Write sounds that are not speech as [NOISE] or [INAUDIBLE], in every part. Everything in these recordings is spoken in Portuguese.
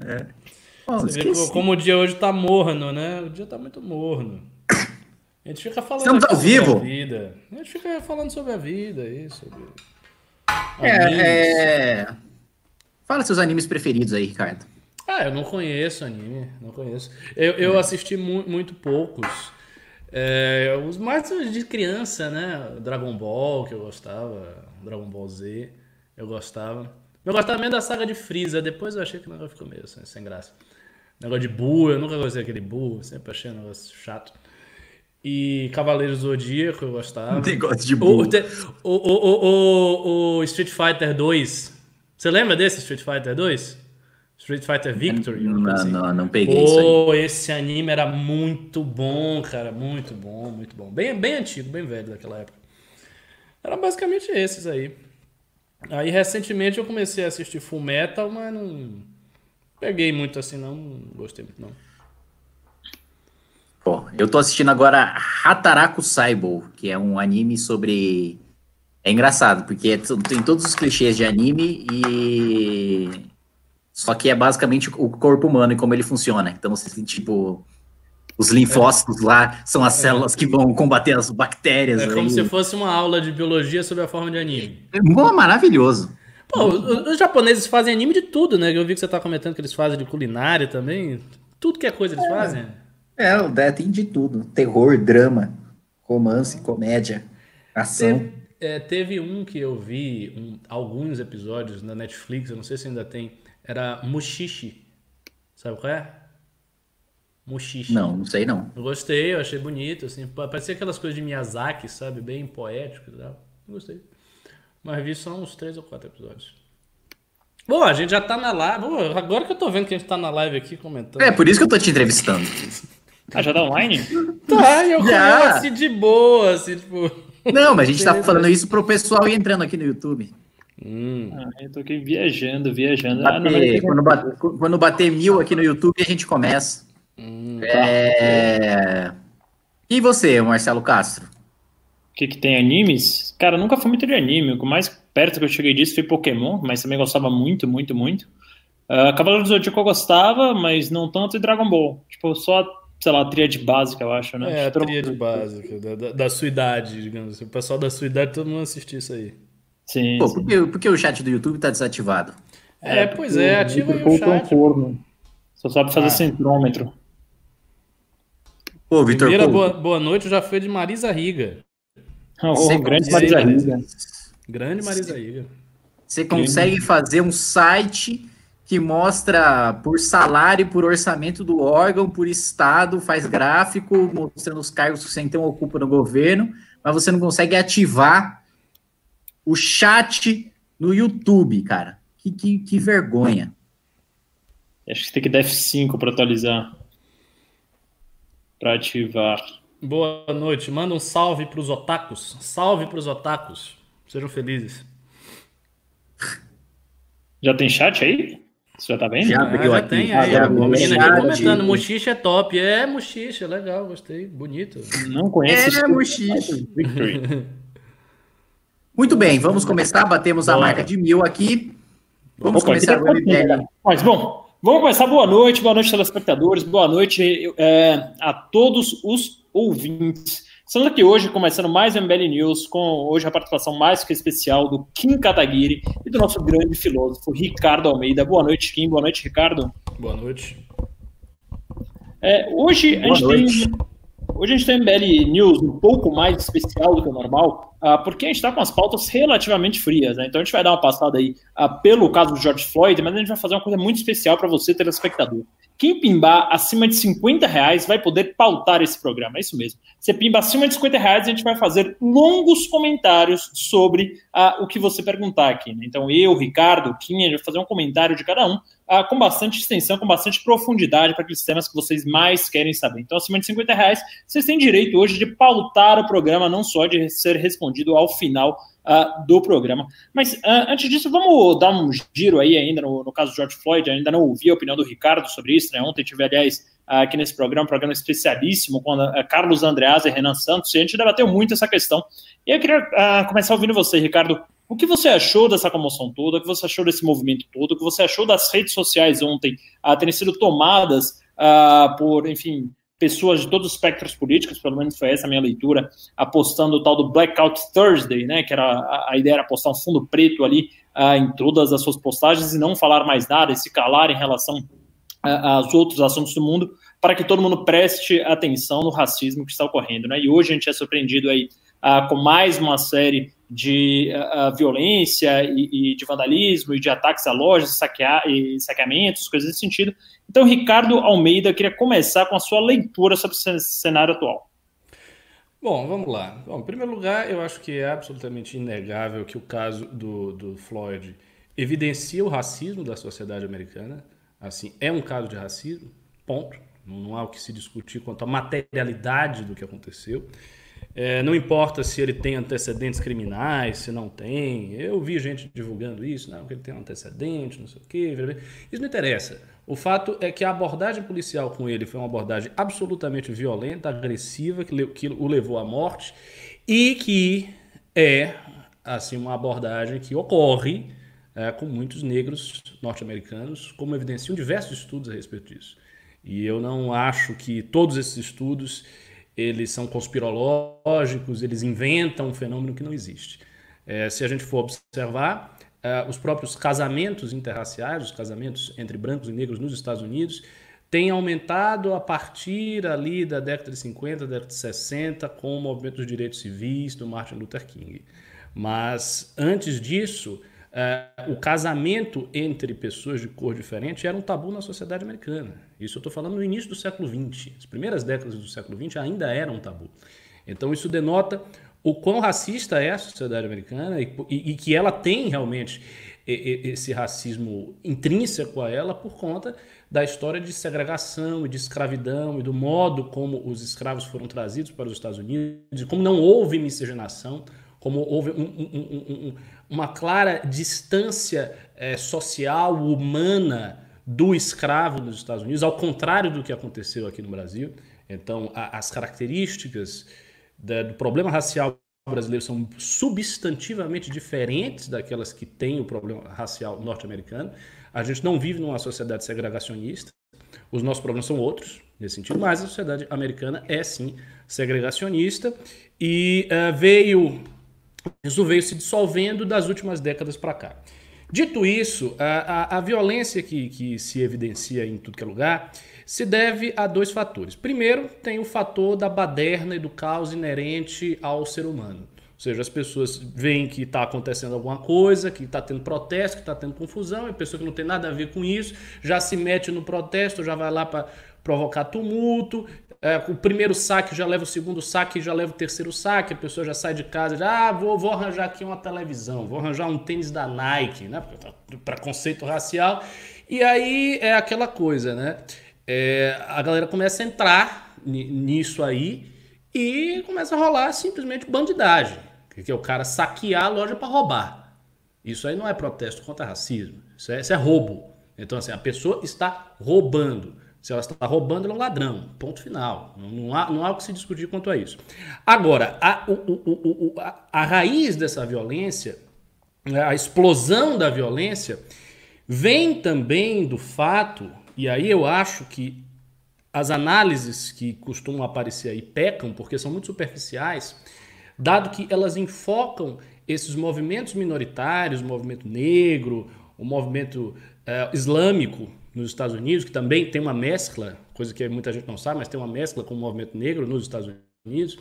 É. Você vê como o dia hoje tá morno, né? O dia tá muito morno. A gente fica falando Estamos ao vivo. a vida. A gente fica falando sobre a vida aí, sobre. É, é... Fala seus animes preferidos aí, Ricardo. Ah, eu não conheço anime, não conheço. Eu, eu assisti mu muito poucos. É, os mais de criança, né? Dragon Ball, que eu gostava. Dragon Ball Z, eu gostava. Eu gostava mesmo da saga de Freeza. Depois eu achei que o negócio ficou meio sem, sem graça. Negócio de Buu, eu nunca gostei daquele Buu. Sempre achei um negócio chato. E Cavaleiros do Zodíaco eu gostava. [LAUGHS] Negócio de Buu. O, o, o, o, Street Fighter 2. Você lembra desse Street Fighter 2? Street Fighter Victory? Não, assim. não, não peguei Pô, isso aí. esse anime era muito bom, cara. Muito bom, muito bom. Bem, bem antigo, bem velho daquela época. Era basicamente esses aí. Aí recentemente eu comecei a assistir Full Metal, mas não peguei muito assim, não. Não gostei muito, não. Pô, eu tô assistindo agora Hataraku Saibou, que é um anime sobre. É engraçado, porque é tem todos os clichês de anime e. Só que é basicamente o corpo humano e como ele funciona. Então, você, tipo. Os linfócitos lá são as células que vão combater as bactérias. É como aí. se fosse uma aula de biologia sobre a forma de anime. É bom, maravilhoso. Pô, os, japoneses fazem anime de tudo, né? Eu vi que você tá comentando que eles fazem de culinária também. Tudo que é coisa eles fazem. É, o Dé tem de tudo: terror, drama, romance, comédia, ação. Teve, é, teve um que eu vi, um- alguns episódios na Netflix, eu não sei se ainda tem, era Mushishi. Sabe qual é? Mushishi. Não, não sei não. Eu gostei, eu achei bonito, assim, pa- parecia aquelas coisas de Miyazaki, sabe? Bem poético e tal. Gostei. Mas vi só uns três ou quatro episódios. Bom, a gente já tá na live. Bom, agora que eu tô vendo que a gente tá na live aqui comentando. É, por isso que eu tô te entrevistando. [LAUGHS] Ah, já tá online? Tá, e eu [LAUGHS] comento assim de boa, assim, tipo. Não, mas a gente tá falando isso pro pessoal ir entrando aqui no YouTube. Hum. Ah, eu tô aqui viajando, viajando. Ah, não, Bater- quando, bater, quando bater mil aqui no YouTube, a gente começa. Hum, É... E você, Marcelo Castro? O que, que tem animes? Cara, nunca fui muito de anime. O mais perto que eu cheguei disso foi Pokémon, mas também gostava muito, muito, muito. Uh, Cavaleiro do Zodíaco eu gostava, mas não tanto, e Dragon Ball. Tipo, só, sei lá, a tríade básica, eu acho, né? É, a todo tríade básica, da, da, da sua idade, digamos assim. O pessoal da sua idade, todo mundo assistiu isso aí. Sim, Pô, sim. por que, por que o chat do YouTube tá desativado? É, pois é, ativa aí o chat. forno. Só sabe fazer Ah. centrômetro. Pô, Vitor Primeira Couto, boa, boa noite já foi de Marisa Riga. Oh, grande consegue- Marisa Riga. Grande Marisa Riga. Você consegue fazer um site que mostra por salário, por orçamento do órgão, por estado, faz gráfico, mostrando os cargos que você então ocupa no governo, mas você não consegue ativar o chat no YouTube, cara. Que, que, que vergonha. Acho que tem que dar F5 para atualizar. Para ativar. Boa noite. Manda um salve pros otakus. Salve pros otakus. Sejam felizes. Já tem chat aí? Você já tá vendo? Já. Ah, porque eu já aqui- tem Ah, aí. já a vi. menina Chat. aqui comentando. Muxixa é top. É, Muxixa. Legal, gostei. Bonito. Não conhece É, Victory. [LAUGHS] Muito bem, vamos começar. Batemos a Bora. marca de mil aqui. Vamos Opa, começar o MBL. Mas, bom, vamos começar. Boa noite, boa noite, telespectadores, boa noite é, a todos os ouvintes. Estamos aqui hoje começando mais um MBL News, com hoje a participação mais que especial do Kim Kataguiri e do nosso grande filósofo Ricardo Almeida. Boa noite, Kim. Boa noite, Ricardo. Boa noite. É, hoje, a Boa gente noite. tem, hoje a gente tem MBL News um pouco mais especial do que o normal, ah, porque a gente está com as pautas relativamente frias. Né? Então a gente vai dar uma passada aí ah, pelo caso do George Floyd, mas a gente vai fazer uma coisa muito especial para você, telespectador. Quem pimbar acima de 50 reais vai poder pautar esse programa, é isso mesmo. Você pimba acima de 50 reais, a gente vai fazer longos comentários sobre ah, o que você perguntar aqui. Né? Então eu, Ricardo, Kim, a gente vai fazer um comentário de cada um ah, com bastante extensão, com bastante profundidade para aqueles temas que vocês mais querem saber. Então, acima de 50 reais, vocês têm direito hoje de pautar o programa, não só de ser respondido ao final ah, do programa. Mas ah, antes disso, vamos dar um giro aí ainda no, no caso do George Floyd. Ainda não ouvi a opinião do Ricardo sobre isso. Né? Ontem tive, aliás, aqui nesse programa, um programa especialíssimo com ah, Carlos Andreasa e Renan Santos, e a gente debateu muito essa questão. E eu queria ah, começar ouvindo você, Ricardo. O que você achou dessa comoção toda? O que você achou desse movimento todo? O que você achou das redes sociais ontem uh, terem sido tomadas uh, por, enfim, pessoas de todos os espectros políticos, pelo menos foi essa a minha leitura, apostando o tal do Blackout Thursday, né, que era a, ideia era postar um fundo preto ali uh, em todas as suas postagens e não falar mais nada e se calar em relação aos outros assuntos do mundo, para que todo mundo preste atenção no racismo que está ocorrendo, né? E hoje a gente é surpreendido aí uh, com mais uma série de uh, violência e, e, de vandalismo e de ataques a lojas, saquear, e saqueamentos, coisas desse sentido. Então, Ricardo Almeida, queria começar com a sua leitura sobre o cenário atual. Bom, vamos lá. Bom, em primeiro lugar, eu acho que é absolutamente inegável que o caso do, do Floyd evidencia o racismo da sociedade americana. Assim, é um caso de racismo, ponto. Não há o que se discutir quanto à materialidade do que aconteceu. É, não importa se ele tem antecedentes criminais, se não tem. Eu vi gente divulgando isso, não, que ele tem um antecedente, não sei o quê. Isso não interessa. O fato é que a abordagem policial com ele foi uma abordagem absolutamente violenta, agressiva, que, que o levou à morte e que é assim uma abordagem que ocorre é, com muitos negros norte-americanos, como evidenciam diversos estudos a respeito disso. E eu não acho que todos esses estudos eles são conspirológicos, eles inventam um fenômeno que não existe. É, se a gente for observar, é, os próprios casamentos interraciais, os casamentos entre brancos e negros nos Estados Unidos, têm aumentado a partir ali da década de 50, década de 60, com o movimento dos direitos civis do Martin Luther King. Mas antes disso, Uh, o casamento entre pessoas de cor diferente era um tabu na sociedade americana. Isso eu estou falando no início do século XX. As primeiras décadas do século XX ainda era um tabu. Então isso denota o quão racista é a sociedade americana e, e, e que ela tem realmente esse racismo intrínseco a ela por conta da história de segregação e de escravidão e do modo como os escravos foram trazidos para os Estados Unidos, como não houve miscigenação, como houve um, um, um, uma clara distância é, social, humana do escravo nos Estados Unidos, ao contrário do que aconteceu aqui no Brasil. Então, a, as características da, do problema racial brasileiro são substantivamente diferentes daquelas que tem o problema racial norte-americano. A gente não vive numa sociedade segregacionista. Os nossos problemas são outros nesse sentido, mas a sociedade americana é sim segregacionista e uh, veio isso veio se dissolvendo das últimas décadas para cá. Dito isso, a, a, a violência que, que, se evidencia em tudo que é lugar se deve a dois fatores. Primeiro, tem o fator da baderna e do caos inerente ao ser humano. Ou seja, as pessoas veem que está acontecendo alguma coisa, que está tendo protesto, que está tendo confusão, e a pessoa que não tem nada a ver com isso já se mete no protesto, já vai lá para provocar tumulto, é, o primeiro saque já leva o segundo saque, já leva o terceiro saque, a pessoa já sai de casa, já, ah, vou, vou arranjar aqui uma televisão, vou arranjar um tênis da Nike, né? Para conceito racial. E aí é aquela coisa, né? É, a galera começa a entrar nisso aí e começa a rolar simplesmente bandidagem, que é o cara saquear a loja para roubar. Isso aí não é protesto contra racismo, isso é, isso é roubo. Então, assim, a pessoa está roubando. Se ela está roubando, ela é um ladrão. Ponto final. Não há, não há o que se discutir quanto a isso. Agora, a, o, o, o, a, a raiz dessa violência, a explosão da violência, vem também do fato, e aí eu acho que as análises que costumam aparecer aí pecam, porque são muito superficiais, dado que elas enfocam esses movimentos minoritários, o movimento negro, o movimento uh, islâmico, nos Estados Unidos, que também tem uma mescla, coisa que muita gente não sabe, mas tem uma mescla com o movimento negro nos Estados Unidos,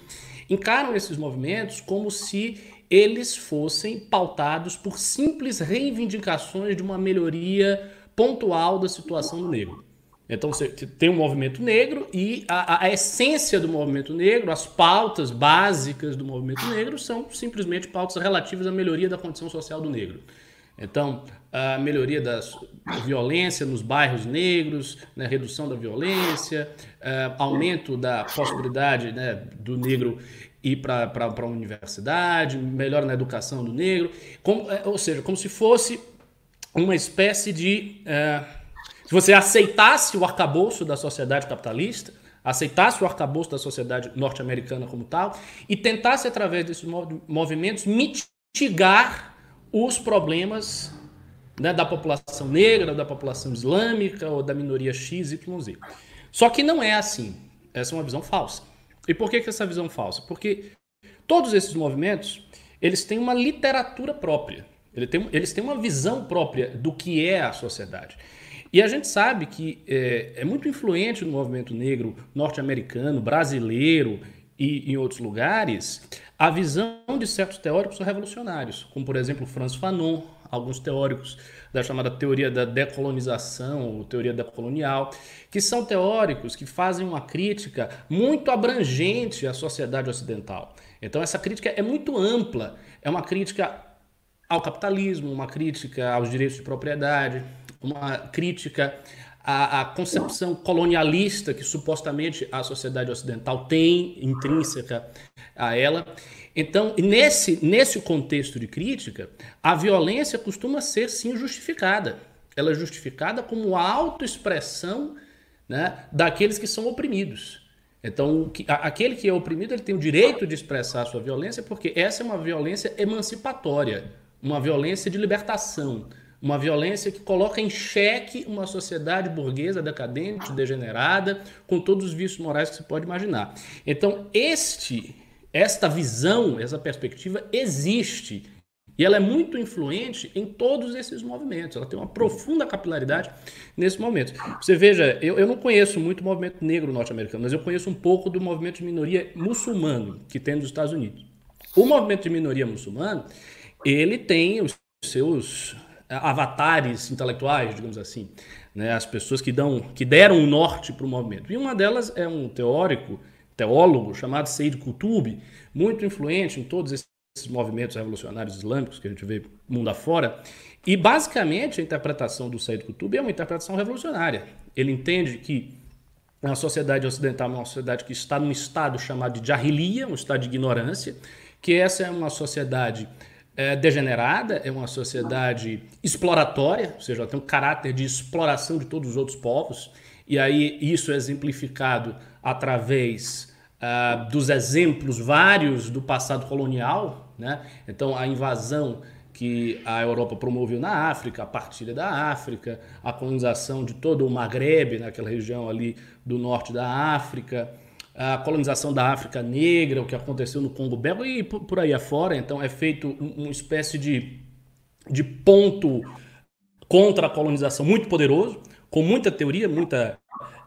encaram esses movimentos como se eles fossem pautados por simples reivindicações de uma melhoria pontual da situação do negro. Então você tem um movimento negro e a, a, essência do movimento negro, as pautas básicas do movimento negro são simplesmente pautas relativas à melhoria da condição social do negro. Então, a melhoria da violência nos bairros negros, né, redução da violência, uh, aumento da possibilidade né, do negro ir para a universidade, melhora na educação do negro, como, é, ou seja, como se fosse uma espécie de. Uh, se você aceitasse o arcabouço da sociedade capitalista, aceitasse o arcabouço da sociedade norte-americana como tal, e tentasse, através desses movimentos, mitigar os problemas né, da população negra, da população islâmica ou da minoria X, Y, Z. Só que não é assim. Essa é uma visão falsa. E por que, que essa visão falsa? Porque todos esses movimentos, eles têm uma literatura própria. Eles têm uma visão própria do que é a sociedade. E a gente sabe que é, é muito influente no movimento negro norte-americano, brasileiro e em outros lugares a visão de certos teóricos revolucionários, como por exemplo Franz Fanon, alguns teóricos da chamada teoria da decolonização, ou teoria decolonial, que são teóricos que fazem uma crítica muito abrangente à sociedade ocidental. Então essa crítica é muito ampla, é uma crítica ao capitalismo, uma crítica aos direitos de propriedade, uma crítica à, à, concepção colonialista que supostamente a sociedade ocidental tem intrínseca a ela. Então, nesse, nesse contexto de crítica, a violência costuma ser sim justificada. Ela é justificada como a autoexpressão né, daqueles que são oprimidos. Então, aquele que é oprimido ele tem o direito de expressar a sua violência, porque essa é uma violência emancipatória, uma violência de libertação, uma violência que coloca em xeque uma sociedade burguesa, decadente, degenerada, com todos os vícios morais que se pode imaginar. Então, este, esta visão, essa perspectiva existe. E ela é muito influente em todos esses movimentos. Ela tem uma profunda capilaridade nesse momento. Você veja, eu, eu não conheço muito o movimento negro norte-americano, mas eu conheço um pouco do movimento de minoria muçulmano que tem nos Estados Unidos. O movimento de minoria muçulmano, ele tem os seus avatares intelectuais, digamos assim, né? as pessoas que, dão, que deram um norte para o movimento. E uma delas é um teórico, teólogo, chamado Said Qutb, muito influente em todos esses movimentos revolucionários islâmicos que a gente vê mundo afora. E basicamente a interpretação do Said Qutb é uma interpretação revolucionária. Ele entende que a sociedade ocidental é uma sociedade que está num estado chamado de jahiliya, um estado de ignorância, que essa é uma sociedade é degenerada, é uma sociedade exploratória, ou seja, ela tem um caráter de exploração de todos os outros povos, e aí isso é exemplificado através uh, dos exemplos vários do passado colonial, né? Então, a invasão que a Europa promoveu na África, a partilha da África, a colonização de todo o Maghreb, naquela região ali do norte da África, a colonização da África Negra, o que aconteceu no Congo Belga e por aí afora. Então é feito uma espécie de, de ponto contra a colonização muito poderoso, com muita teoria, muita,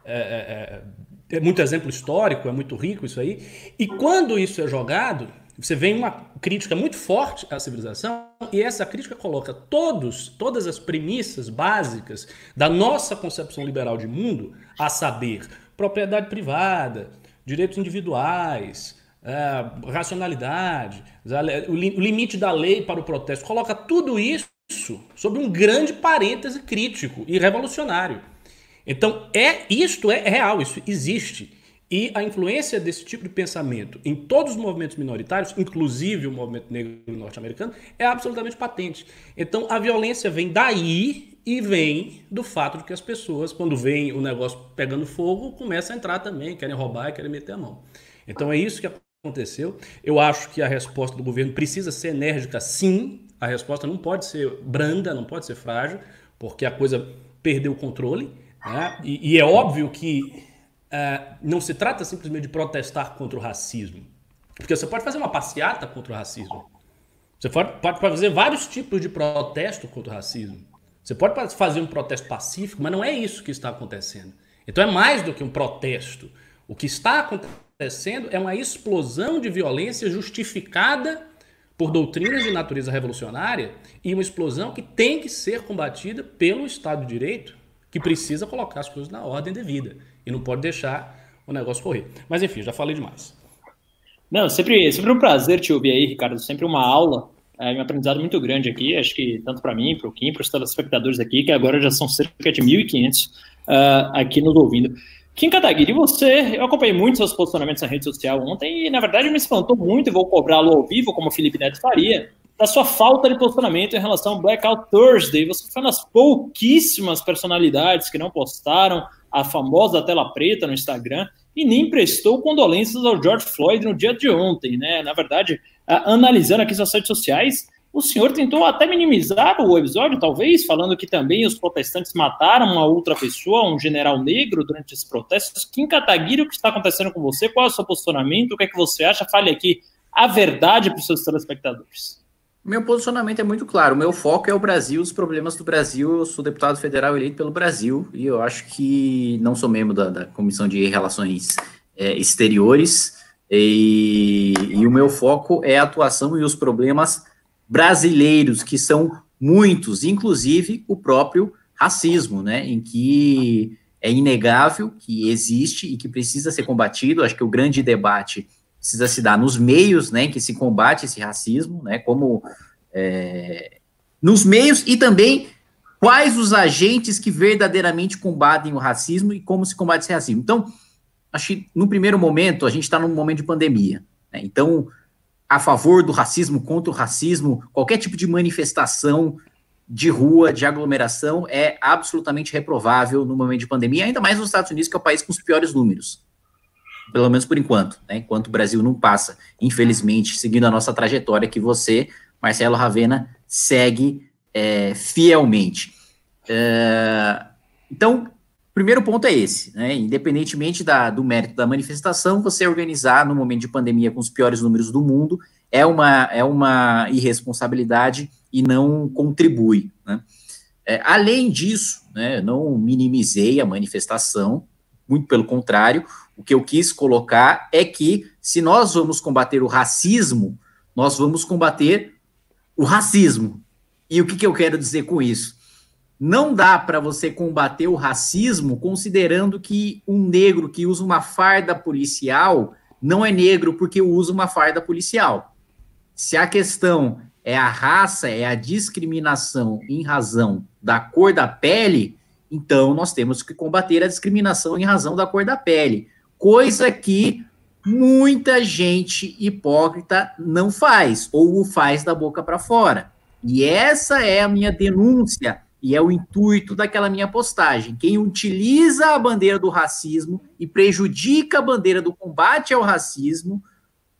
é, é, é, muito exemplo histórico, é muito rico isso aí. E quando isso é jogado, você vê uma crítica muito forte à civilização e essa crítica coloca todos, todas as premissas básicas da nossa concepção liberal de mundo, a saber, propriedade privada, direitos individuais, é, racionalidade, o, li, o limite da lei para o protesto, coloca tudo isso sob um grande parêntese crítico e revolucionário. Então, é isto é real, isso existe. E a influência desse tipo de pensamento em todos os movimentos minoritários, inclusive o movimento negro norte-americano, é absolutamente patente. Então, a violência vem daí e vem do fato de que as pessoas, quando veem o negócio pegando fogo, começam a entrar também, querem roubar e querem meter a mão. Então é isso que aconteceu. Eu acho que a resposta do governo precisa ser enérgica, sim. A resposta não pode ser branda, não pode ser frágil, porque a coisa perdeu o controle. Né? E, e, é óbvio que uh, não se trata simplesmente de protestar contra o racismo. Porque você pode fazer uma passeata contra o racismo. Você pode, pode fazer vários tipos de protesto contra o racismo. Você pode fazer um protesto pacífico, mas não é isso que está acontecendo. Então é mais do que um protesto. O que está acontecendo é uma explosão de violência justificada por doutrinas de natureza revolucionária e uma explosão que tem que ser combatida pelo Estado de Direito, que precisa colocar as coisas na ordem devida e não pode deixar o negócio correr. Mas enfim, já falei demais. Não, sempre, sempre um prazer te ouvir aí, Ricardo. Sempre uma aula é um aprendizado muito grande aqui, acho que tanto para mim, para o Kim, para os telespectadores aqui, que agora já são cerca de 1.500 uh, ah, aqui nos ouvindo. Kim Kataguiri, você, eu acompanhei muito seus posicionamentos na rede social ontem e, na verdade, me espantou muito, e vou cobrá-lo ao vivo, como o Felipe Neto faria, da sua falta de posicionamento em relação ao Blackout Thursday. Você foi uma das pouquíssimas personalidades que não postaram a famosa tela preta no Instagram e nem prestou condolências ao George Floyd no dia de ontem, né? Na verdade, analisando aqui suas redes sociais, O senhor tentou até minimizar o episódio, talvez, falando que também os protestantes mataram uma outra pessoa, um general negro, durante esses protestos. Kim Kataguiri, o que está acontecendo com você? Qual é o seu posicionamento? O que é que você acha? Fale aqui a verdade para os seus telespectadores. Meu posicionamento é muito claro. O meu foco é o Brasil, os problemas do Brasil. Eu sou deputado federal eleito pelo Brasil e eu acho que não sou membro da, da Comissão de Relações é, Exteriores. E, e, o meu foco é a atuação e os problemas brasileiros, que são muitos, inclusive o próprio racismo, né? Em que é inegável que existe e que precisa ser combatido. Acho que o grande debate precisa se dar nos meios, né, que se combate esse racismo, né, como é, nos meios e também quais os agentes que verdadeiramente combatem o racismo e como se combate esse racismo. Então, acho que no primeiro momento a gente está num momento de pandemia, né, então a favor do racismo, contra o racismo, qualquer tipo de manifestação de rua, de aglomeração, é absolutamente reprovável no momento de pandemia, ainda mais nos Estados Unidos, que é o país com os piores números pelo menos por enquanto, né? Enquanto o Brasil não passa, infelizmente, seguindo a nossa trajetória que você, Marcelo Ravena, segue é, fielmente. É, então, primeiro ponto é esse, né? Independentemente da, do mérito da manifestação, você organizar no momento de pandemia com os piores números do mundo é uma, é uma irresponsabilidade e não contribui. Né? É, além disso, né, não minimizei a manifestação, muito pelo contrário, o que eu quis colocar é que se nós vamos combater o racismo, nós vamos combater o racismo. E o que, que eu quero dizer com isso? Não dá para você combater o racismo considerando que um negro que usa uma farda policial não é negro porque usa uma farda policial. Se a questão é a raça, é a discriminação em razão da cor da pele, então nós temos que combater a discriminação em razão da cor da pele coisa que muita gente hipócrita não faz, ou o faz da boca para fora. E essa é a minha denúncia e é o intuito daquela minha postagem. Quem utiliza a bandeira do racismo e prejudica a bandeira do combate ao racismo,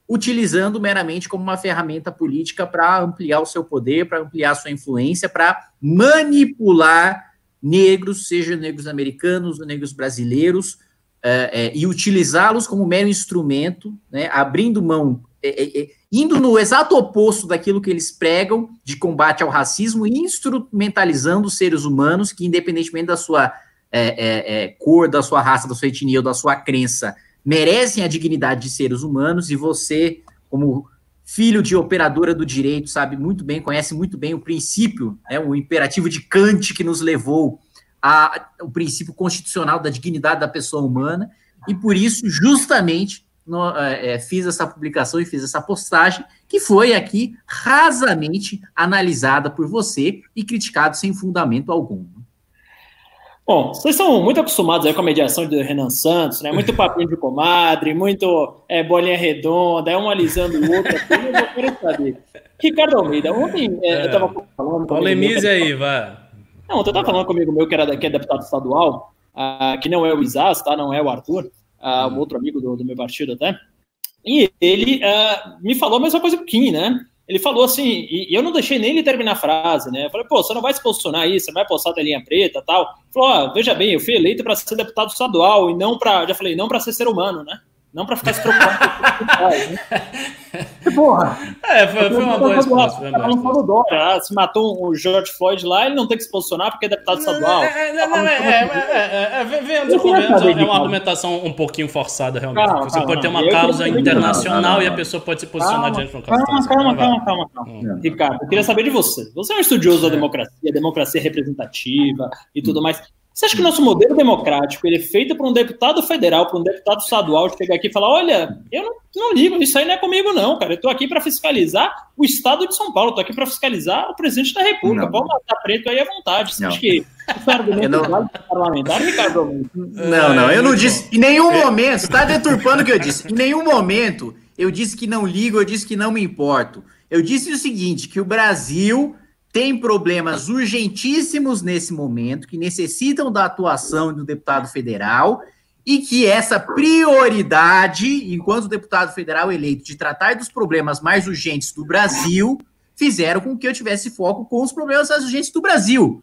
utilizando meramente como uma ferramenta política para ampliar o seu poder, para ampliar sua influência, para manipular negros, seja negros americanos ou negros brasileiros, é, é, e utilizá-los como mero instrumento, né, abrindo mão, é, indo no exato oposto daquilo que eles pregam de combate ao racismo e instrumentalizando os seres humanos que, independentemente da sua é, cor, da sua raça, da sua etnia ou da sua crença, merecem a dignidade de seres humanos e você, como filho de operadora do direito, sabe muito bem, conhece muito bem o princípio, né, o imperativo de Kant que nos levou a, o princípio constitucional da dignidade da pessoa humana, e por isso, justamente, no, é, é, fiz essa publicação e fiz essa postagem, que foi aqui rasamente analisada por você e criticado sem fundamento algum. Bom, vocês são muito acostumados aí com a mediação de Renan Santos, né? Muito papinho de comadre, muito é, bolinha redonda, é um alisando o outro. Aqui, eu quero saber. Ricardo Almeida, ontem é, eu estava falando. Polemize aí, vai. Não, você tá falando comigo meu que, era, que é deputado estadual, uh, que não é o Isas, tá? Não é o Arthur, uh, um outro amigo do, do, meu partido até. E ele uh, me falou a mesma coisa que o Kim, né? Ele falou assim, e, eu não deixei nem ele terminar a frase, né? Eu falei, pô, você não vai se posicionar aí, você vai postar a linha preta tal. Ele falou, ó, veja bem, eu fui eleito para ser deputado estadual e não para, já falei, não para ser ser humano, né? Não para ficar se preocupando com o que faz, né? Porra! É, foi, foi uma boa resposta. Foi uma Dória, ah, se matou o George Floyd lá, ele não tem que se posicionar porque é deputado estadual. É, é, não, é, é, é, uma argumentação um pouquinho forçada, realmente. Você pode ter uma causa internacional e a pessoa pode se posicionar diante de uma causa internacional. Calma, calma, calma, Ricardo, eu queria saber de você. Você é um estudioso da democracia, democracia representativa e tudo mais. Você acha que o nosso modelo democrático ele é feito para um deputado federal, para um deputado estadual chegar aqui e falar: olha, eu não, não ligo, isso aí não é comigo, não, cara. Eu estou aqui para fiscalizar o Estado de São Paulo, estou aqui para fiscalizar o presidente da República. Não. Pode matar preto aí à vontade. Você não. acha que isso é [LAUGHS] argumento não... parlamentar, Ricardo? Não, não, eu não disse. Em nenhum momento, você está deturpando o que eu disse. Em nenhum momento eu disse que não ligo, eu disse que não me importo. Eu disse o seguinte: que o Brasil tem problemas urgentíssimos nesse momento, que necessitam da atuação do deputado federal, e que essa prioridade, enquanto deputado federal eleito, de tratar dos problemas mais urgentes do Brasil, fizeram com que eu tivesse foco com os problemas das urgentes do Brasil.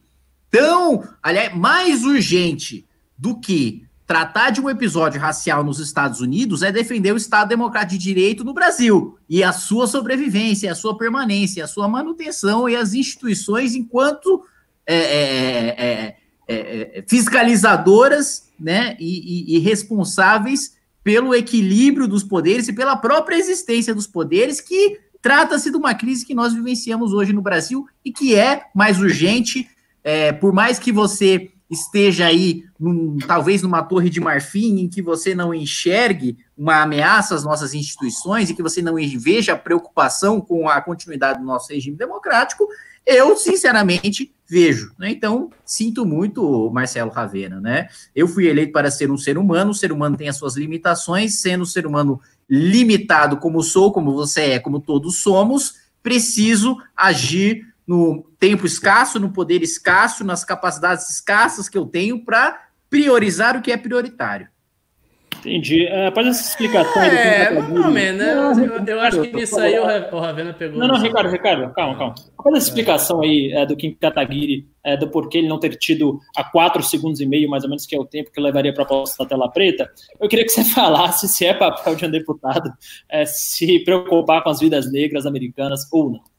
Então, aliás, mais urgente do que tratar de um episódio racial nos Estados Unidos é defender o Estado Democrático de Direito no Brasil e a sua sobrevivência, a sua permanência, a sua manutenção e as instituições enquanto é, é, é, fiscalizadoras né, e, e, e responsáveis pelo equilíbrio dos poderes e pela própria existência dos poderes, que trata-se de uma crise que nós vivenciamos hoje no Brasil e que é mais urgente, é, por mais que você esteja aí, num, talvez numa torre de marfim, em que você não enxergue uma ameaça às nossas instituições e que você não veja preocupação com a continuidade do nosso regime democrático, eu, sinceramente, vejo. Né? Então, sinto muito, Marcelo Ravena. Né? Eu fui eleito para ser um ser humano, o ser humano tem as suas limitações, sendo um ser humano limitado como sou, como você é, como todos somos, preciso agir no tempo escasso, no poder escasso, nas capacidades escassas que eu tenho para priorizar o que é prioritário. Entendi. Uh, após essa explicação. É, mais ou menos. Né? Eu, eu, acho que nisso aí o Ravena pegou. Não, não, Ricardo, Ricardo, calma, calma. Após essa explicação aí é, do Kim Kataguiri, é, do porquê ele não ter tido a 4 segundos e meio, mais ou menos, que é o tempo que levaria para postar a tela preta, eu queria que você [LAUGHS] falasse se é papel de um deputado é, se preocupar com as vidas negras americanas ou não.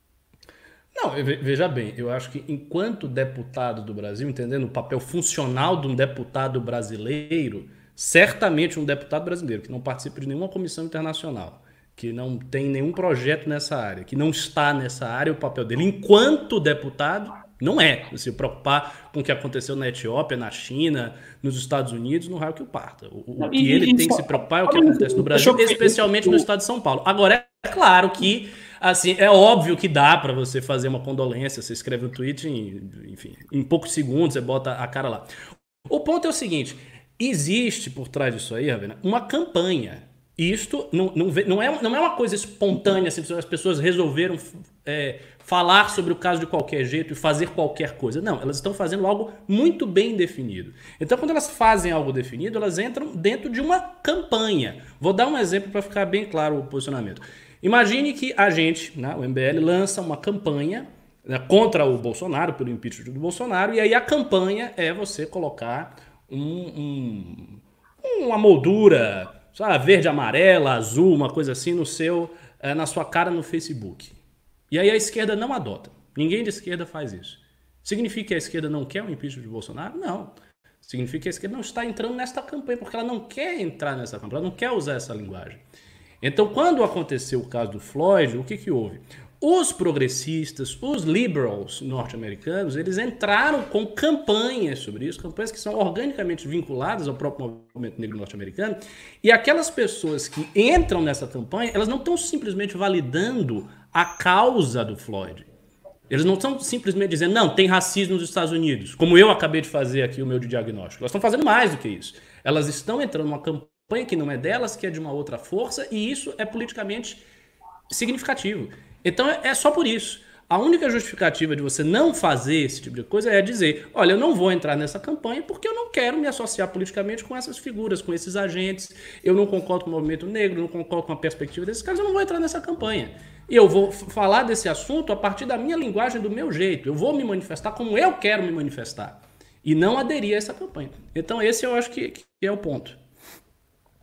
Não, veja bem, eu acho que enquanto deputado do Brasil, entendendo o papel funcional de um deputado brasileiro, certamente um deputado brasileiro que não participa de nenhuma comissão internacional, que não tem nenhum projeto nessa área, que não está nessa área, o papel dele, enquanto deputado, não é se preocupar com o que aconteceu na Etiópia, na China, nos Estados Unidos, no raio que o parta. O, o que ele tem que se preocupar é o que acontece no Brasil, especialmente no estado de São Paulo. Agora, é claro que assim, é óbvio que dá para você fazer uma condolência, você escreve um tweet, em, enfim, em poucos segundos você bota a cara lá. O ponto é o seguinte, existe por trás disso aí, Ravena, uma campanha. Isto não, não, não, é, não é uma coisa espontânea, assim, as pessoas resolveram é, falar sobre o caso de qualquer jeito e fazer qualquer coisa. Não, elas estão fazendo algo muito bem definido. Então, quando elas fazem algo definido, elas entram dentro de uma campanha. Vou dar um exemplo para ficar bem claro o posicionamento. Imagine que a gente, né, o MBL, lança uma campanha né, contra o Bolsonaro, pelo impeachment do Bolsonaro, e aí a campanha é você colocar um, um, uma moldura, sabe, verde, amarela, azul, uma coisa assim no seu, é, na sua cara no Facebook. E aí a esquerda não adota. Ninguém de esquerda faz isso. Significa que a esquerda não quer o impeachment de Bolsonaro? Não. Significa que a esquerda não está entrando nesta campanha, porque ela não quer entrar nessa campanha, ela não quer usar essa linguagem. Então, quando aconteceu o caso do Floyd, o que, que houve? Os progressistas, os liberals norte-americanos, eles entraram com campanhas sobre isso, campanhas que são organicamente vinculadas ao próprio movimento negro norte-americano, e aquelas pessoas que entram nessa campanha, elas não estão simplesmente validando a causa do Floyd. Eles não estão simplesmente dizendo, não, tem racismo nos Estados Unidos, como eu acabei de fazer aqui o meu diagnóstico. Elas estão fazendo mais do que isso. Elas estão entrando numa campanha campanha que não é delas, que é de uma outra força, e isso é politicamente significativo. Então é só por isso. A única justificativa de você não fazer esse tipo de coisa é dizer: olha, eu não vou entrar nessa campanha porque eu não quero me associar politicamente com essas figuras, com esses agentes. Eu não concordo com o movimento negro, não concordo com a perspectiva desses caras, eu não vou entrar nessa campanha. E eu vou falar desse assunto a partir da minha linguagem, do meu jeito. Eu vou me manifestar como eu quero me manifestar. E não aderir a essa campanha. Então, esse eu acho que, que é o ponto.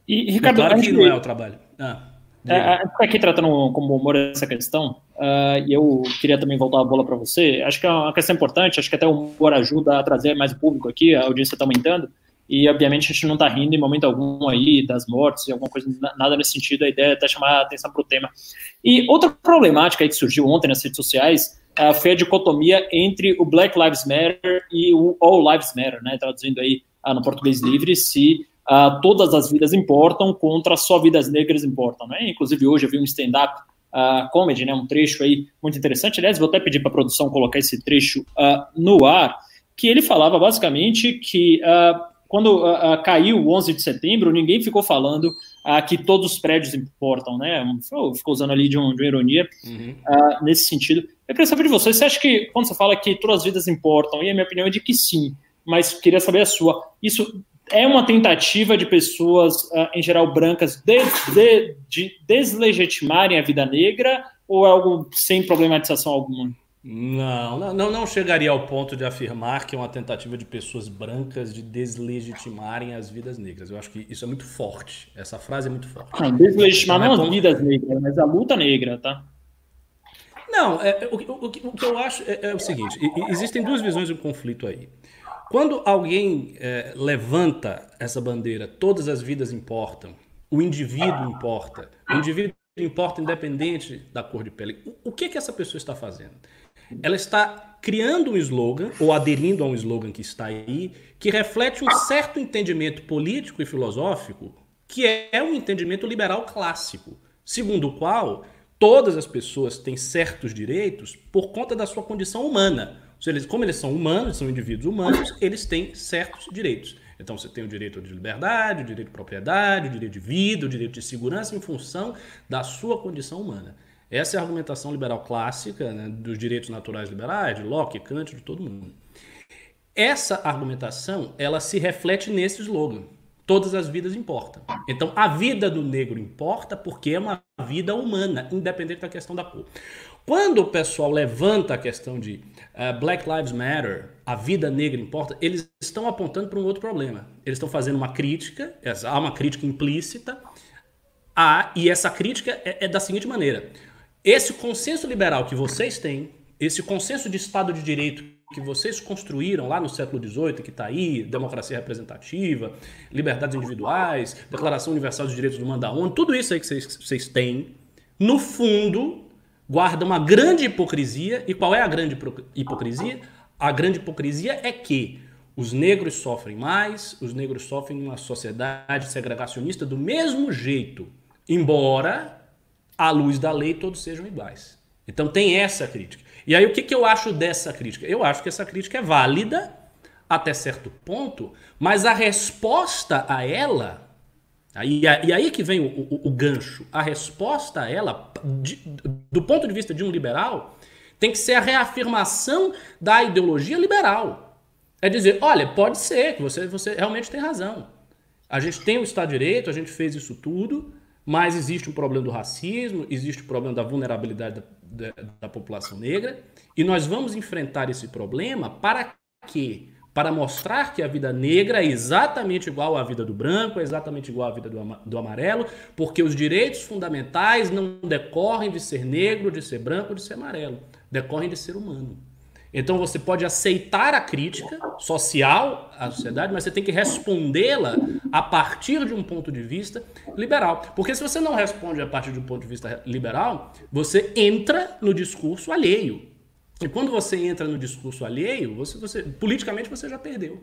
E, Ricardo, claro que não é o trabalho. Ah, é, está aqui tratando como humor essa questão, uh, e eu queria também voltar a bola para você. Acho que é uma questão importante, acho que até o humor ajuda a trazer mais público aqui, a audiência está aumentando, e obviamente a gente não está rindo em momento algum aí das mortes, alguma coisa, nada nesse sentido, a ideia é até chamar a atenção para o tema. E outra problemática que surgiu ontem nas redes sociais uh, foi a dicotomia entre o Black Lives Matter e o All Lives Matter, né, traduzindo aí uh, no português livre, se uh, todas as vidas importam contra só vidas negras importam, né? Inclusive hoje eu vi um stand-up uh, comedy, né? Um trecho aí muito interessante. Aliás, vou até pedir para a produção colocar esse trecho uh, no ar, que ele falava basicamente que quando caiu o 11 de setembro, ninguém ficou falando que todos os prédios importam, né? Ficou usando ali de, um, de uma ironia uhum. nesse sentido. Eu queria saber de você, você acha que quando você fala que todas as vidas importam, e a minha opinião é de que sim, mas queria saber a sua. Isso é uma tentativa de pessoas, uh, em geral brancas, de, de, de deslegitimarem a vida negra ou é algo sem problematização alguma? Não, não, não chegaria ao ponto de afirmar que é uma tentativa de pessoas brancas de deslegitimarem as vidas negras. Eu acho que isso é muito forte. Essa frase é muito forte. Não, deslegitimar então, não, não é as vidas negras, mas a luta negra, tá? Não, é, o, o, o, que eu acho é, é o seguinte: existem duas visões do conflito aí. Quando alguém é, levanta essa bandeira, todas as vidas importam, o indivíduo importa, o indivíduo importa independente da cor de pele. O, que que essa pessoa está fazendo? ela está criando um slogan, ou aderindo a um slogan que está aí, que reflete um certo entendimento político e filosófico, que é um entendimento liberal clássico, segundo o qual todas as pessoas têm certos direitos por conta da sua condição humana. Como eles são humanos, são indivíduos humanos, eles têm certos direitos. Então você tem o direito de liberdade, o direito de propriedade, o direito de vida, o direito de segurança em função da sua condição humana. Essa é a argumentação liberal clássica né, dos direitos naturais liberais, de Locke, Kant, de todo mundo. Essa argumentação, ela se reflete nesse slogan. Todas as vidas importam. Então, a vida do negro importa porque é uma vida humana, independente da questão da cor. Quando o pessoal levanta a questão de uh, Black Lives Matter, a vida negra importa, eles estão apontando para um outro problema. Eles estão fazendo uma crítica, há uma crítica implícita, e essa crítica é, é da seguinte maneira: esse consenso liberal que vocês têm, esse consenso de Estado de Direito que vocês construíram lá no século XVIII, que está aí, democracia representativa, liberdades individuais, Declaração Universal dos Direitos Humanos da ONU, tudo isso aí que vocês têm, no fundo, guarda uma grande hipocrisia. E qual é a grande hipocrisia? A grande hipocrisia é que os negros sofrem mais, os negros sofrem numa sociedade segregacionista do mesmo jeito, embora à luz da lei, todos sejam iguais. Então tem essa crítica. E aí o que, que eu acho dessa crítica? Eu acho que essa crítica é válida até certo ponto, mas a resposta a ela, e aí que vem o, o, o gancho, a resposta a ela, de, do ponto de vista de um liberal, tem que ser a reafirmação da ideologia liberal. É dizer, olha, pode ser que você, você realmente tem razão. A gente tem o Estado de Direito, a gente fez isso tudo, mas existe um problema do racismo, existe o um problema da vulnerabilidade da, da, da, população negra, e nós vamos enfrentar esse problema para quê? Para mostrar que a vida negra é exatamente igual à vida do branco, é exatamente igual à vida do, amarelo, porque os direitos fundamentais não decorrem de ser negro, de ser branco, de ser amarelo, decorrem de ser humano. Então você pode aceitar a crítica social à sociedade, mas você tem que respondê-la a partir de um ponto de vista liberal. Porque se você não responde a partir de um ponto de vista liberal, você entra no discurso alheio. E quando você entra no discurso alheio, você, você politicamente você já perdeu.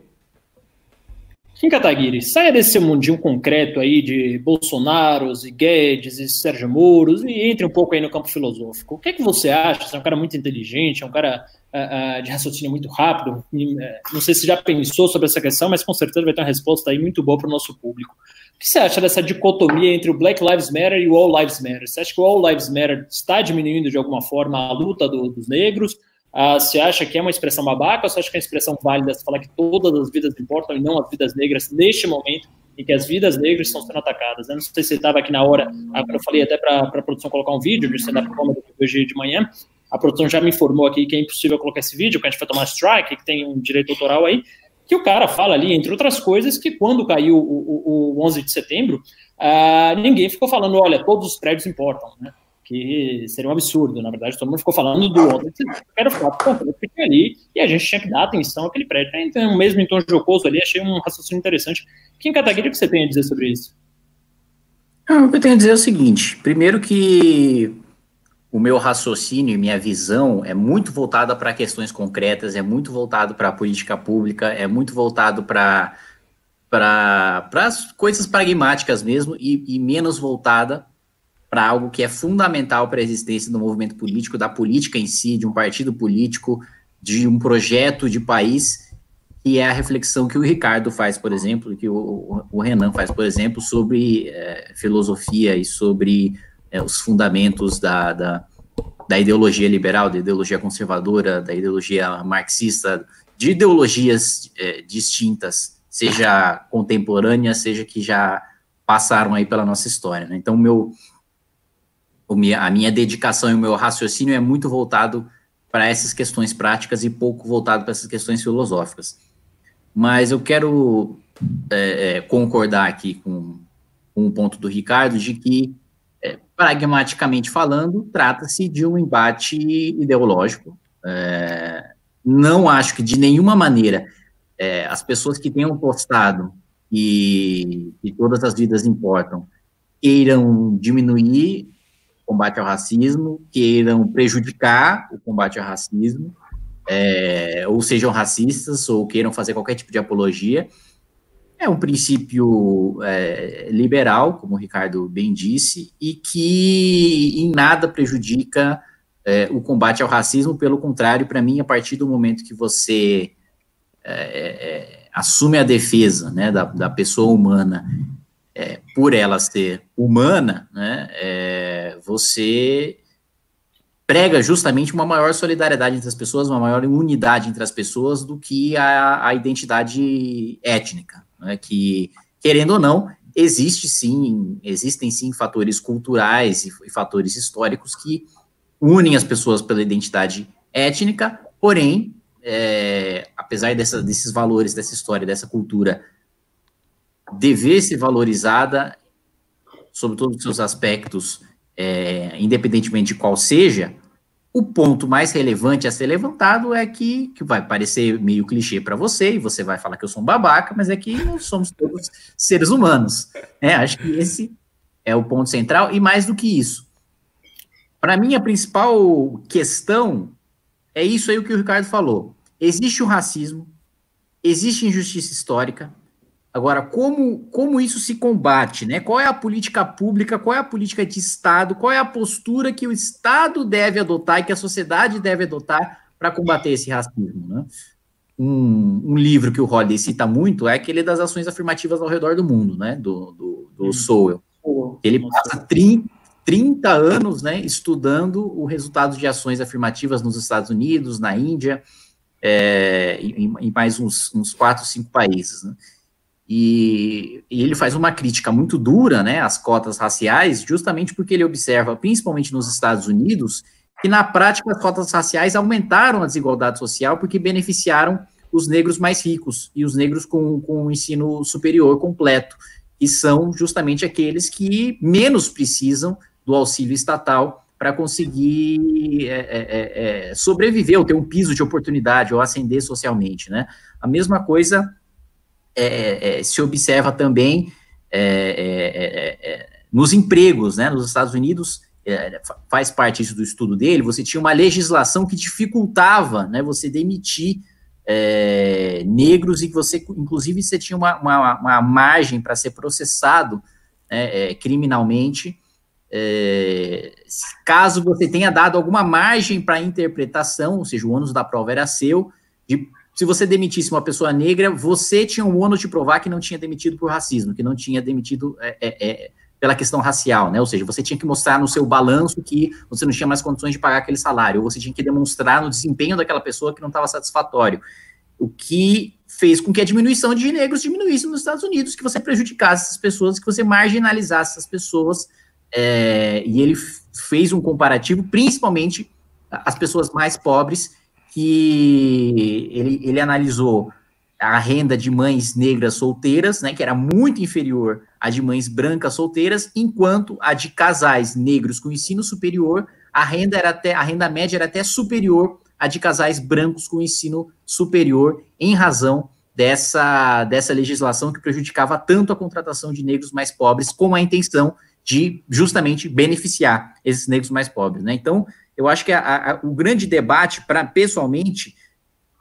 Kim Kataguiri, saia desse mundinho concreto aí de Bolsonaros e Guedes e Sérgio Moro e entre um pouco aí no campo filosófico. O que é que você acha? Você é um cara muito inteligente, é um cara uh, uh, de raciocínio muito rápido. E, uh, não sei se já pensou sobre essa questão, mas com certeza vai ter uma resposta aí muito boa para o nosso público. O que você acha dessa dicotomia entre o Black Lives Matter e o All Lives Matter? Você acha que o All Lives Matter está diminuindo de alguma forma a luta do, dos negros? Ah, você acha que é uma expressão babaca ou você acha que é uma expressão válida? Falar que todas as vidas importam e não as vidas negras neste momento em que as vidas negras estão sendo atacadas? Eu não sei se você estava aqui na hora, eu falei até para a produção colocar um vídeo de stand-up comedy hoje de manhã. A produção já me informou aqui que é impossível colocar esse vídeo, que a gente vai tomar strike, que tem um direito autoral aí, que o cara fala ali, entre outras coisas, que quando caiu o, o, o 11 de setembro, uh, ninguém ficou falando, olha, todos os prédios importam, né? Que seria um absurdo, na verdade, todo mundo ficou falando do outro, era o fato concreto que ali, e a gente tinha que dar atenção àquele prédio. Então, mesmo em tom jocoso ali, achei um raciocínio interessante. Quem Kataguiri, o que você tem a dizer sobre isso? Ah, o que eu tenho a dizer é o seguinte, primeiro que o meu raciocínio e minha visão é muito voltada para questões concretas, é muito voltado para a política pública, é muito voltado para para as coisas pragmáticas mesmo e, e menos voltada para algo que é fundamental para a existência do movimento político, da política em si, de um partido político, de um projeto de país, que é a reflexão que o Ricardo faz, por exemplo, que o, o Renan faz, por exemplo, sobre é, filosofia e sobre é, os fundamentos da, da, da ideologia liberal, da ideologia conservadora, da ideologia marxista, de ideologias é, distintas seja contemporânea, seja que já passaram aí pela nossa história. Né? Então, meu, a minha dedicação e o meu raciocínio é muito voltado para essas questões práticas e pouco voltado para essas questões filosóficas. Mas eu quero é, é, concordar aqui com, com o ponto do Ricardo de que, é, pragmaticamente falando, trata-se de um embate ideológico. É, não acho que de nenhuma maneira é, as pessoas que tenham postado e, e todas as vidas importam queiram diminuir combate ao racismo, queiram prejudicar o combate ao racismo, é, ou sejam racistas, ou queiram fazer qualquer tipo de apologia. É um princípio é, liberal, como o Ricardo bem disse, e que em nada prejudica é, o combate ao racismo, pelo contrário, para mim, a partir do momento que você é, é, assume a defesa né, da, da pessoa humana é, por ela ser humana, né, é, você prega justamente uma maior solidariedade entre as pessoas, uma maior unidade entre as pessoas do que a, a identidade étnica, né, que, querendo ou não, existe sim, existem sim fatores culturais e, e fatores históricos que unem as pessoas pela identidade étnica, porém, é, apesar dessa, desses valores, dessa história, dessa cultura dever ser valorizada sobre todos os seus aspectos, é, independentemente de qual seja, o ponto mais relevante a ser levantado é que, que vai parecer meio clichê para você, e você vai falar que eu sou um babaca, mas é que nós somos todos seres humanos. Né? Acho que esse é o ponto central, e mais do que isso. Para mim, a principal questão é isso aí o que o Ricardo falou. Existe o racismo, existe injustiça histórica, Agora, como, como isso se combate, né? Qual é a política pública, qual é a política de Estado, qual é a postura que o Estado deve adotar e que a sociedade deve adotar para combater esse racismo, né? Um, um, livro que o Holiday cita muito é aquele das ações afirmativas ao redor do mundo, né? Do, do, do hum. Sowell. Ele passa 30, 30 anos, né, estudando o resultado de ações afirmativas nos Estados Unidos, na Índia, é, em, em mais uns, uns quatro, cinco países, né? E, e, ele faz uma crítica muito dura né, às cotas raciais, justamente porque ele observa, principalmente nos Estados Unidos, que na prática as cotas raciais aumentaram a desigualdade social porque beneficiaram os negros mais ricos e os negros com, com o ensino superior completo, que são justamente aqueles que menos precisam do auxílio estatal para conseguir é, é, é, é sobreviver ou ter um piso de oportunidade ou ascender socialmente. Né? A mesma coisa é, é, se observa também é, é, é, nos empregos, né? Nos Estados Unidos faz parte isso do estudo dele. Você tinha uma legislação que dificultava, né? Você demitir negros e que você, inclusive, você tinha uma, uma, uma margem para ser processado né, criminalmente. caso você tenha dado alguma margem para interpretação, ou seja, o ônus da prova era seu, de se você demitisse uma pessoa negra, você tinha um ônus de provar que não tinha demitido por racismo, que não tinha demitido é, é, é, pela questão racial, né? Ou seja, você tinha que mostrar no seu balanço que você não tinha mais condições de pagar aquele salário, ou você tinha que demonstrar no desempenho daquela pessoa que não estava satisfatório. O que fez com que a diminuição de negros diminuísse nos Estados Unidos, que você prejudicasse essas pessoas, que você marginalizasse essas pessoas. É, e ele fez um comparativo, principalmente as pessoas mais pobres, que ele, ele analisou a renda de mães negras solteiras, né, que era muito inferior à de mães brancas solteiras, enquanto a de casais negros com ensino superior, a renda era até a renda média era até superior à de casais brancos com ensino superior, em razão dessa, dessa legislação que prejudicava tanto a contratação de negros mais pobres, com a intenção de justamente beneficiar esses negros mais pobres, né? Então, eu acho que a, a, o grande debate, para pessoalmente,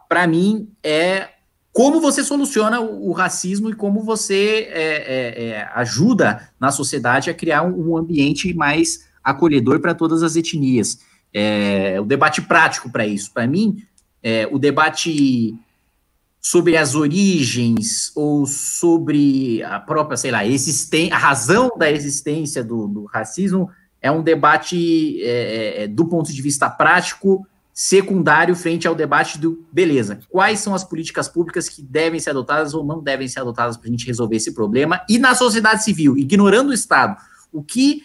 para mim, é como você soluciona o, o racismo e como você é, é, é, ajuda na sociedade a criar um, um ambiente mais acolhedor para todas as etnias. É, o debate prático para isso, para mim, é, o debate sobre as origens ou sobre a própria, sei lá, a razão da existência do, do racismo, é um debate é, é, é, do ponto de vista prático secundário frente ao debate do beleza, quais são as políticas públicas que devem ser adotadas ou não devem ser adotadas para a gente resolver esse problema, e na sociedade civil, ignorando o Estado, o que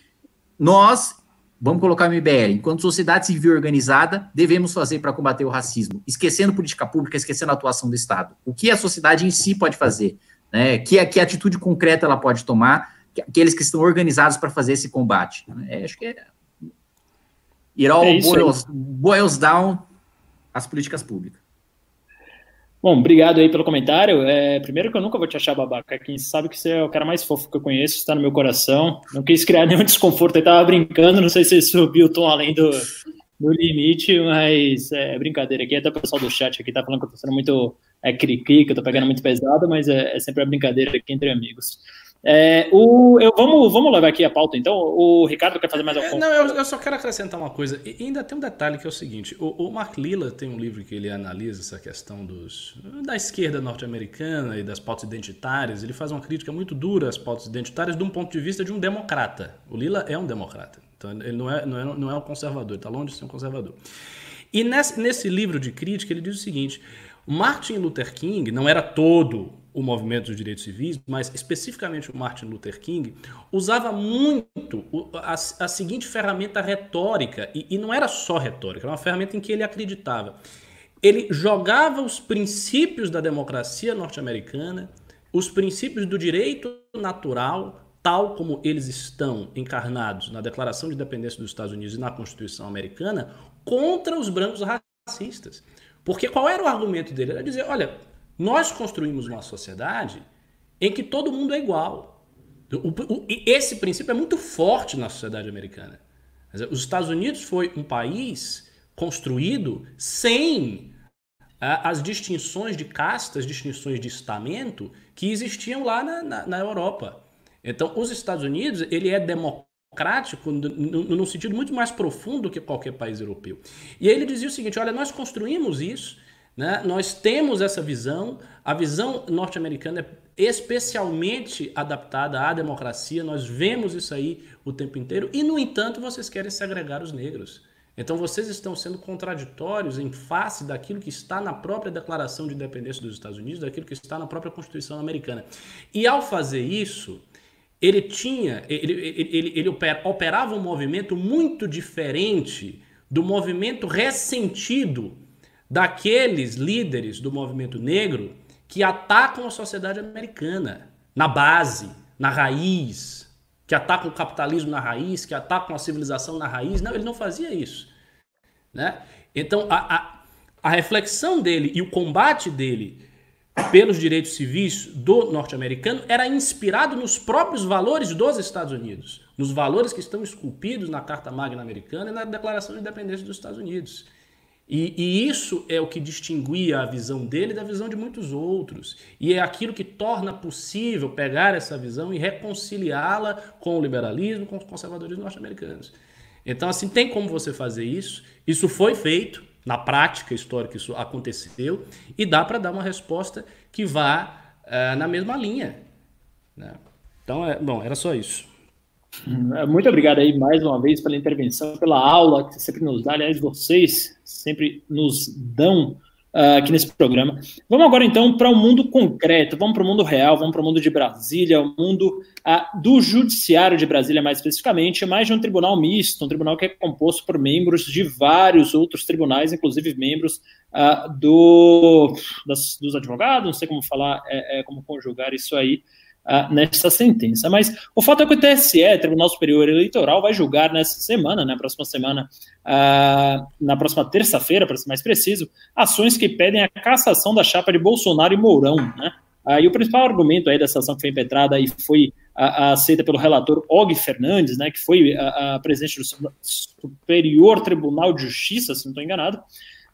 nós, vamos colocar o MBL, enquanto sociedade civil organizada, devemos fazer para combater o racismo, esquecendo política pública, esquecendo a atuação do Estado. O que a sociedade em si pode fazer, né? que, que atitude concreta ela pode tomar, aqueles que estão organizados para fazer esse combate. É, acho que é It all é boils, boils down as políticas públicas. Bom, obrigado aí pelo comentário. É, primeiro que eu nunca vou te achar babaca. Quem sabe que você é o cara mais fofo que eu conheço, está no meu coração. Não quis criar [LAUGHS] nenhum desconforto, eu tava brincando, não sei se você subiu o tom além do, do limite, mas é brincadeira aqui. Até o pessoal do chat aqui tá falando que eu tô sendo muito é, cri-cri, que eu tô pegando muito pesado, mas é, é sempre a brincadeira aqui entre amigos. É, o, eu, vamos, vamos levar aqui a pauta, então. O Ricardo quer fazer mais alguma coisa? Não, eu, eu, só quero acrescentar uma coisa. E ainda tem um detalhe que é o seguinte: o, o Mark Lilla tem um livro que ele analisa essa questão dos, da esquerda norte-americana e das pautas identitárias. Ele faz uma crítica muito dura às pautas identitárias de um ponto de vista de um democrata. O Lilla é um democrata. Então, ele não é, não é, não é um conservador, está longe de ser um conservador. E nesse, nesse livro de crítica, ele diz o seguinte: Martin Luther King não era todo o movimento dos direitos civis, mas especificamente o Martin Luther King, usava muito a, a seguinte ferramenta retórica, e, e não era só retórica, era uma ferramenta em que ele acreditava. Ele jogava os princípios da democracia norte-americana, os princípios do direito natural, tal como eles estão encarnados na Declaração de Independência dos Estados Unidos e na Constituição Americana, contra os brancos racistas. Porque qual era o argumento dele? Era dizer, olha, nós construímos uma sociedade em que todo mundo é igual. O, o, esse princípio é muito forte na sociedade americana. Os Estados Unidos foi um país construído sem as distinções de castas, distinções de estamento que existiam lá na, na, na Europa. Então, os Estados Unidos ele é democrático no, sentido muito mais profundo do que qualquer país europeu. E aí ele dizia o seguinte: olha, nós construímos isso né? Nós temos essa visão, a visão norte-americana é especialmente adaptada à democracia, nós vemos isso aí o tempo inteiro, e no entanto vocês querem segregar os negros. Então vocês estão sendo contraditórios em face daquilo que está na própria Declaração de Independência dos Estados Unidos, daquilo que está na própria Constituição americana. E ao fazer isso, ele tinha, ele, ele, ele, ele operava um movimento muito diferente do movimento ressentido daqueles líderes do movimento negro que atacam a sociedade americana na base, na raiz, que atacam o capitalismo na raiz, que atacam a civilização na raiz. Não, ele não fazia isso. Né? Então, a, a, a reflexão dele e o combate dele pelos direitos civis do norte-americano era inspirado nos próprios valores dos Estados Unidos, nos valores que estão esculpidos na Carta Magna Americana e na Declaração de Independência dos Estados Unidos. E, e, isso é o que distinguia a visão dele da visão de muitos outros. E é aquilo que torna possível pegar essa visão e reconciliá-la com o liberalismo, com os conservadores norte-americanos. Então, assim, tem como você fazer isso. Isso foi feito, na prática histórica, isso aconteceu, e dá para dar uma resposta que vá uh, na mesma linha. Né? Então, é, bom, era só isso. Muito obrigado aí mais uma vez pela intervenção, pela aula que você sempre nos dá. Aliás, vocês sempre nos dão uh, aqui nesse programa. Vamos agora então para o um mundo concreto, vamos para o mundo real, vamos para o mundo de Brasília, o mundo uh, do judiciário de Brasília mais especificamente, mais de um tribunal misto, um tribunal que é composto por membros de vários outros tribunais, inclusive membros uh, do, das, dos advogados, não sei como falar, é, é, como conjugar isso aí, nessa sentença. Mas o fato é que o TSE, Tribunal Superior Eleitoral, vai julgar nessa semana, na né, próxima semana, na próxima terça-feira, para ser mais preciso, ações que pedem a cassação da chapa de Bolsonaro e Mourão. Né? E o principal argumento aí dessa ação que foi impetrada e foi aceita pelo relator Og Fernandes, né, que foi a presidente do Superior Tribunal de Justiça, se não estou enganado,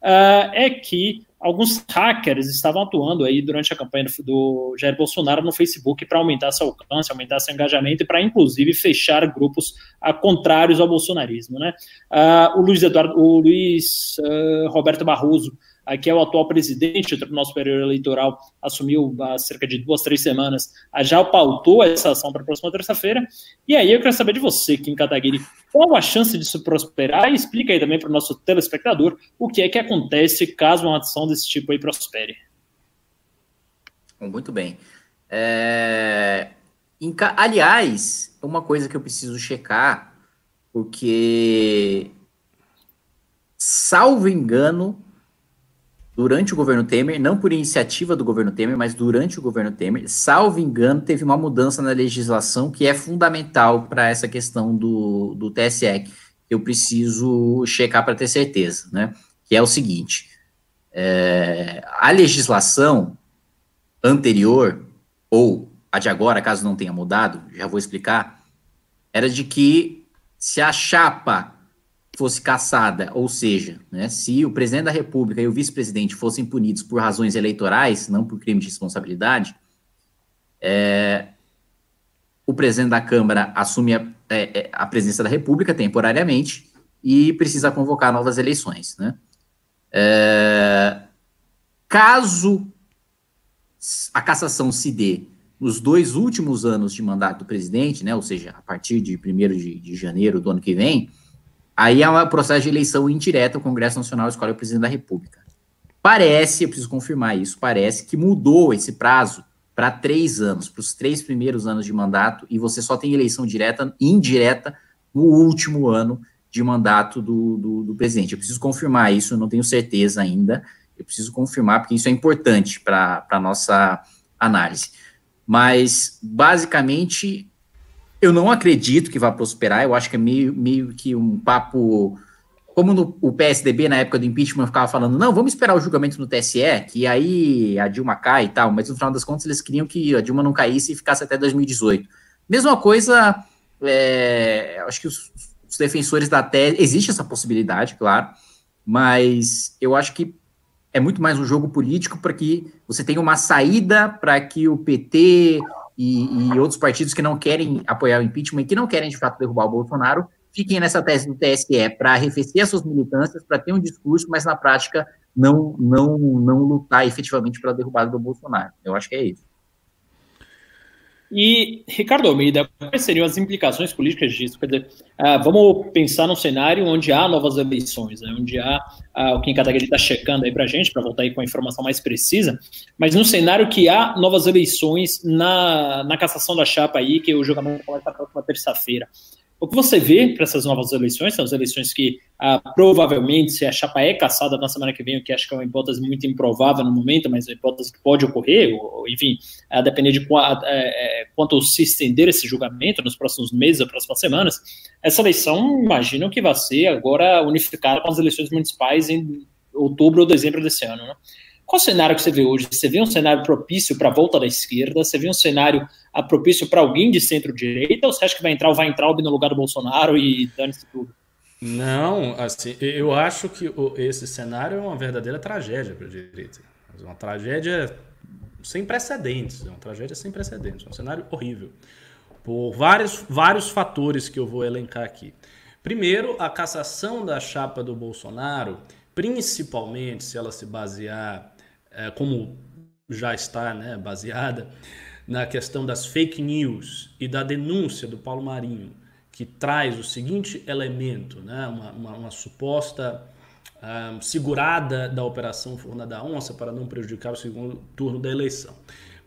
é que alguns hackers estavam atuando aí durante a campanha do Jair Bolsonaro no Facebook para aumentar seu alcance, aumentar seu engajamento e para inclusive fechar grupos uh, contrários ao bolsonarismo, né? Uh, o Luiz Eduardo, o Luiz uh, Roberto Barroso que é o atual presidente do Tribunal Superior Eleitoral, assumiu há cerca de duas, três semanas, já pautou essa ação para a próxima terça-feira. E aí eu quero saber de você, Kim Kataguiri, qual a chance disso prosperar? E explica aí também para o nosso telespectador o que é que acontece caso uma ação desse tipo aí prospere. Muito bem. É... Aliás, uma coisa que eu preciso checar, porque, salvo engano, durante o governo Temer, não por iniciativa do governo Temer, mas durante o governo Temer, salvo engano, teve uma mudança na legislação que é fundamental para essa questão do, do TSE. Eu preciso checar para ter certeza, né? Que é o seguinte: é, a legislação anterior, ou a de agora, caso não tenha mudado, já vou explicar, era de que se a chapa fosse caçada, ou seja, né, se o presidente da República e o vice-presidente fossem punidos por razões eleitorais, não por crime de responsabilidade, é, o presidente da Câmara assume a, é, é a, presidência da República temporariamente e precisa convocar novas eleições. Né? É, caso a cassação se dê nos dois últimos anos de mandato do presidente, né, ou seja, a partir de 1 de, de janeiro do ano que vem, Aí é um processo de eleição indireta, o Congresso Nacional escolhe o presidente da República. Parece, eu preciso confirmar isso, parece que mudou esse prazo para três anos, para os três primeiros anos de mandato, e você só tem eleição direta, indireta, no último ano de mandato do, do, do presidente. Eu preciso confirmar isso, eu não tenho certeza ainda, eu preciso confirmar, porque isso é importante para a nossa análise. Mas, basicamente, eu não acredito que vá prosperar, eu acho que é meio, meio que um papo. Como no, o PSDB, na época do impeachment, ficava falando, não, vamos esperar o julgamento no TSE, que aí a Dilma cai e tal, mas no final das contas eles queriam que a Dilma não caísse e ficasse até 2018. Mesma coisa, é, acho que os, os defensores da tese, existe essa possibilidade, claro, mas eu acho que é muito mais um jogo político para que você tenha uma saída para que o PT, e, e, outros partidos que não querem apoiar o impeachment que não querem, de fato, derrubar o Bolsonaro, fiquem nessa tese do TSE para arrefecer as suas militâncias, para ter um discurso, mas na prática não, não, não lutar efetivamente pela derrubada do Bolsonaro. Eu acho que é isso. E, Ricardo Almeida, quais seriam as implicações políticas disso? Quer dizer, uh, vamos pensar num cenário onde há novas eleições, né? onde há, uh, o Kim Kataguiri está checando aí para a gente, para voltar aí com a informação mais precisa, mas num cenário que há novas eleições na, na cassação da chapa aí, que o julgamento começa na próxima terça-feira. O que você vê para essas novas eleições, são as eleições que ah, provavelmente, se a chapa é caçada na semana que vem, o que acho que é uma hipótese muito improvável no momento, mas é uma hipótese que pode ocorrer, ou, enfim, a depender de qual, é, é, quanto se estender esse julgamento nos próximos meses, nas próximas semanas, essa eleição, imagino que vai ser agora unificada com as eleições municipais em outubro ou dezembro desse ano. Né? Qual cenário que você vê hoje? Você vê um cenário propício para a volta da esquerda? Você vê um cenário ah, propício para alguém de centro-direita? Ou você acha que vai entrar o Weintraub no lugar do Bolsonaro e dane-se tudo? Não, assim, eu acho que esse cenário é uma verdadeira tragédia para a direita. Uma tragédia sem precedentes, é uma tragédia sem precedentes, é um cenário horrível. Por vários, vários fatores que eu vou elencar aqui. Primeiro, a cassação da chapa do Bolsonaro, principalmente se ela se basear é, como já está né, baseada na questão das fake news e da denúncia do Paulo Marinho, que traz o seguinte elemento, né, uma, uma, uma suposta um, ah, segurada da Operação Forna da Onça para não prejudicar o segundo turno da eleição.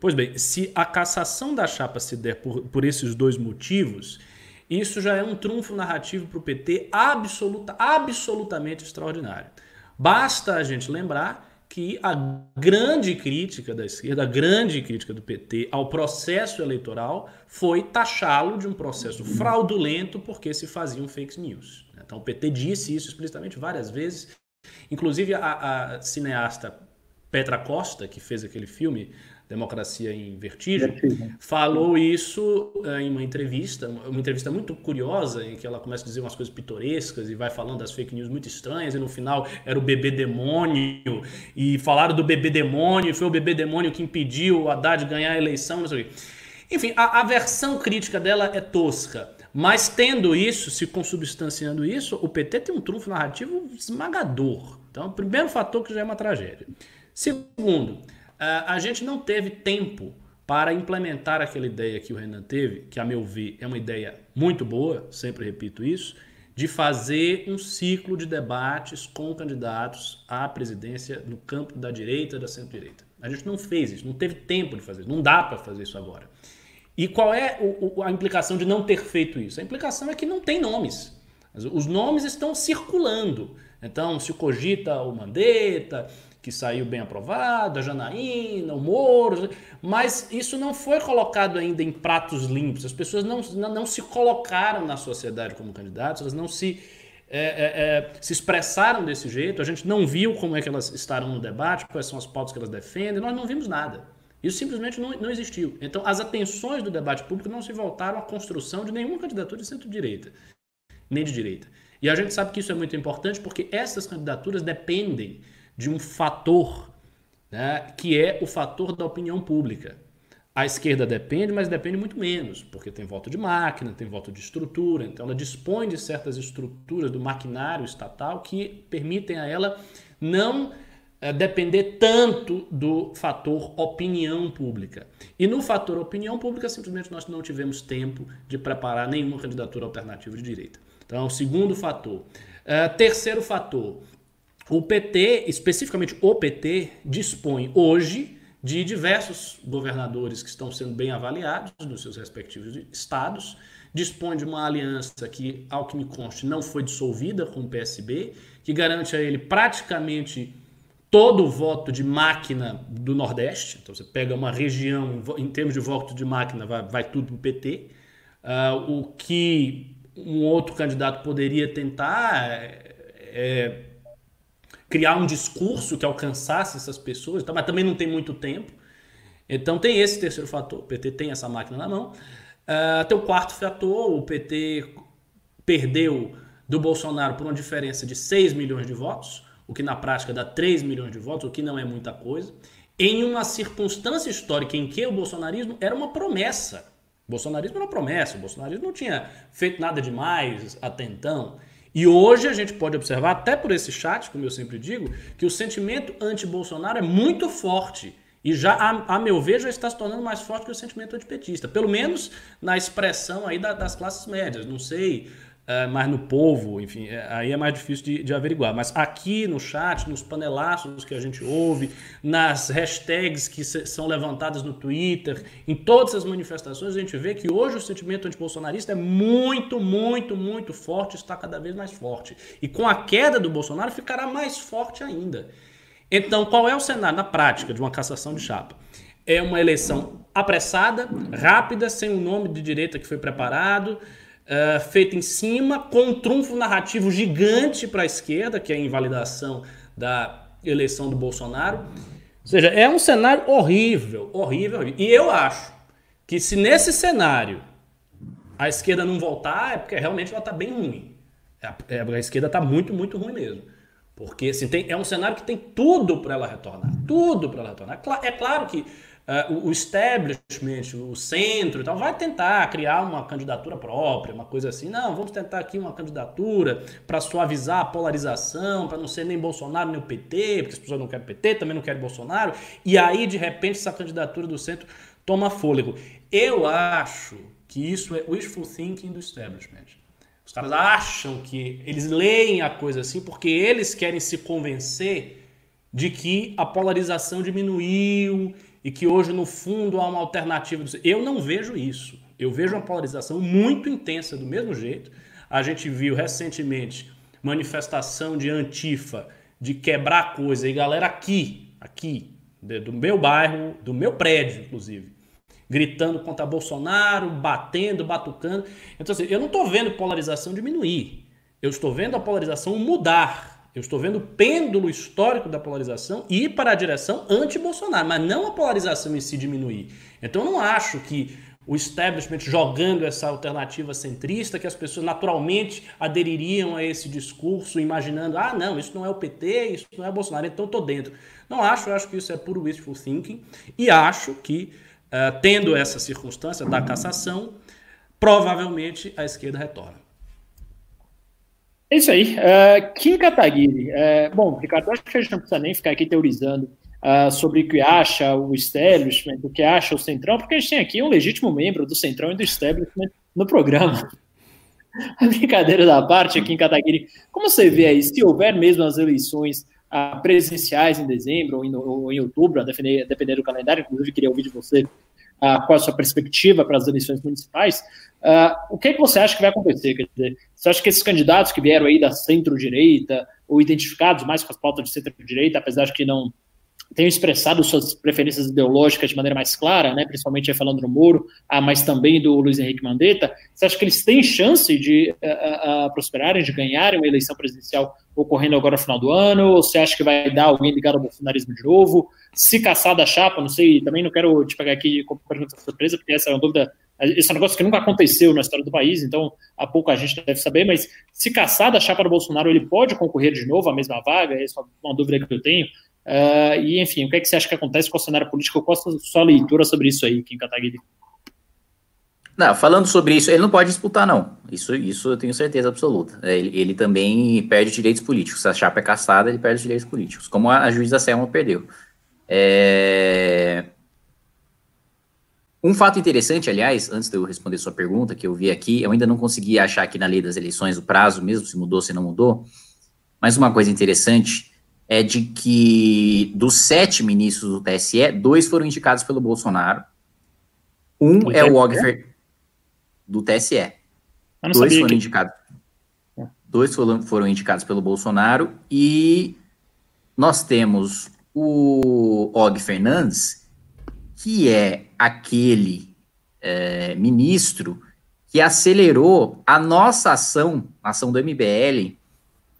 Pois bem, se a cassação da chapa se der por, por esses dois motivos, isso já é um trunfo narrativo para o PT absoluta, absolutamente extraordinário. Basta a gente lembrar que a grande crítica da esquerda, a grande crítica do PT ao processo eleitoral foi taxá-lo de um processo fraudulento porque se faziam fake news. Então o PT disse isso explicitamente várias vezes. Inclusive a, a cineasta Petra Costa, que fez aquele filme Democracia em Vertigem, falou isso uh, em uma entrevista, uma entrevista muito curiosa, em que ela começa a dizer umas coisas pitorescas e vai falando das fake news muito estranhas, e no final era o bebê demônio, e falaram do bebê demônio, e foi o bebê demônio que impediu o Haddad ganhar a eleição, não sei o quê. Enfim, a, a versão crítica dela é tosca, Mas tendo isso, se consubstanciando isso, o PT tem um trunfo narrativo esmagador. Então, primeiro fator que já é uma tragédia. Segundo, a gente não teve tempo para implementar aquela ideia que o Renan teve, que a meu ver é uma ideia muito boa, sempre repito isso, de fazer um ciclo de debates com candidatos à presidência no campo da direita e da centro-direita. A gente não fez isso, não teve tempo de fazer não dá para fazer isso agora. E qual é a implicação de não ter feito isso? A implicação é que não tem nomes. Os nomes estão circulando. Então, se cogita o Mandetta, que saiu bem aprovado, a Janaína, o Moro, mas isso não foi colocado ainda em pratos limpos. As pessoas não, não se colocaram na sociedade como candidatos, elas não se, é, é, é, se expressaram desse jeito, a gente não viu como é que elas estarão no debate, quais são as pautas que elas defendem, nós não vimos nada. Isso simplesmente não, não existiu. Então, as atenções do debate público não se voltaram à construção de nenhuma candidatura de centro-direita, nem de direita. E a gente sabe que isso é muito importante porque essas candidaturas dependem de um fator né, que é o fator da opinião pública. A esquerda depende, mas depende muito menos, porque tem voto de máquina, tem voto de estrutura, então ela dispõe de certas estruturas do maquinário estatal que permitem a ela não é, depender tanto do fator opinião pública. E no fator opinião pública, simplesmente nós não tivemos tempo de preparar nenhuma candidatura alternativa de direita. Então, segundo fator. Uh, terceiro fator, o PT, especificamente o PT, dispõe hoje de diversos governadores que estão sendo bem avaliados nos seus respectivos estados, dispõe de uma aliança que, ao que me conste, não foi dissolvida com o PSB, que garante a ele praticamente todo o voto de máquina do Nordeste. Então você pega uma região, em termos de voto de máquina, vai, vai tudo para o PT. Uh, o que um outro candidato poderia tentar é, é criar um discurso que alcançasse essas pessoas, mas também não tem muito tempo. Então tem esse terceiro fator, o PT tem essa máquina na mão. Uh, tem o quarto fator, o PT perdeu do Bolsonaro por uma diferença de 6 milhões de votos, o que na prática dá 3 milhões de votos, o que não é muita coisa, em uma circunstância histórica em que o bolsonarismo era uma promessa. O bolsonarismo era uma promessa, o bolsonarismo não tinha feito nada demais até então. E hoje a gente pode observar, até por esse chat, como eu sempre digo, que o sentimento anti-Bolsonaro é muito forte. E já, a, a, meu ver, já está se tornando mais forte que o sentimento antipetista. Pelo menos na expressão aí da, das classes médias. Não sei é, mas no povo, enfim, é, aí é mais difícil de, de, averiguar. Mas aqui no chat, nos panelaços que a gente ouve, nas hashtags que se, são levantadas no Twitter, em todas as manifestações, a gente vê que hoje o sentimento antibolsonarista é muito, muito, muito forte, está cada vez mais forte. E com a queda do Bolsonaro ficará mais forte ainda. Então, qual é o cenário na prática de uma cassação de chapa? É uma eleição apressada, rápida, sem um nome de direita que foi preparado uh, feita em cima, com um trunfo narrativo gigante para a esquerda, que é a invalidação da eleição do Bolsonaro. Ou seja, é um cenário horrível, horrível. E eu acho que se nesse cenário a esquerda não voltar, é porque realmente ela está bem ruim. A, é, a esquerda está muito, muito ruim mesmo. Porque assim, tem, é um cenário que tem tudo para ela retornar. Tudo para ela retornar. É claro que Uh, o establishment, o centro e tal, vai tentar criar uma candidatura própria, uma coisa assim. Não, vamos tentar aqui uma candidatura para suavizar a polarização, para não ser nem Bolsonaro nem o PT, porque as pessoas não querem PT, também não querem Bolsonaro. E aí, de repente, essa candidatura do centro toma fôlego. Eu acho que isso é wishful thinking do establishment. Os caras acham que eles leem a coisa assim porque eles querem se convencer de que a polarização diminuiu e que hoje, no fundo, há uma alternativa. Eu não vejo isso. Eu vejo uma polarização muito intensa do mesmo jeito. A gente viu recentemente manifestação de antifa, de quebrar coisa, e galera aqui, aqui, do meu bairro, do meu prédio, inclusive, gritando contra Bolsonaro, batendo, batucando. Então, assim, eu não estou vendo polarização diminuir. Eu estou vendo a polarização mudar. Eu estou vendo o pêndulo histórico da polarização ir para a direção anti-Bolsonaro, mas não a polarização em si diminuir. Então eu não acho que o establishment jogando essa alternativa centrista, que as pessoas naturalmente adeririam a esse discurso, imaginando, ah, não, isso não é o PT, isso não é Bolsonaro, então estou dentro. Não acho, acho que isso é puro wishful thinking, e acho que, uh, tendo essa circunstância da cassação, provavelmente a esquerda retorna. É isso aí. Uh, Kim Kataguiri. Uh, bom, Ricardo, acho que a gente não precisa nem ficar aqui teorizando uh, sobre o que acha o establishment, o que acha o Centrão, porque a gente tem aqui um legítimo membro do Centrão e do establishment no programa. [LAUGHS] A brincadeira da parte aqui em Kataguiri. Como você vê aí, se houver mesmo as eleições uh, presenciais em dezembro ou em, ou em outubro, a depender, depender, do calendário, inclusive queria ouvir de você qual é a sua perspectiva para as eleições municipais, uh, o que, é que você acha que vai acontecer? Quer dizer, você acha que esses candidatos que vieram aí da centro-direita, ou identificados mais com as pautas de centro-direita, apesar de que não tenham expressado suas preferências ideológicas de maneira mais clara, né, principalmente falando do Moro, ah, mas também do Luiz Henrique Mandetta, você acha que eles têm chance de uh, uh, prosperarem, de ganharem uma eleição presidencial ocorrendo agora no final do ano? Ou você acha que vai dar alguém ligado ao bolsonarismo de novo? Se caçar da chapa, não sei, também não quero te pegar aqui com pergunta surpresa, porque essa é uma dúvida, esse é um negócio que nunca aconteceu na história do país, então há pouco a gente deve saber, mas se caçar da chapa do Bolsonaro, ele pode concorrer de novo à mesma vaga? Essa é uma dúvida que eu tenho. Uh, e, enfim, o que, é que você acha que acontece com o cenário político? Qual a sua leitura sobre isso aí, Kim Kataguiri? Não, falando sobre isso, ele não pode disputar, não. Isso, isso eu tenho certeza absoluta. É, ele, ele também perde direitos políticos. Se a chapa é caçada, ele perde direitos políticos, como a, a juíza Selma perdeu. É... Um fato interessante, aliás, antes de eu responder sua pergunta, que eu vi aqui, eu ainda não consegui achar aqui na lei das eleições o prazo mesmo, se mudou, se não mudou, mas uma coisa interessante é de que dos sete ministros do TSE, dois foram indicados pelo Bolsonaro. Um é o Og do TSE. Dois foram que... indicados. Dois foram, foram indicados pelo Bolsonaro e nós temos o Og Fernandes, que é aquele é, ministro que acelerou a nossa ação, a ação do MBL,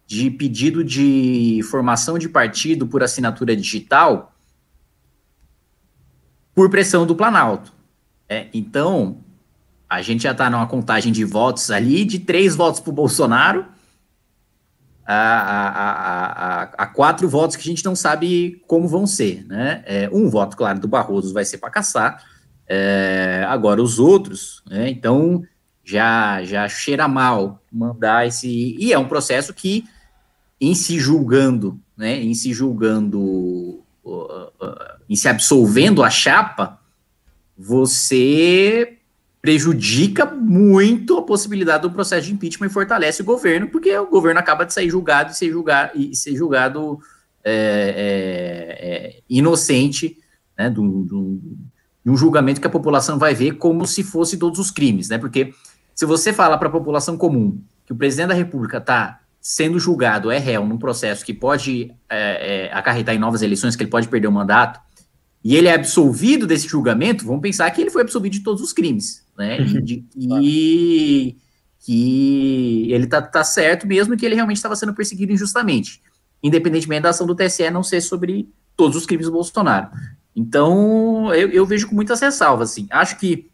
de pedido de formação de partido por assinatura digital por pressão do Planalto. É, então, a gente já está numa contagem de votos ali de três votos para o Bolsonaro a, a, a, a, quatro votos que a gente não sabe como vão ser. Né? É, um voto, claro, do Barroso vai ser para caçar, é, agora os outros, né? então já, já cheira mal mandar esse. E é um processo que em se julgando, né, em se julgando, uh, uh, em se absolvendo a chapa, você prejudica muito a possibilidade do processo de impeachment e fortalece o governo, porque o governo acaba de sair julgado e ser julgado, e ser julgado é, é, é, inocente, né, de um julgamento que a população vai ver como se fosse todos os crimes, né? Porque se você fala para a população comum que o presidente da República está sendo julgado é réu num processo que pode é, é, acarretar em novas eleições, que ele pode perder o mandato, e ele é absolvido desse julgamento, vamos pensar que ele foi absolvido de todos os crimes, né? E, de, e que ele tá, tá certo mesmo que ele realmente estava sendo perseguido injustamente, independentemente da ação do TSE não ser sobre todos os crimes do Bolsonaro. Então, eu, eu vejo com muitas ressalvas, assim. Acho que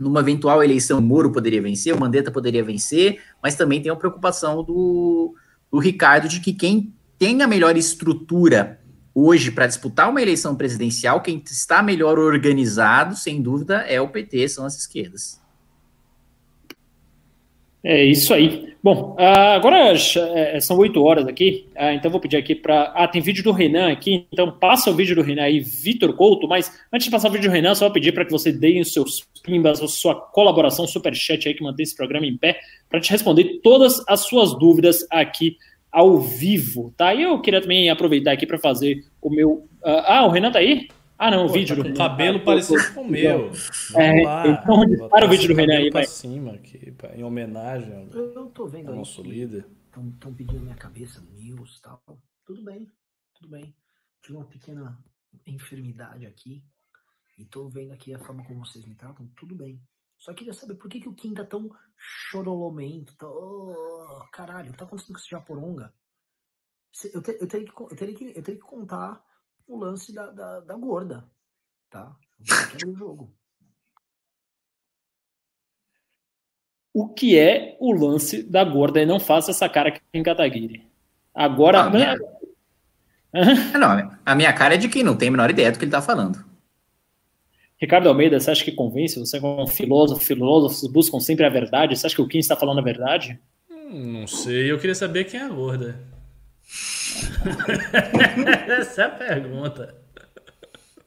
numa eventual eleição, o Moro poderia vencer, o Mandetta poderia vencer, mas também tem a preocupação do, do Ricardo de que quem tem a melhor estrutura hoje para disputar uma eleição presidencial, quem está melhor organizado, sem dúvida, é o PT, são as esquerdas. É isso aí. Bom, ah, agora é, são oito horas aqui, ah, então vou pedir aqui para. Ah, tem vídeo do Renan aqui, então passa o vídeo do Renan aí, Vitor Couto, mas antes de passar o vídeo do Renan, só vou pedir para que você dê os seus pimbas, a sua colaboração, super chat aí que mantém esse programa em pé, para te responder todas as suas dúvidas aqui ao vivo, tá? E eu queria também aproveitar aqui para fazer o meu. ah, o Renan tá aí? Ah, não, o vídeo tá do cabelo ah, parecido com o meu. É, então dispara o vídeo do Renan aí, vai. cima aqui, pra, em homenagem ao, eu tô vendo ao nosso líder. Estão pedindo minha cabeça, news e tal. Tudo bem, tudo bem. Tive uma pequena enfermidade aqui. E tô vendo aqui a forma como vocês me tratam, tudo bem. Só queria saber por que, que o Kim tá tão chorolomento, tão... Oh, caralho, tá acontecendo com esse Japoronga? Eu, te, eu, teria que, eu, teria que, eu teria que contar o lance da, da, da gorda, tá? o jogo. O que é o lance da gorda? E não faça essa cara aqui em Kataguiri. Agora. Não, minha... não, a minha cara é de quem não tem a menor ideia do que ele tá falando. Ricardo Almeida, você acha que convence? Você é um filósofo, filósofos buscam sempre a verdade. Você acha que o Kim está falando a verdade? Hum, não sei, eu queria saber quem é a gorda. [LAUGHS] Essa é a pergunta.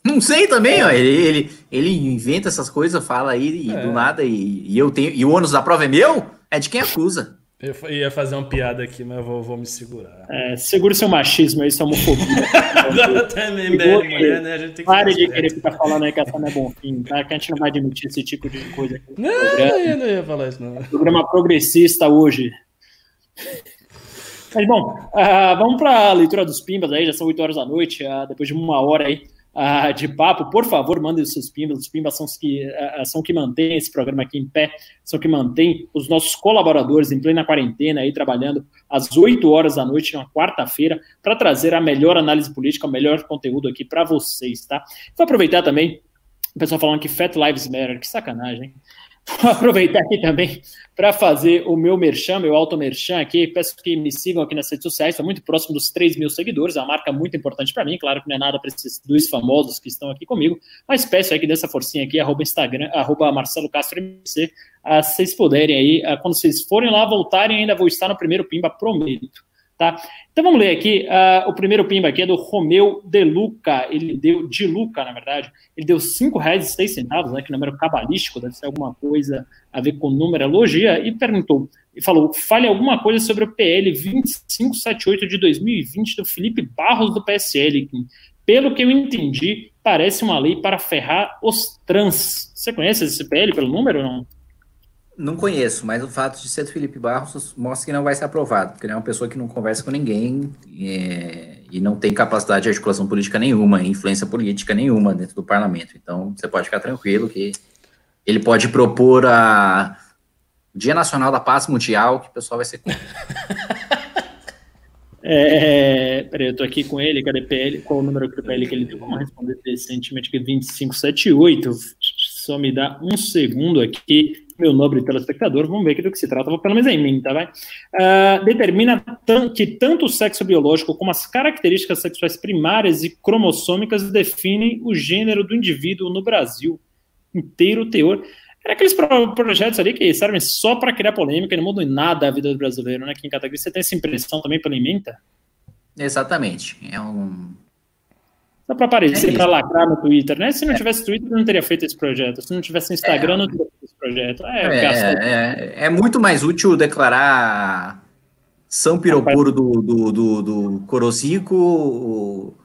Não sei também, ó. Ele, ele, ele inventa essas coisas, fala aí e É. do nada, e, e eu tenho. E o ônus da prova é meu? É de quem acusa. Eu ia fazer uma piada aqui, mas eu vou, vou me segurar. É, segure seu machismo aí, sua homofobia. [LAUGHS] Mulher, né? A gente tem que Pare de querer ficar falando aí que essa não é bom fim, tá? Que a gente não vai admitir esse tipo de coisa aqui. Não, programa. eu não ia falar isso, não. Programa progressista hoje. Mas bom, ah, vamos para a leitura dos pimbas aí, já são 8 horas da noite, ah, depois de uma hora aí ah, de papo, por favor, mandem os seus pimbas, os pimbas são os que, ah, são que mantêm esse programa aqui em pé, são que mantêm os nossos colaboradores em plena quarentena aí, trabalhando às 8 horas da noite, na quarta-feira, para trazer a melhor análise política, o melhor conteúdo aqui para vocês, tá? Vou aproveitar também, o pessoal falando que Fat Lives Matter, que sacanagem, hein? [LAUGHS] Aproveitar aqui também para fazer o meu merchan, meu auto merchan aqui. Peço que me sigam aqui nas redes sociais. Estou muito próximo dos 3 mil seguidores, é uma marca muito importante para mim. Claro que não é nada para esses dois famosos que estão aqui comigo, mas peço aí que dessa forcinha aqui, arroba Instagram, arroba Marcelo Castro MC, vocês puderem aí, quando vocês forem lá, voltarem, ainda vou estar no primeiro Pimba, prometo. Tá? Então vamos ler aqui. ah, o primeiro Pimba aqui é do Romeu De Luca. Ele deu, de Luca, na verdade, ele deu R$ 5,06, né? Que número cabalístico, deve ser alguma coisa a ver com numerologia, e perguntou, e falou: fale alguma coisa sobre o PL 2578 de 2020 do Felipe Barros do PSL. que, Pelo que eu entendi, parece uma lei para ferrar os trans. Você conhece esse PL pelo número ou não? Não conheço, mas o fato de ser do Felipe Barros mostra que não vai ser aprovado, porque ele é uma pessoa que não conversa com ninguém é, e não tem capacidade de articulação política nenhuma, influência política nenhuma dentro do parlamento. Então, você pode ficar tranquilo que ele pode propor a Dia Nacional da Paz Mundial, que o pessoal vai ser contra. [LAUGHS] É, peraí, eu tô aqui com ele, cadê PL? Qual o número do PL que ele deu? Vamos responder decentemente aqui, 2578. Só me dá um segundo aqui, meu nobre telespectador, vamos ver do que se trata, vou pelo menos em mim, tá? Vai? Ah, determina que tanto o sexo biológico como as características sexuais primárias e cromossômicas definem o gênero do indivíduo no Brasil inteiro teor. Era aqueles pro- projetos ali que servem só para criar polêmica e não mudam em nada a vida do brasileiro, né? Aqui em Cataguiri, você tem essa impressão também pela emenda? Exatamente. É um. Só para aparecer, É para lacrar no Twitter, né? Se não tivesse Twitter, eu não teria feito esse projeto. Se não tivesse Instagram, eu não teria projeto. É. É, é, é muito mais útil declarar São Piropuro do, do, do, do Corocico,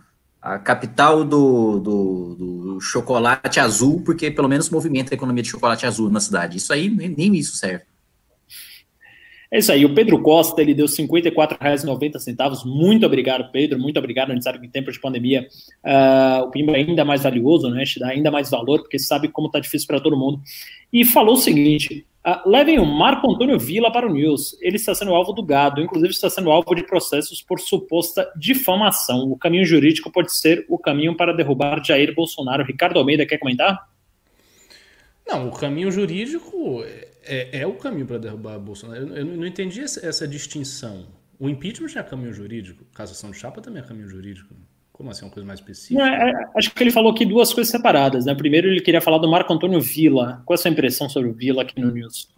a capital do, do, do chocolate azul, porque pelo menos movimenta a economia de chocolate azul na cidade. Isso aí, nem, nem isso serve. É isso aí. O Pedro Costa, ele deu R$ 54,90. Muito obrigado, Pedro. Muito obrigado. A gente sabe que em tempo de pandemia ah, o Pimba é ainda mais valioso, né? Te dá ainda mais valor, porque sabe como tá difícil para todo mundo. E falou o seguinte: ah, levem o Marco Antônio Vila para o News. Ele está sendo alvo do gado, inclusive está sendo alvo de processos por suposta difamação. O caminho jurídico pode ser o caminho para derrubar Jair Bolsonaro. Ricardo Almeida, quer comentar? Não, o caminho jurídico é, é o caminho para derrubar a Bolsonaro. Eu, eu não entendi essa, essa distinção. O impeachment é caminho jurídico, cassação de chapa também é caminho jurídico. Como assim, uma coisa mais específica? É- é- acho que ele falou aqui duas coisas separadas, né? Primeiro, ele queria falar do Marco Antônio Vila. Qual é a sua impressão sobre o Vila aqui no News?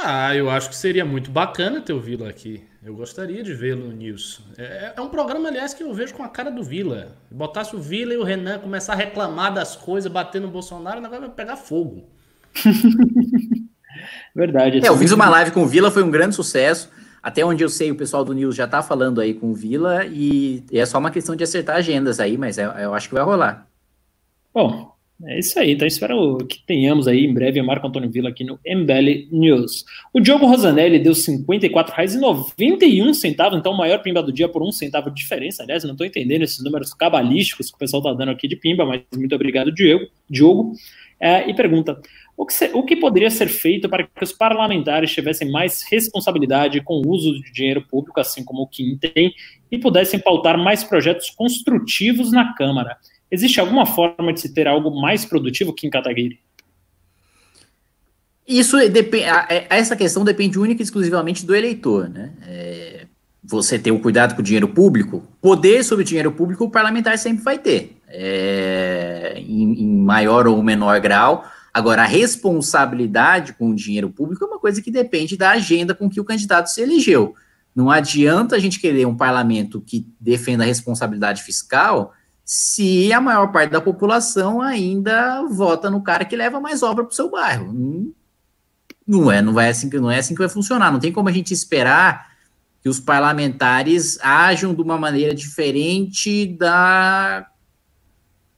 Ah, eu acho que seria muito bacana ter o Vila aqui. Eu gostaria de vê-lo no News. É, é um programa, aliás, que eu vejo com a cara do Vila. Botasse o Vila e o Renan começar a reclamar das coisas, bater no Bolsonaro, o negócio vai pegar fogo. [LAUGHS] Verdade. É, eu fiz uma live com o Vila, foi um grande sucesso. Até onde eu sei, o pessoal do News já tá falando aí com o Vila e é só uma questão de acertar agendas aí, mas é- eu acho que vai rolar. Bom, é isso aí. Então espero que tenhamos aí em breve o Marco Antônio Vila aqui no MBL News. O Diogo Rosanelli deu R$ 54,91, então o maior pimba do dia por um centavo de diferença. Aliás, eu não estou entendendo esses números cabalísticos que o pessoal está dando aqui de pimba, mas muito obrigado, Diego. Diogo. É, e pergunta: o que, se- o que poderia ser feito para que os parlamentares tivessem mais responsabilidade com o uso de dinheiro público, assim como o Kim tem, e pudessem pautar mais projetos construtivos na Câmara? Existe alguma forma de se ter algo mais produtivo em Kataguiri? Isso depende. Essa questão depende única e exclusivamente do eleitor, né? É, você ter o cuidado com o dinheiro público, poder sobre o dinheiro público o parlamentar sempre vai ter. É, em, em maior ou menor grau. Agora, a responsabilidade com o dinheiro público é uma coisa que depende da agenda com que o candidato se elegeu. Não adianta a gente querer um parlamento que defenda a responsabilidade fiscal se a maior parte da população ainda vota no cara que leva mais obra para o seu bairro. Não é, não vai assim, não é assim que vai funcionar. Não tem como a gente esperar que os parlamentares ajam de uma maneira diferente da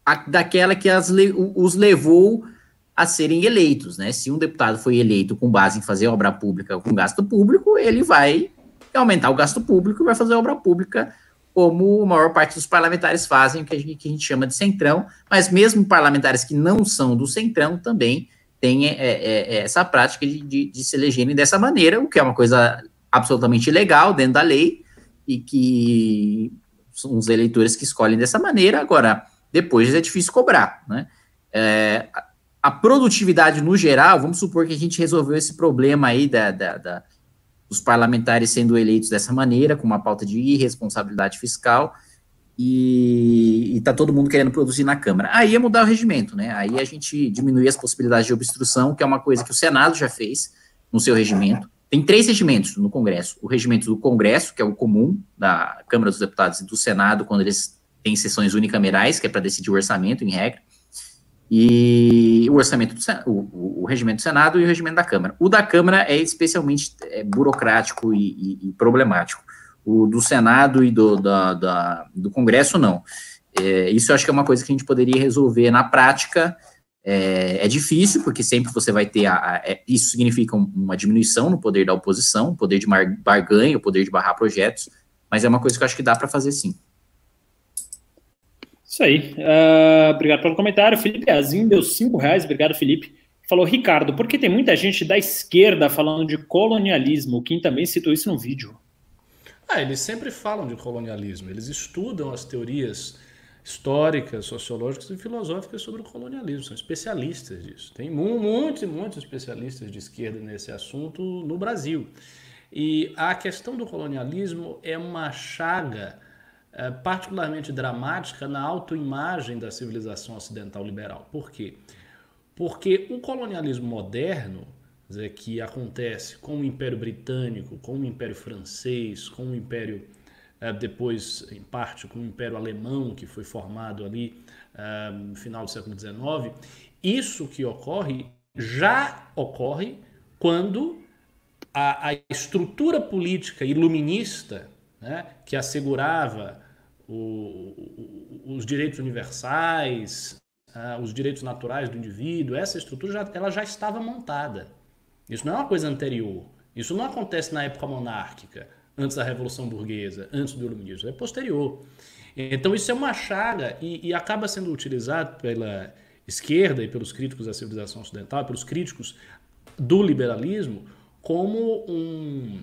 a, daquela que as, os levou a serem eleitos, né? Se um deputado foi eleito com base em fazer obra pública com gasto público, ele vai aumentar o gasto público e vai fazer obra pública como a maior parte dos parlamentares fazem, que a gente, que a gente chama de centrão, mas mesmo parlamentares que não são do centrão também têm é, é, é essa prática de, de, de se elegerem dessa maneira, o que é uma coisa absolutamente legal dentro da lei, e que são os eleitores que escolhem dessa maneira. Agora, depois é difícil cobrar, né? É, a produtividade no geral, vamos supor que a gente resolveu esse problema aí da, da, da, dos parlamentares sendo eleitos dessa maneira, com uma pauta de irresponsabilidade fiscal, e está todo mundo querendo produzir na Câmara. Aí é mudar o regimento, né? Aí a gente diminui as possibilidades de obstrução, que é uma coisa que o Senado já fez no seu regimento. Tem três regimentos no Congresso. O regimento do Congresso, que é o comum da Câmara dos Deputados e do Senado, quando eles tem sessões unicamerais, que é para decidir o orçamento, em regra, e o orçamento do o, o, regimento do Senado e o regimento da Câmara. O da Câmara é especialmente é, burocrático e, e, e, problemático. O do Senado e do, da, da, do Congresso, não. É, isso eu acho que é uma coisa que a gente poderia resolver na prática. É, é difícil, porque sempre você vai ter. A, a, é, isso significa uma diminuição no poder da oposição, poder de barganha, o poder de barrar projetos, mas é uma coisa que eu acho que dá para fazer sim. Isso aí. Uh, obrigado pelo comentário. Felipe Azim deu cinco reais. Obrigado, Felipe. Falou, Ricardo, por que tem muita gente da esquerda falando de colonialismo? O Kim também citou isso no vídeo. Ah, eles sempre falam de colonialismo. Eles estudam as teorias históricas, sociológicas e filosóficas sobre o colonialismo. São especialistas disso. Tem muitos e muitos especialistas de esquerda nesse assunto no Brasil. E a questão do colonialismo é uma chaga é, particularmente dramática na autoimagem da civilização ocidental liberal. Por quê? Porque o colonialismo moderno, dizer, que acontece com o Império Britânico, com o Império Francês, com o Império, é, depois, em parte, com o Império Alemão, que foi formado ali é, no final do século XIX, isso que ocorre já ocorre quando a, a estrutura política iluminista né, que assegurava o, os direitos universais, uh, os direitos naturais do indivíduo, essa estrutura já, ela já estava montada. Isso não é uma coisa anterior. Isso não acontece na época monárquica, antes da Revolução Burguesa, antes do Iluminismo, é posterior. Então isso é uma chaga e, e acaba sendo utilizado pela esquerda e pelos críticos da civilização ocidental, pelos críticos do liberalismo, como um,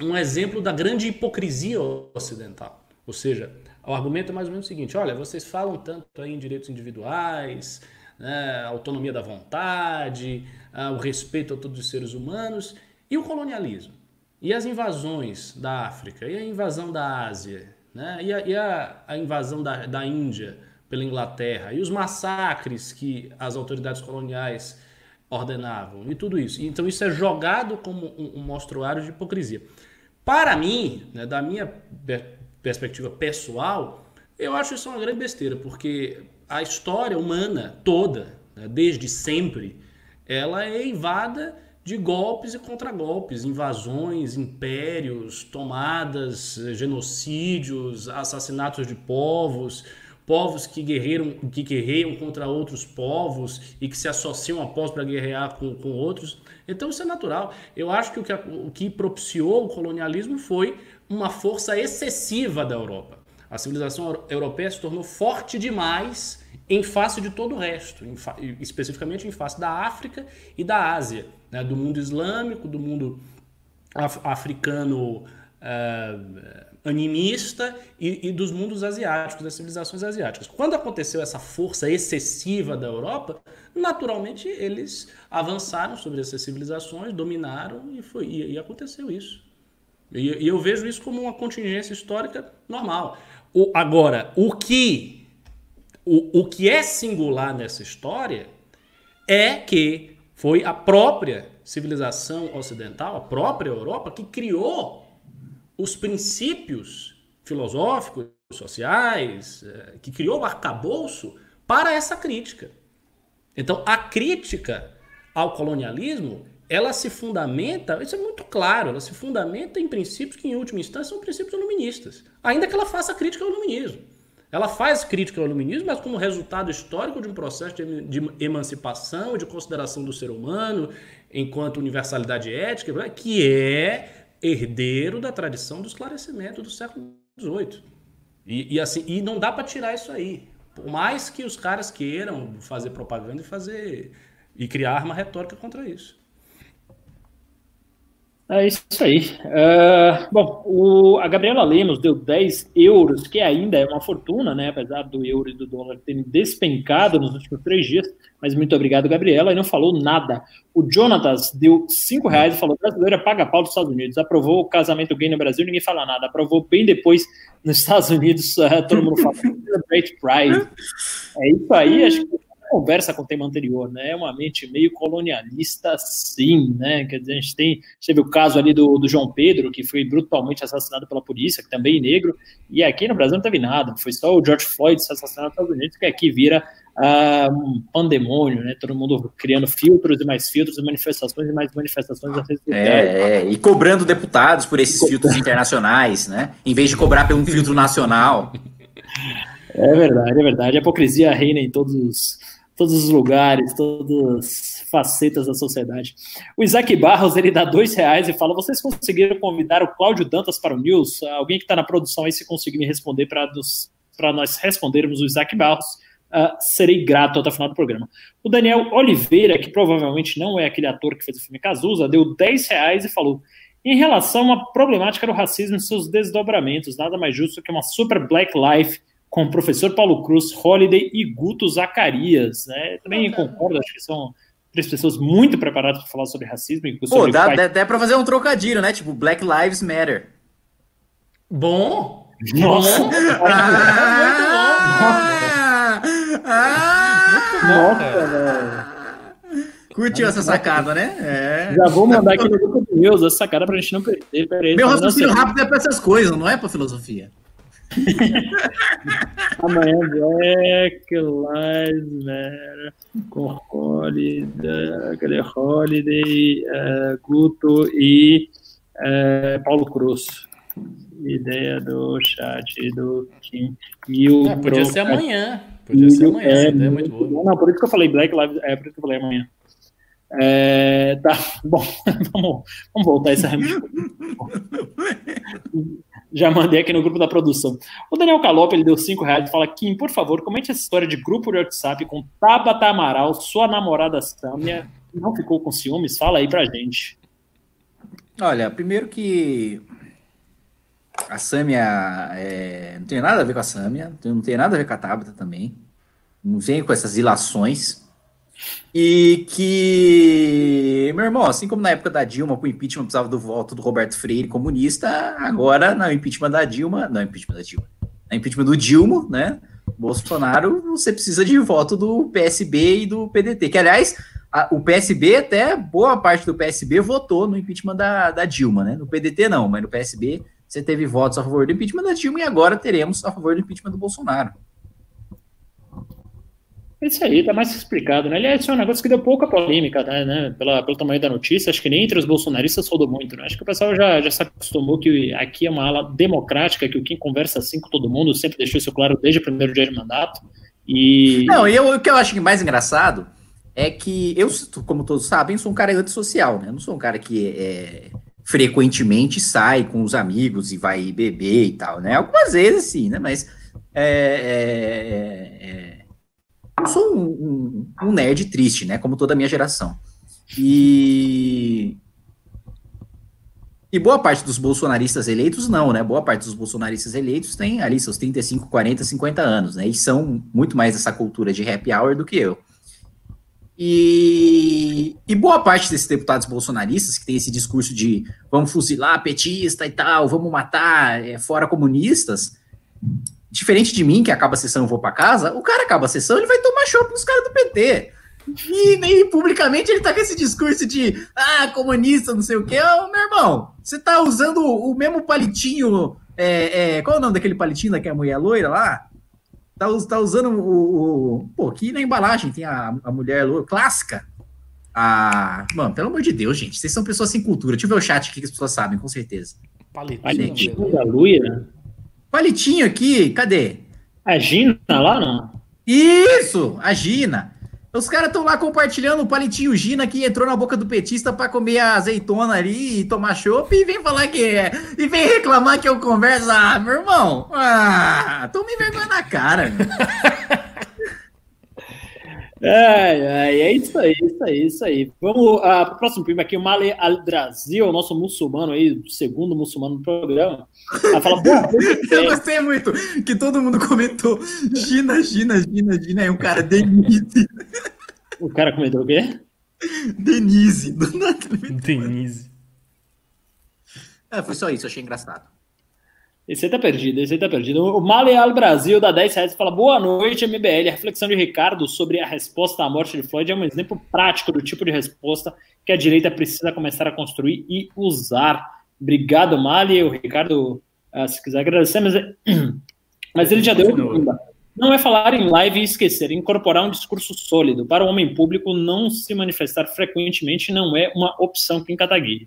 um exemplo da grande hipocrisia ocidental. Ou seja, o argumento é mais ou menos o seguinte: olha, vocês falam tanto aí em direitos individuais, né, autonomia da vontade, o respeito a todos os seres humanos, e o colonialismo? E as invasões da África? E a invasão da Ásia? Né, e, a, e a, a invasão da, da Índia pela Inglaterra? E os massacres que as autoridades coloniais ordenavam? E tudo isso. Então, isso é jogado como um, um mostruário de hipocrisia. Para mim, né, da minha perspectiva pessoal, eu acho isso uma grande besteira, porque a história humana toda, né, desde sempre, ela é invada de golpes e contragolpes, invasões, impérios, tomadas, genocídios, assassinatos de povos, povos que guerreiram, que guerreiam contra outros povos e que se associam a povos para guerrear com, com outros. Então isso é natural. Eu acho que o que, o que propiciou o colonialismo foi uma força excessiva da Europa. A civilização europeia se tornou forte demais em face de todo o resto, em especificamente em face da África e da Ásia, né? do mundo islâmico, do mundo af africano uh, animista e, e, dos mundos asiáticos, das civilizações asiáticas. Quando aconteceu essa força excessiva da Europa, naturalmente eles avançaram sobre essas civilizações, dominaram e, foi, e, e aconteceu isso. E, e eu vejo isso como uma contingência histórica normal. O, agora, o que O, o que é singular nessa história é que foi a própria civilização ocidental, a própria Europa, que criou os princípios filosóficos, sociais, eh, que criou o arcabouço para essa crítica. Então, a crítica ao colonialismo, ela se fundamenta, isso é muito claro, ela se fundamenta em princípios que, em última instância, são princípios iluministas. Ainda que ela faça crítica ao iluminismo. Ela faz crítica ao iluminismo, mas como resultado histórico de um processo de, emancipação, de consideração do ser humano enquanto universalidade ética, que é herdeiro da tradição do esclarecimento do século XVIII. E, e assim, e não dá para tirar isso aí. Por mais que os caras queiram fazer propaganda e fazer e criar arma retórica contra isso. É isso aí. Uh, bom, o, a Gabriela Lemos deu 10 euros, que ainda é uma fortuna, né? Apesar do euro e do dólar terem despencado nos últimos três dias. Mas muito obrigado, Gabriela, e não falou nada. O Jonatas deu 5 reais e falou: brasileira paga pau dos Estados Unidos. Aprovou o casamento gay no Brasil, ninguém fala nada. Aprovou bem depois nos Estados Unidos, uh, [LAUGHS] todo mundo fala: Great Pride. É isso aí, acho que conversa com o tema anterior, né? É uma mente meio colonialista, sim, né? Quer dizer, a gente tem, teve o caso ali do, do João Pedro, que foi brutalmente assassinado pela polícia, que também é negro, e aqui no Brasil não teve nada, foi só o George Floyd assassinado nos Estados Unidos, que aqui vira uh, um pandemônio, né? Todo mundo criando filtros e mais filtros, e manifestações e mais manifestações É, é, e cobrando deputados por esses filtros internacionais, né? Em vez de cobrar pelo filtro nacional. É verdade, é verdade. A hipocrisia reina em todos os todos os lugares, todas as facetas da sociedade. O Isaac Barros, ele dá dois reais e fala, vocês conseguiram convidar o Cláudio Dantas para o News? Alguém que está na produção aí, se conseguir me responder para nós respondermos o Isaac Barros, uh, serei grato até o final do programa. O Daniel Oliveira, que provavelmente não é aquele ator que fez o filme Cazuza, deu 10 reais e falou, em relação à problemática do racismo e seus desdobramentos, nada mais justo que uma super black life com o professor Paulo Cruz, Holiday e Guto Zacarias. Né? Também concordo, acho que são três pessoas muito preparadas para falar sobre racismo. E sobre Pô, dá, dá, dá para fazer um trocadilho, né? Tipo, Black Lives Matter. Bom! Nossa! [LAUGHS] Nossa, velho. Curtiu essa sacada, né? É. Já vou mandar aqui no grupo do Deus essa sacada pra gente não perder. Meu raciocínio rápido é pra essas coisas, não é pra filosofia. Amanhã Black Lives Matter com Holiday, cadê Holiday, uh, Guto e uh, Paulo Cruz. Ideia do chat do Kim. E o é, podia ser amanhã. Podia ser amanhã. É, é muito boa. Não, por isso que eu falei Black Lives, é por isso que eu falei amanhã. É, tá, [LAUGHS] bom, vamos, vamos voltar essa [LAUGHS] Já mandei aqui no grupo da produção. O Daniel Calop, ele deu 5 reais e fala: Kim, por favor, comente essa história de grupo de WhatsApp com Tabata Amaral, sua namorada Sâmia, não ficou com ciúmes? Fala aí pra gente. Olha, primeiro que a Sâmia é, não tem nada a ver com a Sâmia, não tem nada a ver com a Tabata também. Não vem com essas ilações. E que, meu irmão, assim como na época da Dilma, com o impeachment precisava do voto do Roberto Freire comunista, agora no impeachment da Dilma, não, impeachment da Dilma, no impeachment do Dilma, né? Bolsonaro, você precisa de voto do PSB e do PDT, que aliás, a, o PSB, até boa parte do PSB votou no impeachment da, da Dilma, né? No PDT não, mas no PSB você teve votos a favor do impeachment da Dilma e agora teremos a favor do impeachment do Bolsonaro. É isso aí, tá mais explicado, né? Aliás, é um negócio que deu pouca polêmica, né? né? Pela, pelo tamanho da notícia, acho que nem entre os bolsonaristas rodou muito, né? Acho que o pessoal já, já se acostumou que aqui é uma ala democrática, que o Kim conversa assim com todo mundo, sempre deixou isso claro desde o primeiro dia de mandato. E. Não, e o que eu acho mais engraçado é que eu, como todos sabem, sou um cara antissocial, né? Eu não sou um cara que é, frequentemente sai com os amigos e vai beber e tal, né? Algumas vezes sim, né? Mas. é, é, é eu sou um, um, um, nerd triste, né? Como toda a minha geração. E. E boa parte dos bolsonaristas eleitos, não, né? Boa parte dos bolsonaristas eleitos tem ali seus 35, 40, 50 anos, né? E são muito mais essa cultura de happy hour do que eu. E, e, boa parte desses deputados bolsonaristas que tem esse discurso de vamos fuzilar petista e tal, vamos matar é, fora comunistas, diferente de mim, que acaba a sessão e vou para casa, o cara acaba a sessão, ele vai tomar chopp nos caras do PT. E nem publicamente ele tá com esse discurso de ah, comunista, não sei o quê. Ô, meu irmão, você tá usando o mesmo palitinho. É, é, qual é o nome daquele palitinho daquela mulher loira lá? Tá, tá usando o, o. Pô, aqui na embalagem tem a, a mulher loira clássica. Ah, mano, pelo amor de Deus, gente. Vocês são pessoas sem cultura. Deixa eu ver o chat aqui que as pessoas sabem, com certeza. Palitinho, Palitinho da loira? Palitinho aqui, cadê? A Gina lá, não? Isso, a Gina. Os caras estão lá compartilhando o palitinho Gina que entrou na boca do petista para comer a azeitona ali e tomar chopp e vem falar que é. E vem reclamar que eu converso. Ah, meu irmão. Ah, tome vergonha na cara. [LAUGHS] Ai, ai, é isso aí, isso aí, isso aí. Vamos uh, para o próximo primo aqui, o Male Al-Brasil, nosso muçulmano aí, o segundo muçulmano do programa. Ela fala, [LAUGHS] Eu gostei muito que todo mundo comentou Gina, Gina, Gina, Gina, é um cara Denise. O cara comentou o quê? Denise. Denise. É, foi só isso, achei engraçado. Esse aí tá perdido, esse aí tá perdido. O Maleal Brasil dá 10 reais e fala: Boa noite, MBL. A reflexão de Ricardo sobre a resposta à morte de Floyd é um exemplo prático do tipo de resposta que a direita precisa começar a construir e usar. Obrigado, Mali. O Ricardo, ah, se quiser agradecer, mas, [CLEARS THROAT] mas ele já deu. Não é falar em live e esquecer, incorporar um discurso sólido. Para o homem público, não se manifestar frequentemente não é uma opção que em Kataguiri.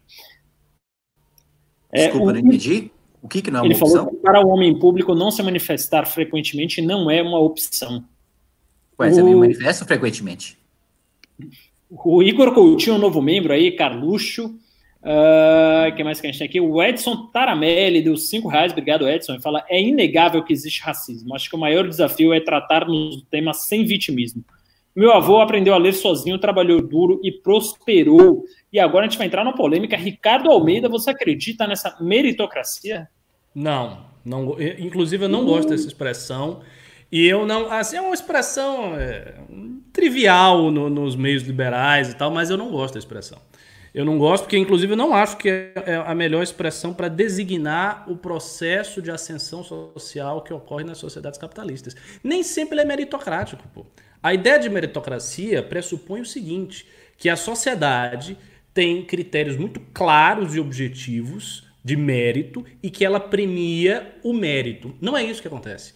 É, Desculpa, o... não entendi. O que, que não é uma Ele opção? falou que para o homem público não se manifestar frequentemente não é uma opção. Ué, você o... me manifesta frequentemente. O Igor Coutinho, um novo membro aí, Carluxo. Uh, que mais que a gente tem aqui? O Edson Taramelli deu 5 reais, obrigado Edson. Ele fala: é inegável que existe racismo. Acho que o maior desafio é tratar nos temas sem vitimismo. Meu avô aprendeu a ler sozinho, trabalhou duro e prosperou. E agora a gente vai entrar numa polêmica. Ricardo Almeida, você acredita nessa meritocracia? Não, não inclusive eu não gosto dessa expressão. E eu não. Assim, é uma expressão é, trivial no, nos meios liberais e tal, mas eu não gosto da expressão. Eu não gosto porque, inclusive, eu não acho que é, é a melhor expressão para designar o processo de ascensão social que ocorre nas sociedades capitalistas. Nem sempre ele é meritocrático. Pô. A ideia de meritocracia pressupõe o seguinte: que a sociedade tem critérios muito claros e objetivos de mérito e que ela premia o mérito. Não é isso que acontece.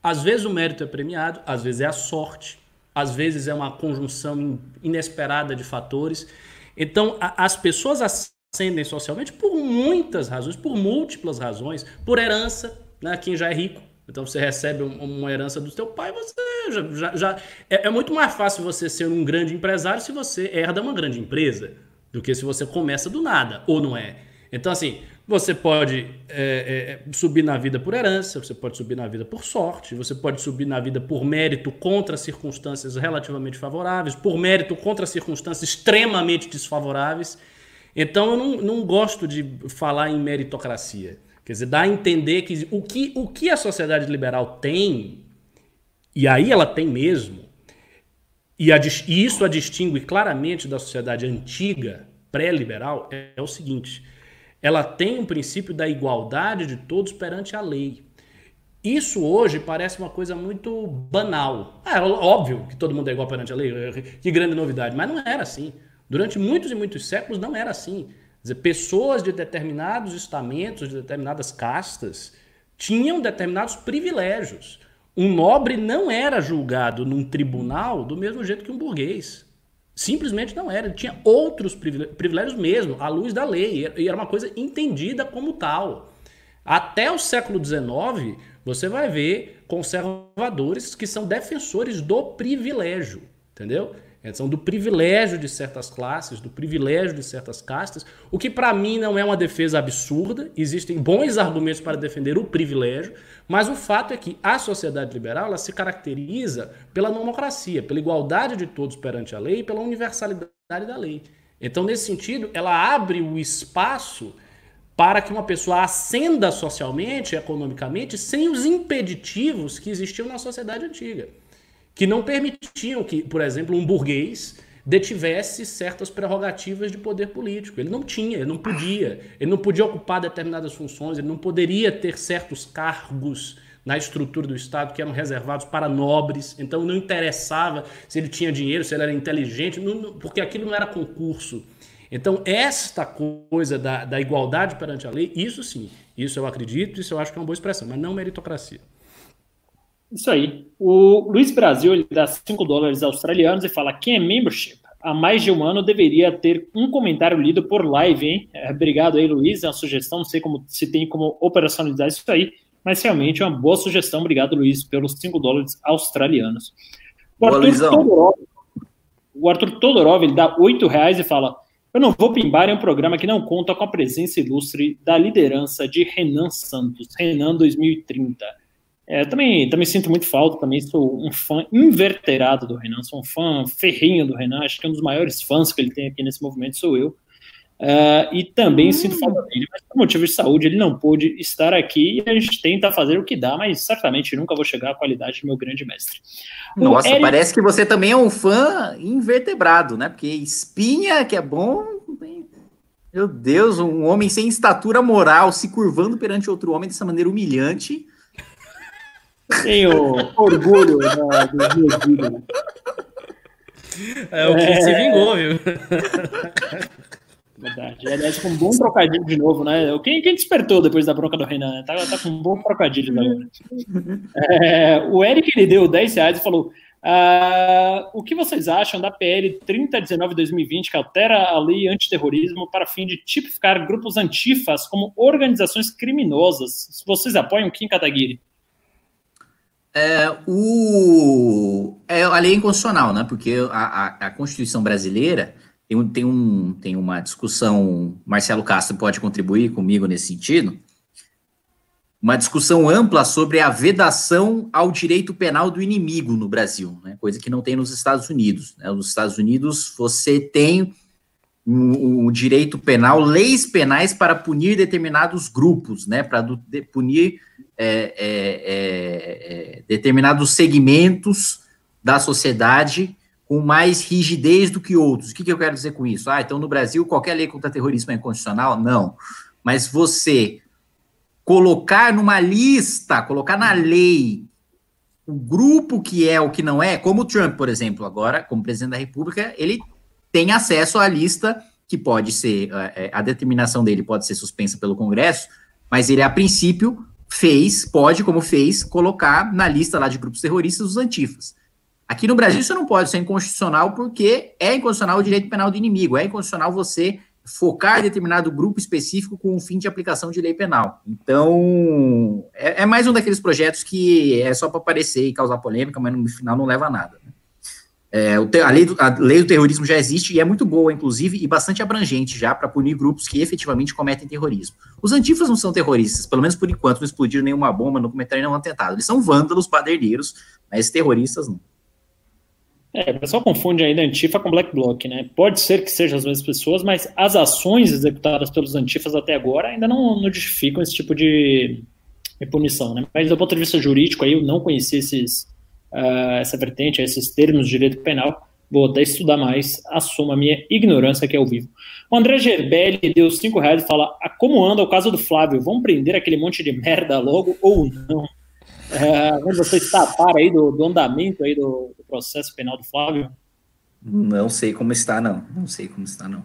Às vezes o mérito é premiado, às vezes é a sorte, às vezes é uma conjunção inesperada de fatores. Então, a, as pessoas ascendem socialmente por muitas razões, por múltiplas razões, por herança, né? quem já é rico. Então você recebe uma herança do seu pai, você já, já, já é, é, muito mais fácil você ser um grande empresário se você herda uma grande empresa do que se você começa do nada, ou não é. Então, assim, você pode é, é, subir na vida por herança, você pode subir na vida por sorte, você pode subir na vida por mérito contra circunstâncias relativamente favoráveis, por mérito contra circunstâncias extremamente desfavoráveis. Então eu não, não gosto de falar em meritocracia. Quer dizer, dá a entender que o que, o que a sociedade liberal tem, e aí ela tem mesmo, e, a, e isso a distingue claramente da sociedade antiga, pré-liberal, é, é o seguinte ela tem um princípio da igualdade de todos perante a lei. Isso hoje parece uma coisa muito banal. É óbvio que todo mundo é igual perante a lei, que grande novidade, mas não era assim. Durante muitos e muitos séculos não era assim. Quer dizer, pessoas de determinados estamentos, de determinadas castas, tinham determinados privilégios. Um nobre não era julgado num tribunal do mesmo jeito que um burguês. Simplesmente não era. Ele tinha outros privilégios mesmo, à luz da lei. E era uma coisa entendida como tal. Até o século XIX, você vai ver conservadores que são defensores do privilégio. Entendeu? É, são do privilégio de certas classes, do privilégio de certas castas, o que para mim não é uma defesa absurda, existem bons argumentos para defender o privilégio, mas o fato é que a sociedade liberal ela se caracteriza pela democracia, pela igualdade de todos perante a lei e pela universalidade da lei. Então, nesse sentido, ela abre o espaço para que uma pessoa ascenda socialmente, economicamente, sem os impeditivos que existiam na sociedade antiga que não permitiam que, por exemplo, um burguês detivesse certas prerrogativas de poder político. Ele não tinha, ele não podia. Ele não podia ocupar determinadas funções, ele não poderia ter certos cargos na estrutura do Estado que eram reservados para nobres. Então não interessava se ele tinha dinheiro, se ele era inteligente, não, porque aquilo não era concurso. Então, esta coisa da, da igualdade perante a lei, isso sim, isso eu acredito, isso eu acho que é uma boa expressão, mas não meritocracia. Isso aí. O Luiz Brasil ele dá 5 dólares australianos e fala: quem é membership? Há mais de um ano deveria ter um comentário lido por live, hein? É, obrigado aí, Luiz. É uma sugestão, não sei como se tem como operacionalizar isso aí, mas realmente é uma boa sugestão. Obrigado, Luiz, pelos 5 dólares australianos. O Boa, Arthur, Todorov, o Arthur Todorov ele dá 8 reais e fala: Eu não vou pimbar em um programa que não conta com a presença ilustre da liderança de Renan Santos, Renan 2030. É, também, também sinto muito falta, também sou um fã inverterado do Renan, sou um fã ferrinho do Renan, acho que um dos maiores fãs que ele tem aqui nesse movimento sou eu. Uh, e também hum. sinto falta dele, mas por motivo de saúde ele não pôde estar aqui e a gente tenta fazer o que dá, mas certamente nunca vou chegar à qualidade do meu grande mestre. Nossa, Eric... parece que você também é um fã invertebrado, né? Porque espinha, que é bom. Meu Deus, um homem sem estatura moral se curvando perante outro homem dessa maneira humilhante. Tenho orgulho da, dos meus ídolos. É o que é... se vingou, viu? Verdade. Aliás, com um bom trocadilho de novo, né? Quem, quem despertou depois da bronca do Renan? Tá, tá com um bom trocadilho agora. É, o Eric ele deu 10 reais e falou: ah, o que vocês acham da PL 3019-2020 que altera a lei antiterrorismo para fim de tipificar grupos antifas como organizações criminosas? Vocês apoiam Kim Kataguiri? É, o, é, a lei é inconstitucional, né? Porque a, a, a Constituição brasileira tem, um, tem, um, tem uma discussão, Marcelo Castro pode contribuir comigo nesse sentido, uma discussão ampla sobre a vedação ao direito penal do inimigo no Brasil, né? coisa que não tem nos Estados Unidos. Né? Nos Estados Unidos, você tem um, um, direito penal, leis penais para punir determinados grupos, né? para punir é, é, é, é, determinados segmentos da sociedade com mais rigidez do que outros. O que, que eu quero dizer com isso? Ah, então no Brasil qualquer lei contra terrorismo é inconstitucional? Não. Mas você colocar numa lista, colocar na lei o grupo que é o que não é, como o Trump, por exemplo, agora, como presidente da República, ele tem acesso à lista que pode ser, é, a determinação dele pode ser suspensa pelo Congresso, mas ele, a princípio, fez, pode, como fez, colocar na lista lá de grupos terroristas os antifas. Aqui no Brasil isso não pode ser inconstitucional porque é inconstitucional o direito penal do inimigo, é inconstitucional você focar em determinado grupo específico com o fim de aplicação de lei penal. Então, é, é mais um daqueles projetos que é só para aparecer e causar polêmica, mas no final não leva a nada. Né? É, a, lei do, a lei do terrorismo já existe e é muito boa, inclusive, e bastante abrangente já para punir grupos que efetivamente cometem terrorismo. Os antifas não são terroristas, pelo menos por enquanto, não explodiram nenhuma bomba, não cometeram nenhum atentado. Eles são vândalos, paderneiros, mas terroristas não. É, o pessoal confunde ainda Antifa com Black Bloc, né? Pode ser que sejam as mesmas pessoas, mas as ações executadas pelos Antifas até agora ainda não, não justificam esse tipo de, de punição, né? Mas do ponto de vista jurídico, aí eu não conheci esses, uh, essa vertente, esses termos de direito penal, vou até estudar mais, assumo a minha ignorância que é ao vivo. O André Gerbelli deu cinco reais e fala, ah, como anda o caso do Flávio? Vão prender aquele monte de merda logo ou não? É, você está a par aí do, do andamento aí do, do, processo penal do Flávio? Não sei como está, não. Não sei como está, não.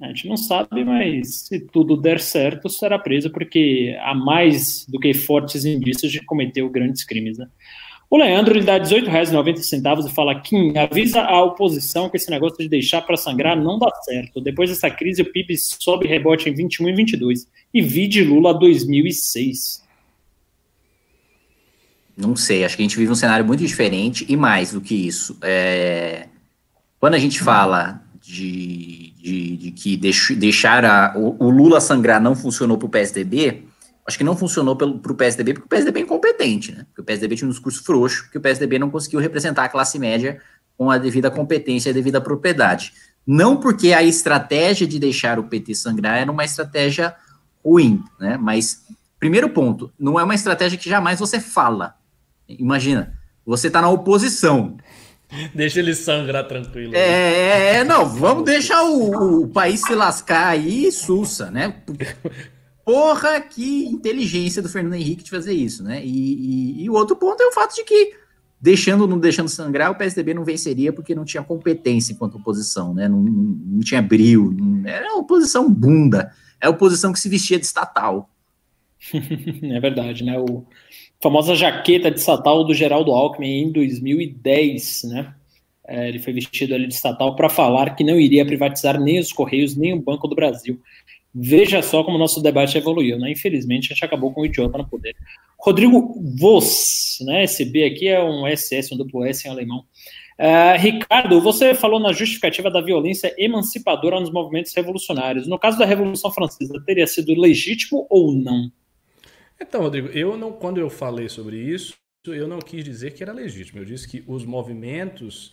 A gente não sabe, mas se tudo der certo, será preso, porque há mais do que fortes indícios de cometer grandes crimes, né? O Leandro ele dá R$18,90 e fala: Kim, avisa a oposição que esse negócio de deixar para sangrar não dá certo. Depois dessa crise, o PIB sobe rebote em 21 e 22. E vi de Lula 2006. Não sei, acho que a gente vive um cenário muito diferente e mais do que isso. É... Quando a gente fala de, de, de que deix, deixar a, o, o, Lula sangrar não funcionou para o PSDB, acho que não funcionou para o PSDB porque o PSDB é incompetente, né? Porque o PSDB tinha um discurso frouxo, porque o PSDB não conseguiu representar a classe média com a devida competência e a devida propriedade. Não porque a estratégia de deixar o PT sangrar era uma estratégia ruim, né? Mas, primeiro ponto, não é uma estratégia que jamais você fala. Imagina, você está na oposição. Deixa ele sangrar tranquilo. É, é, é não, vamos deixar o, o, país se lascar aí, sussa, né? Porra, que inteligência do Fernando Henrique de fazer isso, né? E, e, e o outro ponto é o fato de que, deixando não deixando sangrar, o PSDB não venceria porque não tinha competência enquanto oposição, né? Não, não, tinha brilho, não, era oposição bunda, é oposição que se vestia de estatal. [LAUGHS] é verdade, né? O famosa jaqueta de estatal do Geraldo Alckmin em 2010, né? É, ele foi vestido ali de estatal para falar que não iria privatizar nem os Correios, nem o Banco do Brasil. Veja só como o nosso debate evoluiu, né? Infelizmente, a gente acabou com o idiota no poder. Rodrigo Voss, né? Esse B aqui é um SS, um duplo S em alemão. Uh, Ricardo, você falou na justificativa da violência emancipadora nos movimentos revolucionários. No caso da Revolução Francesa, teria sido legítimo ou não? Então, Rodrigo, eu não, quando eu falei sobre isso, eu não quis dizer que era legítimo. Eu disse que os movimentos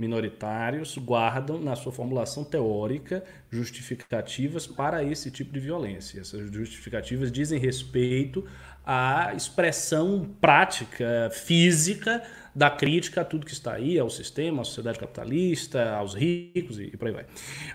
minoritários guardam na sua formulação teórica justificativas para esse tipo de violência. Essas justificativas dizem respeito à expressão prática, física da crítica a tudo que está aí, ao sistema, à sociedade capitalista, aos ricos e, por aí vai.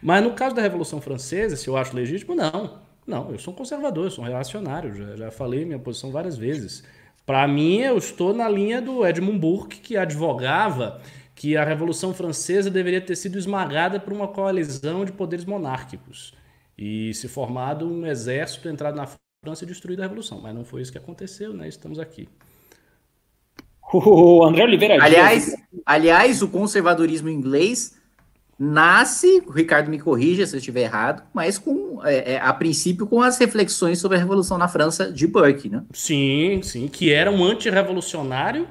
Mas no caso da Revolução Francesa, se eu acho legítimo, não. Não, eu sou um conservador, eu sou um reacionário, já, já falei minha posição várias vezes. Para mim, eu estou na linha do Edmund Burke, que advogava que a Revolução Francesa deveria ter sido esmagada por uma coalizão de poderes monárquicos e se formado um exército entrado na França e destruído a Revolução. Mas não foi isso que aconteceu, né? Estamos aqui. O André Oliveira aliás, Dias... aliás, o conservadorismo inglês nasce, o Ricardo me corrija se eu estiver errado, mas com é, é, a princípio com as reflexões sobre a Revolução na França de Burke, né? Sim, sim, que era um antirrevolucionário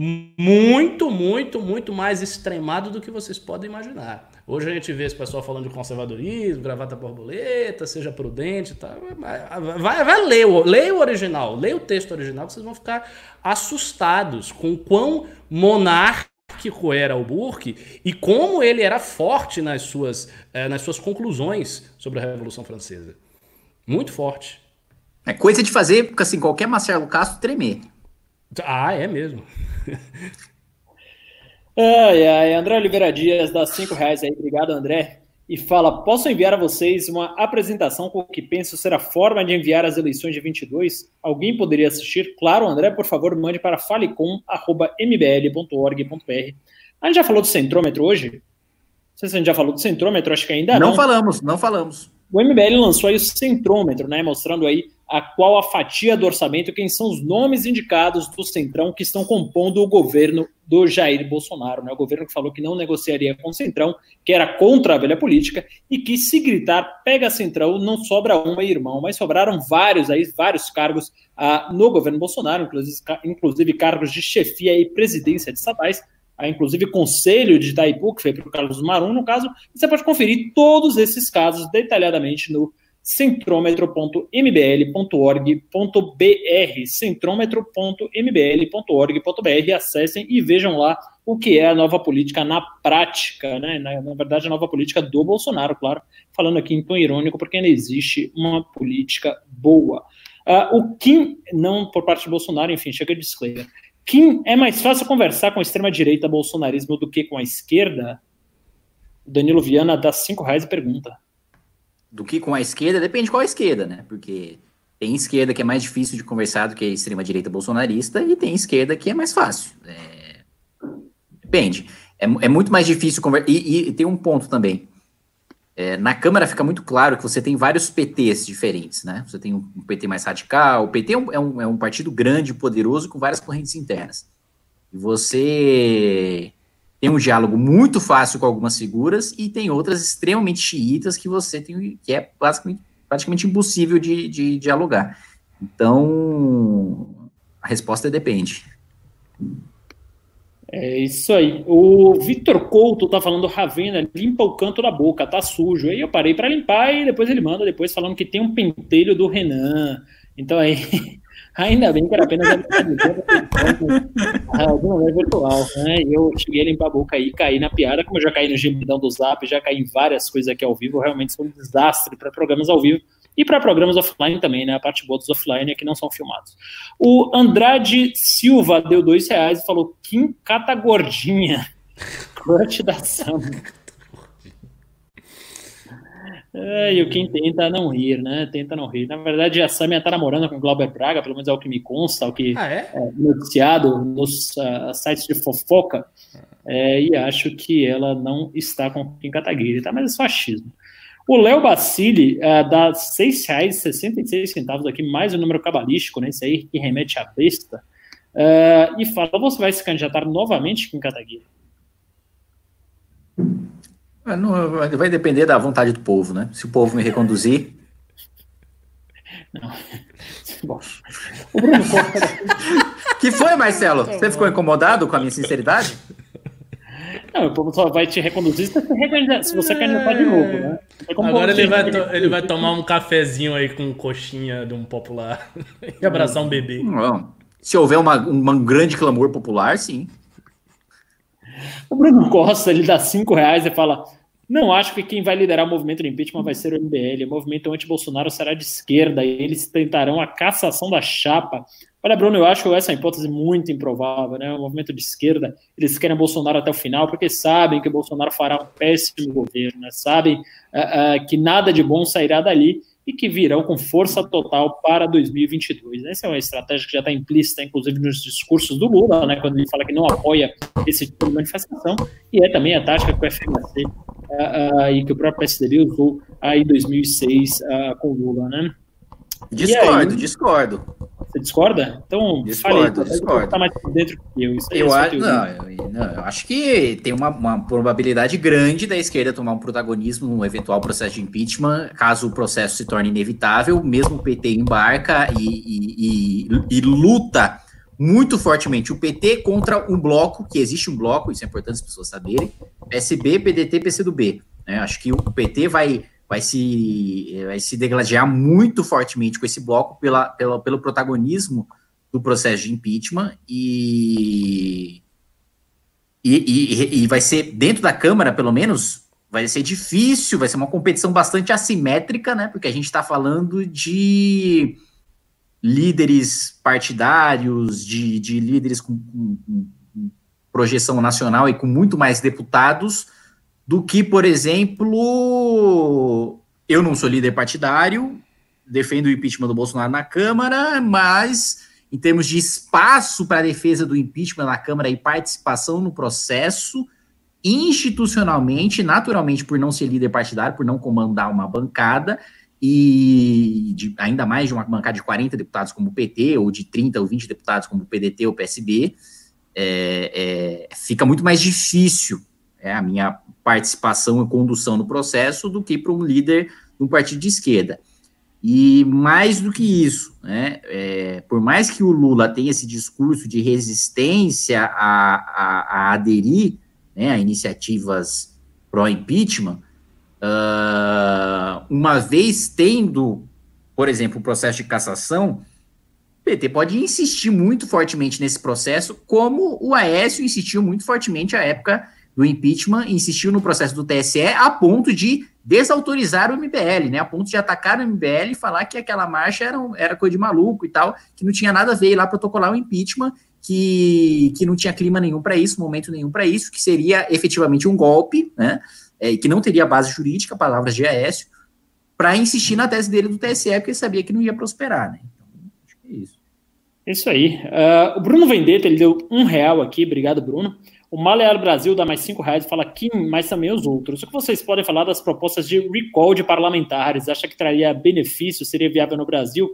muito, muito, muito mais extremado do que vocês podem imaginar. Hoje a gente vê esse pessoal falando de conservadorismo, gravata borboleta, seja prudente, tá? vai, vai ler, leia o original, leia o texto original, que vocês vão ficar assustados com quão monárquico era o Burke e como ele era forte nas suas, eh, nas suas conclusões sobre a Revolução Francesa. Muito forte. É coisa de fazer, assim, qualquer Marcelo Castro tremer. Ah, é mesmo. [LAUGHS] ai, ai, André Oliveira Dias dá cinco reais aí, obrigado André. E fala, posso enviar a vocês uma apresentação com o que penso ser a forma de enviar as eleições de 22? Alguém poderia assistir? Claro, André, por favor, mande para falecom.mbl.org.br. A gente já falou do centrômetro hoje? Não sei se a gente já falou do centrômetro, acho que ainda não. Não falamos, não falamos. O MBL lançou aí o centrômetro, né, mostrando aí a qual a fatia do orçamento, quem são os nomes indicados do Centrão que estão compondo o governo do Jair Bolsonaro, né? O governo que falou que não negociaria com o Centrão, que era contra a velha política e que se gritar pega Centrão, não sobra um irmão, mas sobraram vários aí, vários cargos ah, no governo Bolsonaro, inclusive, inclusive cargos de chefia e presidência de estatais, inclusive conselho de Itaipu, que foi para o Carlos Marum, no caso, você pode conferir todos esses casos detalhadamente no centrômetro.mbl.org.br, centrômetro.mbl.org.br, acessem e vejam lá o que é a nova política na prática, né? Na, na, verdade, a nova política do Bolsonaro, claro, falando aqui em tom irônico, porque ainda existe uma política boa. Uh, o Kim, não por parte do Bolsonaro, enfim, chega de disclaimer. Kim, é mais fácil conversar com a extrema-direita bolsonarismo do que com a esquerda? Danilo Viana dá cinco reais e pergunta. Do que com a esquerda? Depende qual a esquerda, né? Porque tem esquerda que é mais difícil de conversar do que a extrema-direita bolsonarista e tem esquerda que é mais fácil. É... Depende. É, é, muito mais difícil conversar. E, e, tem um ponto também. É, na Câmara fica muito claro que você tem vários PTs diferentes, né? Você tem um PT mais radical, o PT é um, é um, é um partido grande, poderoso, com várias correntes internas. E você tem um diálogo muito fácil com algumas figuras e tem outras extremamente xiitas que você tem, que é basicamente, praticamente impossível de, de dialogar. Então, a resposta é depende. É isso aí. O Vitor Couto tá falando, Ravena, limpa o canto da boca, tá sujo. Aí eu parei para limpar e depois ele manda depois falando que tem um pentelho do Renan. Então aí, [LAUGHS] [LAUGHS] ainda bem que era apenas a maneira virtual. Né? Eu cheguei a limpar a boca aí, caí na piada, como eu já caí no gemidão do Zap, já caí em várias coisas aqui ao vivo, realmente sou um desastre para programas ao vivo e para programas offline também, né? A parte boa dos offline é que não são filmados. O Andrade Silva deu dois reais e falou: Kim cata gordinha. [LAUGHS] Clutch da Sam. É, e o Kim tenta não rir, né? Tenta não rir. Na verdade, a Samia tá namorando com o Glauber Braga, pelo menos é o que me consta, o que ah, é? é noticiado nos uh, sites de fofoca. É, e acho que ela não está com o Kim Kataguiri, tá? Mas é só achismo. O Léo Bacilli uh, dá R$ 6,66 aqui, mais um número cabalístico, né? Isso aí que remete à besta. Uh, e fala: você vai se candidatar novamente, Kim Kataguiri? Não, vai depender da vontade do povo, né? Se o povo me reconduzir. Não. Bom, o Bruno [LAUGHS] que foi, Marcelo? Você ficou incomodado com a minha sinceridade? Não, o povo só vai te reconduzir se você, se você candidatar de novo, né? Agora ele vai, ele vai tomar um cafezinho aí com coxinha de um popular e [LAUGHS] abraçar um bebê. Não. Se houver uma, um grande clamor popular, sim. O Bruno Costa, ele dá cinco reais e fala: Não acho que quem vai liderar o movimento do impeachment vai ser o MBL. O movimento anti-Bolsonaro será de esquerda e eles tentarão a cassação da chapa. Olha, Bruno, eu acho essa hipótese muito improvável, né? O movimento de esquerda, eles querem Bolsonaro até o final porque sabem que Bolsonaro fará um péssimo governo, né? sabem uh, uh, que nada de bom sairá dali e que virão com força total para 2022. Essa é uma estratégia que já está implícita, inclusive, nos discursos do Lula, né, quando ele fala que não apoia esse tipo de manifestação, e é também a tática que o FHC uh, uh, e que o próprio PSDB usou uh, em 2006 uh, com o Lula. Né? Discordo, aí, discordo. Você discorda? Então, discordo, falei, discordo. Tá mais dentro que eu. Isso eu, acho, não, eu, não, eu acho que tem uma, uma, probabilidade grande da esquerda tomar um protagonismo no eventual processo de impeachment, caso o processo se torne inevitável, mesmo o PT embarca e, e, e, e luta muito fortemente o PT contra um bloco, que existe um bloco, isso é importante as pessoas saberem, PSB, PDT, PCdoB. Né? Acho que o PT vai vai se, vai se degladiar muito fortemente com esse bloco pela, pela, pelo protagonismo do processo de impeachment e, e, e, e, vai ser, dentro da Câmara, pelo menos, vai ser difícil, vai ser uma competição bastante assimétrica, né? Porque a gente está falando de líderes partidários, de, de líderes com, com, com projeção nacional e com muito mais deputados do que, por exemplo, eu não sou líder partidário, defendo o impeachment do Bolsonaro na Câmara, mas em termos de espaço para defesa do impeachment na Câmara e participação no processo, institucionalmente, naturalmente, por não ser líder partidário, por não comandar uma bancada, e de, ainda mais de uma bancada de 40 deputados como o PT, ou de 30 ou 20 deputados como o PDT ou o PSB, é, é, fica muito mais difícil é, a minha participação e condução no processo do que para um líder de um partido de esquerda. E mais do que isso, né, é, por mais que o Lula tenha esse discurso de resistência a, a, a aderir né, a iniciativas pró-impeachment, uh, uma vez tendo, por exemplo, o processo de cassação, o PT pode insistir muito fortemente nesse processo, como o Aécio insistiu muito fortemente à época do impeachment, insistiu no processo do TSE a ponto de desautorizar o MBL, né? A ponto de atacar o MBL e falar que aquela marcha era, era coisa de maluco e tal, que não tinha nada a ver ir lá protocolar o impeachment, que, que não tinha clima nenhum para isso, momento nenhum para isso, que seria efetivamente um golpe, né? É, que não teria base jurídica, palavras de Aécio, para insistir na tese dele do TSE, porque sabia que não ia prosperar, né? Então, acho que é isso. Isso aí. Uh, o Bruno Vendetta, ele deu um real aqui, obrigado, Bruno. O Malear Brasil dá mais cinco reais e fala Kim, mas também os outros. O que vocês podem falar das propostas de recall de parlamentares? Acha que traria benefício? Seria viável no Brasil?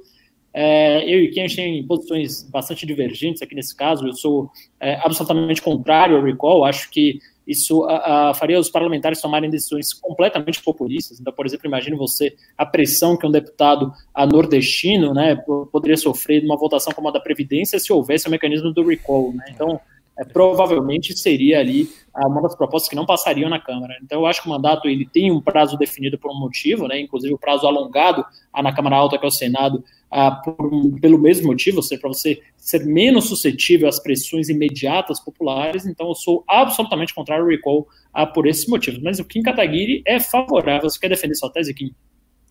É, eu e Kim a gente tem posições bastante divergentes aqui nesse caso. Eu sou é, absolutamente contrário ao recall. Acho que isso a, a, faria os parlamentares tomarem decisões completamente populistas. Então, por exemplo, imagine você a pressão que um deputado nordestino né, poderia sofrer numa votação como a da Previdência se houvesse o mecanismo do recall. Né? Então, é, provavelmente seria ali ah, uma das propostas que não passariam na Câmara. Então, eu acho que o mandato ele tem um prazo definido por um motivo, né, inclusive o prazo alongado ah, na Câmara Alta, que é o Senado, ah, por, pelo mesmo motivo, ou seja, para você ser menos suscetível às pressões imediatas populares. Então, eu sou absolutamente contrário ao recall ah, por esse motivo. Mas o Kim Kataguiri é favorável. Você quer defender sua tese, Kim?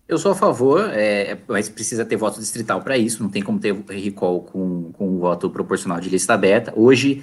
Eu sou a favor, é, mas precisa ter voto distrital para isso, não tem como ter recall com, com um voto proporcional de lista aberta. Hoje,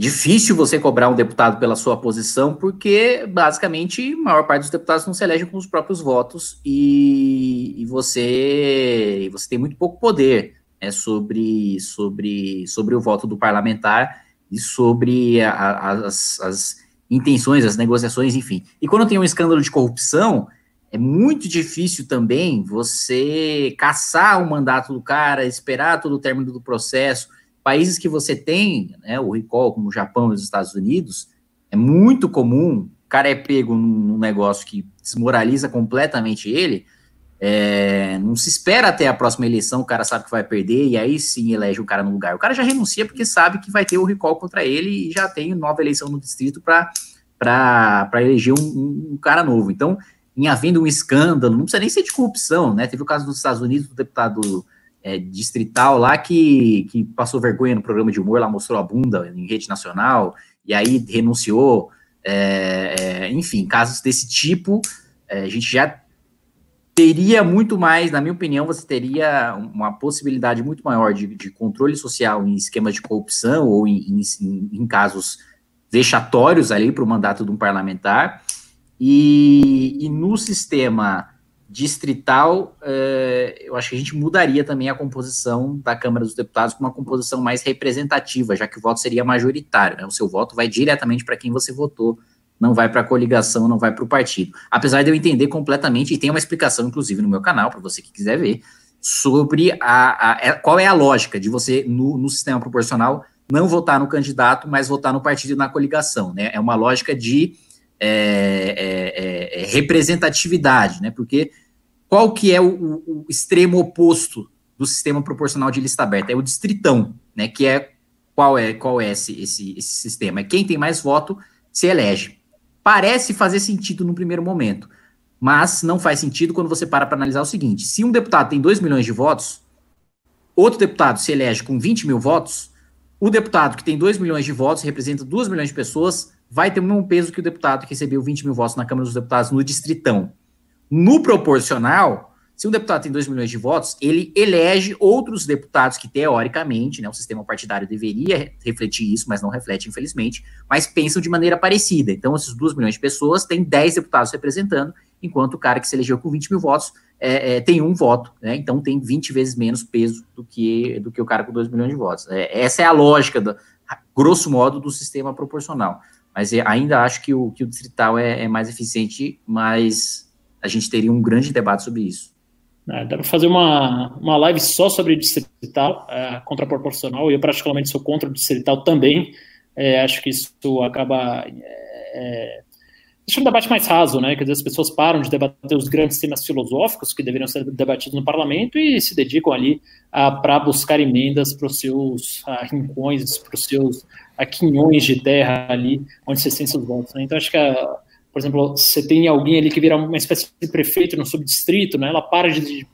difícil você cobrar um deputado pela sua posição, porque basicamente a maior parte dos deputados não se elegem com os próprios votos e, e você, você tem muito pouco poder né, sobre, sobre, sobre o voto do parlamentar e sobre a, a, as, as intenções, as negociações, enfim. E quando tem um escândalo de corrupção, é muito difícil também você caçar o mandato do cara, esperar todo o término do processo países que você tem, né, o recall, como o Japão e os Estados Unidos, é muito comum, o cara é pego num negócio que desmoraliza completamente ele, é, não se espera até a próxima eleição, o cara sabe que vai perder, e aí sim elege o cara no lugar. O cara já renuncia porque sabe que vai ter o recall contra ele e já tem nova eleição no distrito para eleger um, um, cara novo. Então, em havendo um escândalo, não precisa nem ser de corrupção, né? Teve o caso dos Estados Unidos, do deputado é, distrital lá que, que passou vergonha no programa de humor, lá mostrou a bunda em rede nacional, e aí renunciou. É, é, enfim, casos desse tipo, é, a gente já teria muito mais, na minha opinião, você teria uma possibilidade muito maior de, de controle social em esquemas de corrupção ou em, em, em casos vexatórios ali para o mandato de um parlamentar. E, e no sistema distrital, é, eu acho que a gente mudaria também a composição da Câmara dos Deputados para uma composição mais representativa, já que o voto seria majoritário. Né? O seu voto vai diretamente para quem você votou, não vai para a coligação, não vai para o partido. Apesar de eu entender completamente, e tem uma explicação, inclusive, no meu canal, para você que quiser ver, sobre a, a, é, qual é a lógica de você, no, no sistema proporcional, não votar no candidato, mas votar no partido e na coligação. Né? É uma lógica de é, é, é, representatividade, né? Porque qual que é o, o, extremo oposto do sistema proporcional de lista aberta? É o distritão, né? Que é qual é qual é esse, esse, esse sistema? É quem tem mais voto se elege. Parece fazer sentido no primeiro momento, mas não faz sentido quando você para para analisar o seguinte: se um deputado tem 2 milhões de votos, outro deputado se elege com 20 mil votos, o deputado que tem 2 milhões de votos representa 2 milhões de pessoas, vai ter o mesmo peso que o deputado que recebeu 20 mil votos na Câmara dos Deputados no distritão. No proporcional, se um deputado tem 2 milhões de votos, ele elege outros deputados que, teoricamente, né, o sistema partidário deveria refletir isso, mas não reflete, infelizmente, mas pensam de maneira parecida. Então, esses 2 milhões de pessoas têm 10 deputados representando, enquanto o cara que se elegeu com 20 mil votos é, é, tem um voto, né? Então tem 20 vezes menos peso do que, do que o cara com 2 milhões de votos. É, essa é a lógica, do, grosso modo, do sistema proporcional. Mas ainda acho que o, que o distrital é, é mais eficiente, mas a gente teria um grande debate sobre isso. É, dá para fazer uma, uma live só sobre distrital, é, contraproporcional, e eu praticamente sou contra o distrital também. É, acho que isso acaba é, é um debate mais raso, né? Quer dizer, as pessoas param de debater os grandes temas filosóficos que deveriam ser debatidos no parlamento e se dedicam ali para buscar emendas para os seus rincões, para os seus a quinhões de terra ali onde você tem seus votos. Né? Então, acho que, a, por exemplo, você tem alguém ali que vira uma espécie de prefeito no subdistrito, né? ela para de.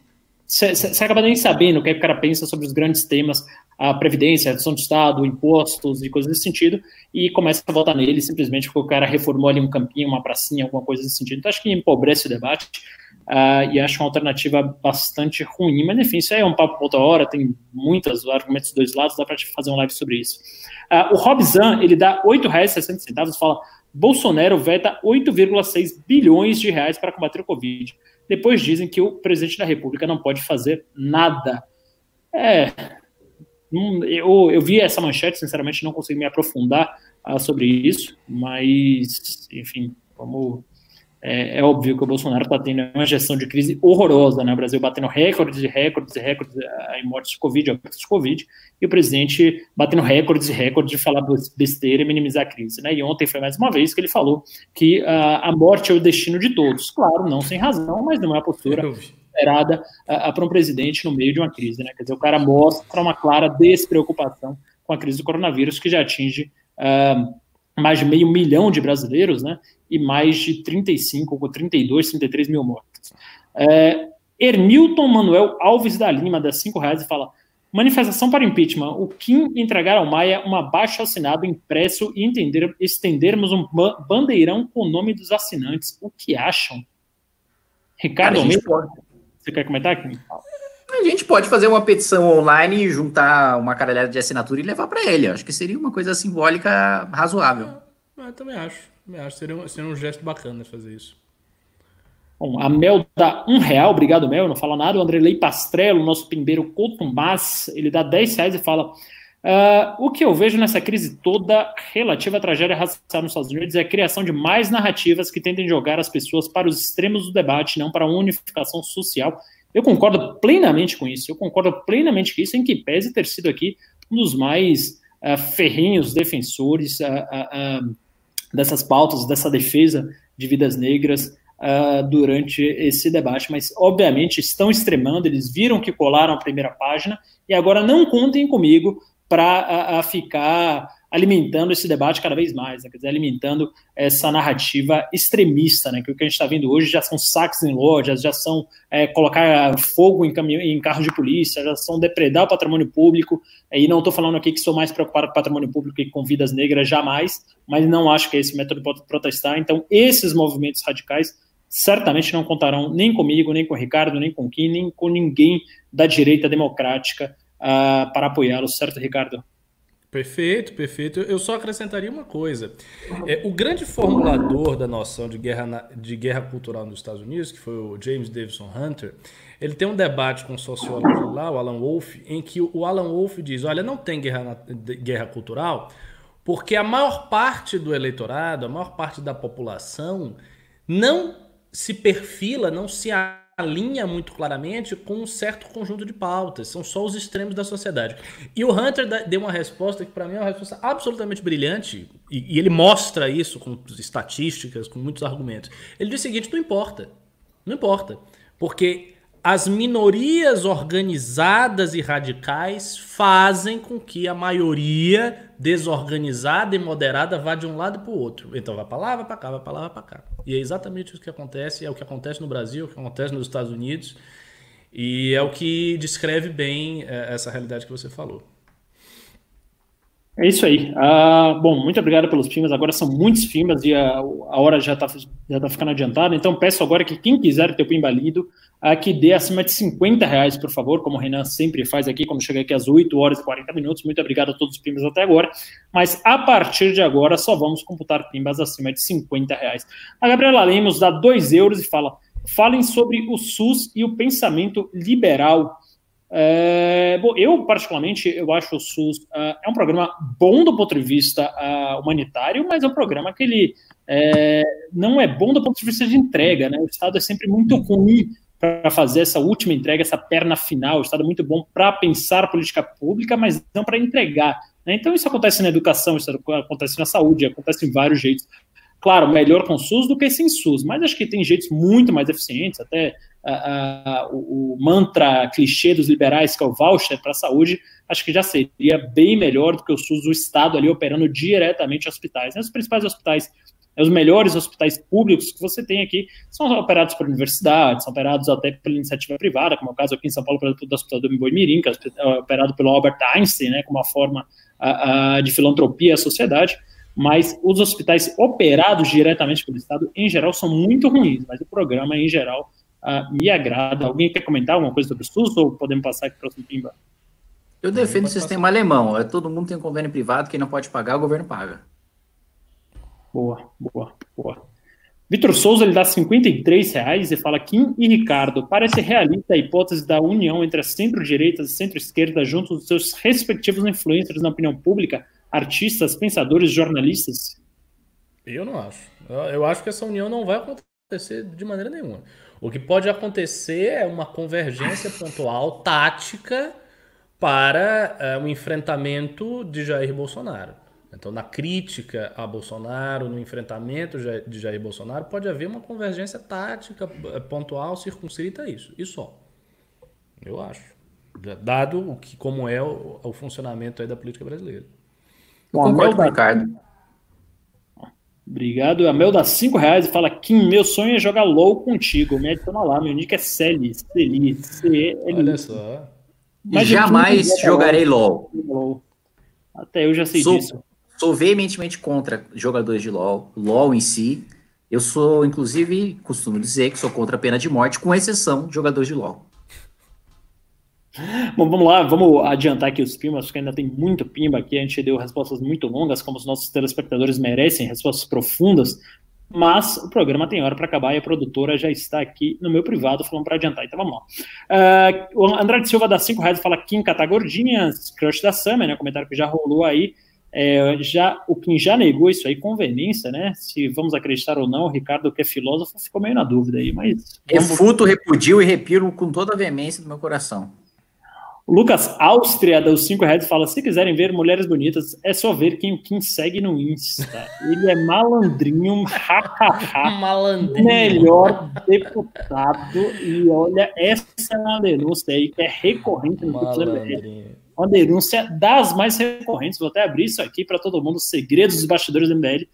Você acaba nem sabendo o que, é que o cara pensa sobre os grandes temas, a previdência, a redução do Estado, impostos e coisas desse sentido, e começa a votar nele simplesmente porque o cara reformou ali um campinho, uma pracinha, alguma coisa desse sentido. Então, acho que empobrece o debate. Uh, e acho uma alternativa bastante ruim. Mas, enfim, isso aí é um papo outra hora, tem muitos argumentos dos dois lados, dá para fazer um live sobre isso. Uh, o Robzan, ele dá R$ 8,60 e fala Bolsonaro veta 8,6 bilhões de reais para combater o Covid. Depois dizem que o presidente da República não pode fazer nada. É, eu, eu vi essa manchete, sinceramente não consegui me aprofundar uh, sobre isso, mas, enfim, vamos é, é, óbvio que o Bolsonaro está tendo uma gestão de crise horrorosa, né? O Brasil batendo recordes e recordes e recordes em mortes de Covid, óbitos de Covid, e o presidente batendo recordes e recordes de falar besteira e minimizar a crise, né? E ontem foi mais uma vez que ele falou que uh, a morte é o destino de todos. Claro, não sem razão, mas não é a postura esperada uh, para um presidente no meio de uma crise, né? Quer dizer, o cara mostra uma clara despreocupação com a crise do coronavírus que já atinge uh, mais de meio milhão de brasileiros, né? E mais de 35, ou 32, 33 mil mortos. É, Ernilton Manuel Alves da Lima, dá 5 reais, e fala: manifestação para impeachment. O Kim entregar ao Maia uma baixa assinado impresso e entender, estendermos um bandeirão com o nome dos assinantes. O que acham? Ricardo Almeida, você quer comentar aqui? A gente pode fazer uma petição online e juntar uma caralhada de assinatura e levar para ele. Acho que seria uma coisa simbólica razoável. Eu, eu também acho. Também acho. Seria um, seria um gesto bacana fazer isso. Bom, a Mel dá um real, obrigado Mel, não fala nada. O Andrelei Pastrello, nosso pimbeiro Cotumbás, ele dá 10 reais e fala: Uh, o que eu vejo nessa crise toda relativa à tragédia racial nos Estados Unidos é a criação de mais narrativas que tentem jogar as pessoas para os extremos do debate, não para a unificação social. Eu concordo plenamente com isso, eu concordo plenamente com isso, em que pese ter sido aqui um dos mais uh, ferrenhos defensores uh, dessas pautas, dessa defesa de vidas negras durante esse debate, mas obviamente estão extremando, eles viram que colaram a primeira página e agora não contem comigo para ficar alimentando esse debate cada vez mais, né? quer dizer, alimentando essa narrativa extremista, né? que o que a gente está vendo hoje já são saques em lojas, já são é, colocar fogo em, em carros de polícia, já são depredar o patrimônio público, e não estou falando aqui que sou mais preocupado com o patrimônio público e com vidas negras, jamais, mas não acho que é esse método de protestar, então esses movimentos radicais certamente não contarão nem comigo, nem com o Ricardo, nem com o Kim, nem com ninguém da direita democrática, uh, para apoiá-lo, certo, Ricardo? Perfeito, perfeito. Eu só acrescentaria uma coisa. É, o grande formulador da noção de guerra, de guerra cultural nos Estados Unidos, que foi o James Davison Hunter, ele tem um debate com um sociólogo lá, o Alan Wolf, em que o Alan Wolf diz: olha, não tem guerra, guerra cultural, porque a maior parte do eleitorado, a maior parte da população, não se perfila, não se alinha muito claramente com um certo conjunto de pautas, são só os extremos da sociedade. E o Hunter deu uma resposta que para mim é uma resposta absolutamente brilhante, e, e, ele mostra isso com estatísticas, com muitos argumentos. Ele diz o seguinte: não importa, não importa, porque as minorias organizadas e radicais fazem com que a maioria desorganizada e moderada vá de um lado para o outro. Então vai para lá, vai para cá, vai para lá, vai para cá. E é exatamente isso que acontece, é o que acontece no Brasil, é o que acontece nos Estados Unidos, e é o que descreve bem é, essa realidade que você falou. É isso aí. Uh, bom, muito obrigado pelos filmes. Agora são muitos filmes e a, a hora já está já tá ficando adiantada. Então peço agora que quem quiser ter o Pimba lido, uh, que dê acima de 50 reais, por favor, como o Renan sempre faz aqui, quando chega aqui às 8 horas e 40 minutos. Muito obrigado a todos os Pimbas até agora. Mas a partir de agora só vamos computar Pimbas acima de 50 reais. A Gabriela Lemos dá 2 euros e fala: falem sobre o SUS e o pensamento liberal. É, bom, eu, particularmente, eu acho o SUS uh, é um programa bom do ponto de vista uh, humanitário, mas é um programa que ele é, não é bom do ponto de vista de entrega, né? O Estado é sempre muito ruim para fazer essa última entrega, essa perna final. O Estado é muito bom para pensar política pública, mas não para entregar. Né? Então, isso acontece na educação, isso acontece na saúde, acontece em vários jeitos. Claro, melhor com SUS do que sem SUS, mas acho que tem jeitos muito mais eficientes, até uh, o, o, mantra clichê dos liberais, que é o voucher para a saúde, acho que já seria bem melhor do que o SUS do Estado ali operando diretamente hospitais. Né? Os principais hospitais, né, os melhores hospitais públicos que você tem aqui, são operados por universidades, são operados até pela iniciativa privada, como é o caso aqui em São Paulo, por exemplo, do Hospital do Mboi Mirim, que é operado pelo Albert Einstein, né, como uma forma uh, de filantropia à sociedade mas os hospitais operados diretamente pelo Estado, em geral, são muito ruins, mas o programa, em geral, uh, me agrada. Alguém quer comentar alguma coisa sobre o SUS ou podemos passar aqui para o próximo Pimba? Eu defendo o sistema passar. alemão. É, todo mundo tem um convênio privado, quem não pode pagar, o governo paga. Boa, boa, boa. Vitor Souza ele dá 53 reais e fala Kim e Ricardo, parece realista a hipótese da união entre a centro-direita e centro-esquerda junto dos seus respectivos influencers na opinião pública artistas, pensadores, jornalistas? Eu não acho. Eu acho que essa união não vai acontecer de maneira nenhuma. O que pode acontecer é uma convergência pontual tática para é, um enfrentamento de Jair Bolsonaro. Então, na crítica a Bolsonaro, no enfrentamento de Jair Bolsonaro, pode haver uma convergência tática eh, pontual circunscrita a isso. E só. Eu acho. Dado o que, como é o, o funcionamento da política brasileira. Bom, Concordo com o Ricardo. Obrigado. A Mel dá 5 reais e fala: Kim, meu sonho é jogar LOL contigo. Me adiciona lá, meu nick é Celi. Celi. C-L. Olha só. Mas Jamais jogarei LOL. LOL. Até eu já sei sou, disso. Sou veementemente contra jogadores de LOL. LOL em si. Eu sou, inclusive, costumo dizer que sou contra a pena de morte, com exceção de jogadores de LOL. Bom, vamos lá, vamos adiantar aqui os pimbas, porque ainda tem muito pimba aqui. A gente deu respostas muito longas, como os nossos telespectadores merecem, respostas profundas. Mas o programa tem hora para acabar e a produtora já está aqui no meu privado falando para adiantar. Então vamos lá. Uh, o Andrade Silva da 5 reais fala Kim Cata Gordinhas, crush da Summer, né? Comentário que já rolou aí. É, já, o Kim já negou isso aí, conveniência, né? Se vamos acreditar ou não, o Ricardo, que é filósofo, ficou meio na dúvida aí, mas. Refuto, repudio e repiro com toda a veemência do meu coração. O Lucas Áustria, dos 5 reais, fala: se quiserem ver mulheres bonitas, é só ver quem o Kim segue no Insta. Ele é malandrinho, malandrinho. melhor deputado. E olha, essa é uma denúncia aí que é recorrente no Malandrinho. Uma denúncia das mais recorrentes. Vou até abrir isso aqui para todo mundo: segredos dos bastidores do MBL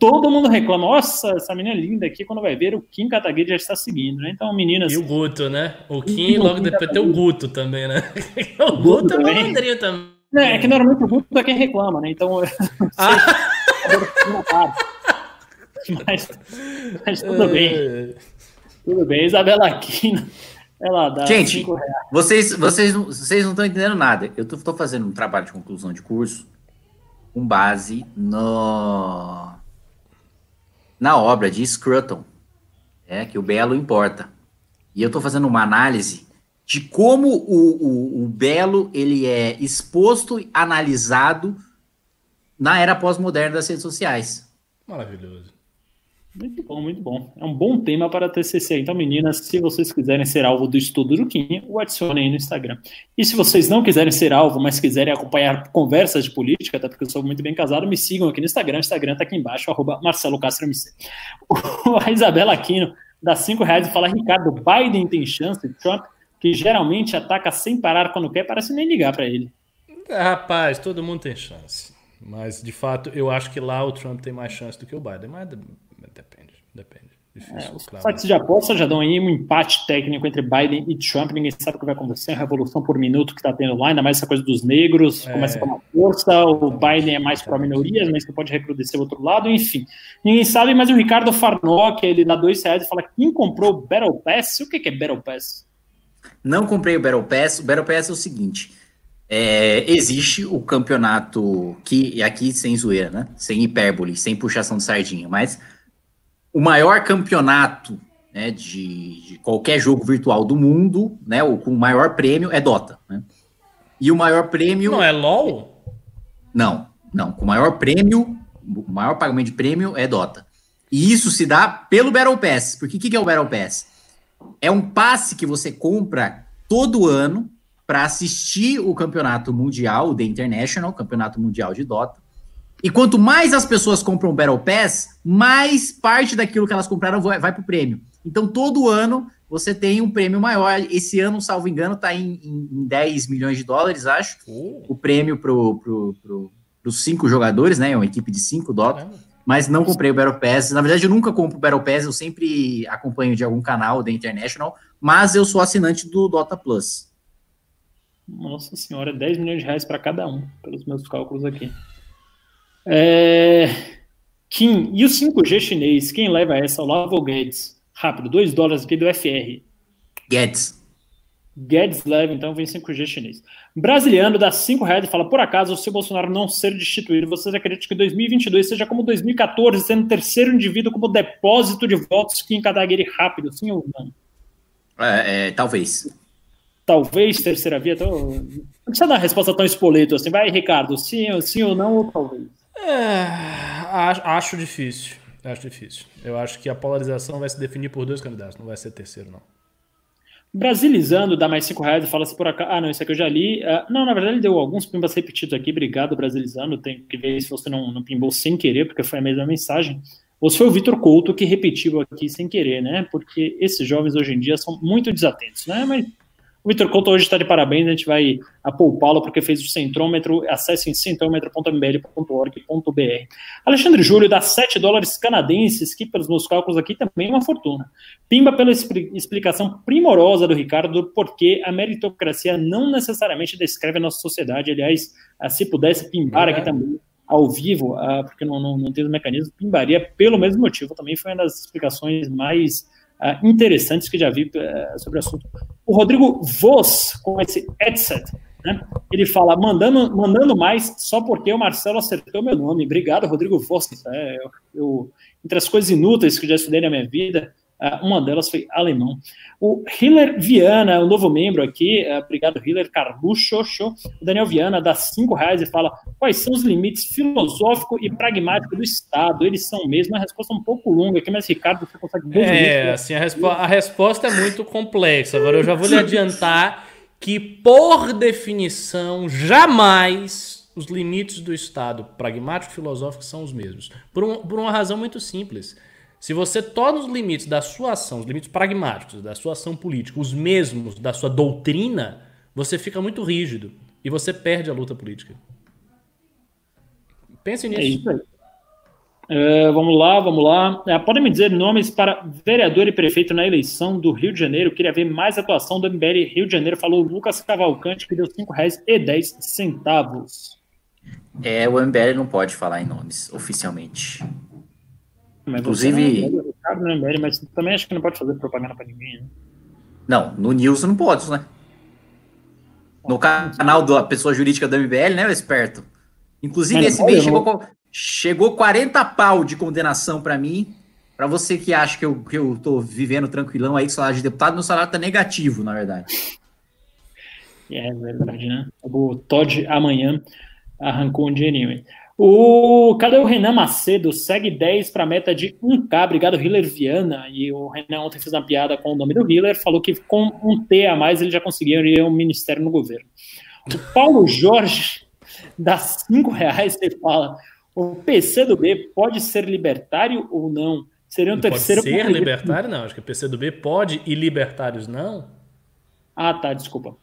todo mundo reclama, nossa, essa menina é linda aqui, quando vai ver, o Kim Kataguiri já está seguindo, né? Então, meninas... E o Guto, né? O Kim, logo depois tem o Guto também, né? [LAUGHS] o Guto é malandrinho também. Não, é que normalmente o Guto é quem reclama, né? Então... [LAUGHS] Ah. mas, mas tudo bem. Tudo bem. Isabela Aquino, ela dá Gente, vocês, vocês, vocês não estão entendendo nada. Eu estou fazendo um trabalho de conclusão de curso com base no na obra de Scruton, é, que o belo importa. E eu estou fazendo uma análise de como o, o, o belo ele é exposto analisado na era pós-moderna das redes sociais. Maravilhoso. Muito bom, muito bom. É um bom tema para TCC. Então, meninas, se vocês quiserem ser alvo do estudo do Kim, o adicionem aí no Instagram. E se vocês não quiserem ser alvo, mas quiserem acompanhar conversas de política, até porque eu sou muito bem casado, me sigam aqui no Instagram. O Instagram está aqui embaixo, arroba Marcelo Castro MC. A Isabela Aquino dá cinco reais e fala, Ricardo, Biden tem chance, Trump, que geralmente ataca sem parar quando quer, parece nem ligar para ele. É, rapaz, todo mundo tem chance. Mas, de fato, eu acho que lá o Trump tem mais chance do que o Biden. Mas Depende, depende. Difícil, é, os claro. sites de aposta já dão aí um empate técnico entre Biden e Trump. Ninguém sabe o que vai acontecer. A revolução por minuto que está tendo lá, ainda mais essa coisa dos negros, é. começa a tomar força. O Biden é mais para minorias, mas que pode recrudescer o outro lado. Enfim, ninguém sabe. Mas o Ricardo Farnock, ele dá dois reais e fala: quem comprou o Battle Pass? O que é Battle Pass? Não comprei o Battle Pass. O Battle Pass é o seguinte: é, existe o campeonato que aqui sem zoeira, né? Sem hipérbole, sem puxação de sardinha, mas o maior campeonato né, de, de, qualquer jogo virtual do mundo, né, o, com o maior prêmio é Dota. Né? E o maior prêmio. Não é LOL? Não, não. O maior prêmio, o maior pagamento de prêmio é Dota. E isso se dá pelo Battle Pass. Porque o que, que é o Battle Pass? É um passe que você compra todo ano para assistir o campeonato mundial, o The International, campeonato mundial de Dota. E quanto mais as pessoas compram o Battle Pass, mais parte daquilo que elas compraram vai, vai para o prêmio. Então, todo ano você tem um prêmio maior. Esse ano, salvo engano, está em, em, 10 milhões de dólares, acho. Oh. O prêmio para pro, pro, os cinco jogadores, né? É uma equipe de cinco Dota. Mas não comprei o Battle Pass. Na verdade, eu nunca compro o Battle Pass, eu sempre acompanho de algum canal da International, mas eu sou assinante do Dota Plus. Nossa senhora, 10 milhões de reais para cada um, pelos meus cálculos aqui. É... Kim, e o 5G chinês? Quem leva essa? Olavo ou Guedes? Rápido, 2 dólares aqui do FR. Guedes. Guedes leva, então vem 5G chinês. Brasiliano dá 5 reais e fala: por acaso, se o Bolsonaro não ser destituído, vocês acreditam que 2022 seja como 2014, sendo o terceiro indivíduo como depósito de votos que em Kataguiri rápido, sim ou não? É, é, talvez. Talvez terceira via. Então, não precisa dar uma resposta tão espoleto assim. Vai, Ricardo, sim, sim ou não, ou talvez. É, acho difícil. Acho difícil. Eu acho que a polarização vai se definir por dois candidatos, não vai ser terceiro, não. Brasilizando, dá mais cinco reais e fala assim por acá. Ah, não, isso aqui eu já li. Uh, não, na verdade, ele deu alguns pimbas repetidos aqui. Obrigado, Brasilizando. Tem que ver se você não, não pimbou sem querer, porque foi a mesma mensagem. Ou se foi o Vitor Couto que repetiu aqui sem querer, né? Porque esses jovens hoje em dia são muito desatentos, né? Mas o Vitor Couto hoje está de parabéns, a gente vai apoupá-lo porque fez o centrômetro. Acesse em centrômetro.mbl.org.br. Alexandre Júlio dá 7 dólares canadenses, que pelos meus cálculos aqui também é uma fortuna. Pimba pela explicação primorosa do Ricardo do porquê a meritocracia não necessariamente descreve a nossa sociedade. Aliás, ah, se pudesse pimbar é. aqui também ao vivo, ah, porque não, não, não tem os mecanismos, pimbaria pelo mesmo motivo. Também foi uma das explicações mais uh, interessantes que já vi uh, sobre o assunto. O Rodrigo Voss, com esse headset, né? Ele fala, mandando, mandando mais só porque o Marcelo acertou meu nome. Obrigado, Rodrigo Voss. É, eu, eu, entre as coisas inúteis que eu já estudei na minha vida, uma delas foi alemão. O Hiller Viana, o um novo membro aqui, uh, obrigado, Hiller Carluxo. O Daniel Viana dá cinco reais e fala: quais são os limites filosófico e pragmático do Estado? Eles são mesmo. Uma resposta um pouco longa aqui, mas Ricardo, você consegue É, assim, a, respo a resposta é muito complexa. Agora eu já vou lhe adiantar que, por definição, jamais os limites do Estado pragmático e filosófico são os mesmos. Por, um, por uma razão muito simples. Se você torna os limites da sua ação, os limites pragmáticos da sua ação política, os mesmos da sua doutrina, você fica muito rígido e você perde a luta política. Pense nisso. É isso aí. Uh, vamos lá, vamos lá. Uh, podem me dizer nomes para vereador e prefeito na eleição do Rio de Janeiro. Queria ver mais atuação do MBL Rio de Janeiro. Falou Lucas Cavalcante, que deu R$ 5,10. É, o MBL não pode falar em nomes, oficialmente. Mas Inclusive. Não, Ricardo no MBL, mas também acho que não pode fazer propaganda para ninguém. Né? Não, no News não pode, né? No canal da pessoa jurídica do MBL, né, o esperto? Inclusive, esse mês chegou, Chegou 40 pau de condenação para mim. Para você que acha que eu, que eu tô vivendo tranquilão aí com salário de deputado, meu salário tá negativo, na verdade. É verdade, né? O Todd amanhã arrancou um dinheirinho. O, cadê o Renan Macedo? Segue 10 para meta de 1K. Obrigado, Hiller Viana. E o Renan ontem fez uma piada com o nome do Hiller, falou que com um T a mais ele já conseguiria um ministério no governo. O Paulo Jorge [LAUGHS] dá 5 reais e fala: o PC do B pode ser libertário ou não? Seria um terceiro. Pode ser libertário, não. Acho que o PC do B pode e libertários não. Ah, tá, desculpa.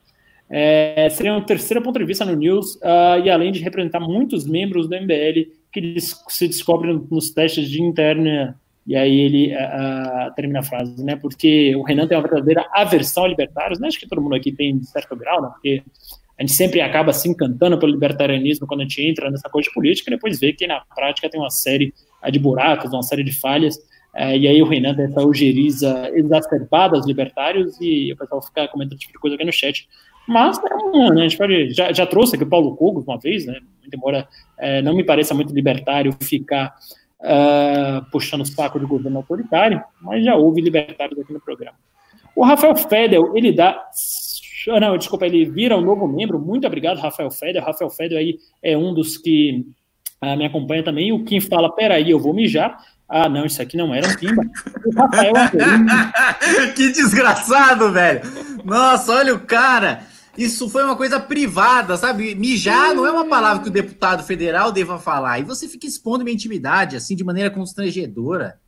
É, seria um terceiro ponto de vista no News, uh, e além de representar muitos membros do MBL que se descobrem nos testes de interna. E aí ele uh, termina a frase, né? Porque o Renan tem uma verdadeira aversão a libertários, né? Acho que todo mundo aqui tem certo grau, né? Porque a gente sempre acaba se encantando pelo libertarianismo quando a gente entra nessa coisa de política e depois vê que na prática tem uma série de buracos, uma série de falhas. É, e aí o Renan tem essa ojeriza exacerbada aos libertários e o pessoal fica comentando esse tipo de coisa aqui no chat. Mas é né, a gente pode, já, já trouxe aqui o Paulo Cogos uma vez, né, embora é, não me pareça muito libertário ficar uh, puxando o saco de governo autoritário, mas já houve libertários aqui no programa. O Rafael Fedel, ele dá ah, não, desculpa, ele vira um novo membro. Muito obrigado, Rafael Feder. Rafael Feder aí é um dos que ah, me acompanha também. O Kim fala: peraí, eu vou mijar. Ah, não, isso aqui não era um pimba. Rafael [LAUGHS] que desgraçado, velho. Nossa, olha o cara. Isso foi uma coisa privada, sabe? Mijar não é uma palavra que o deputado federal deva falar. E você fica expondo minha intimidade, assim, de maneira constrangedora.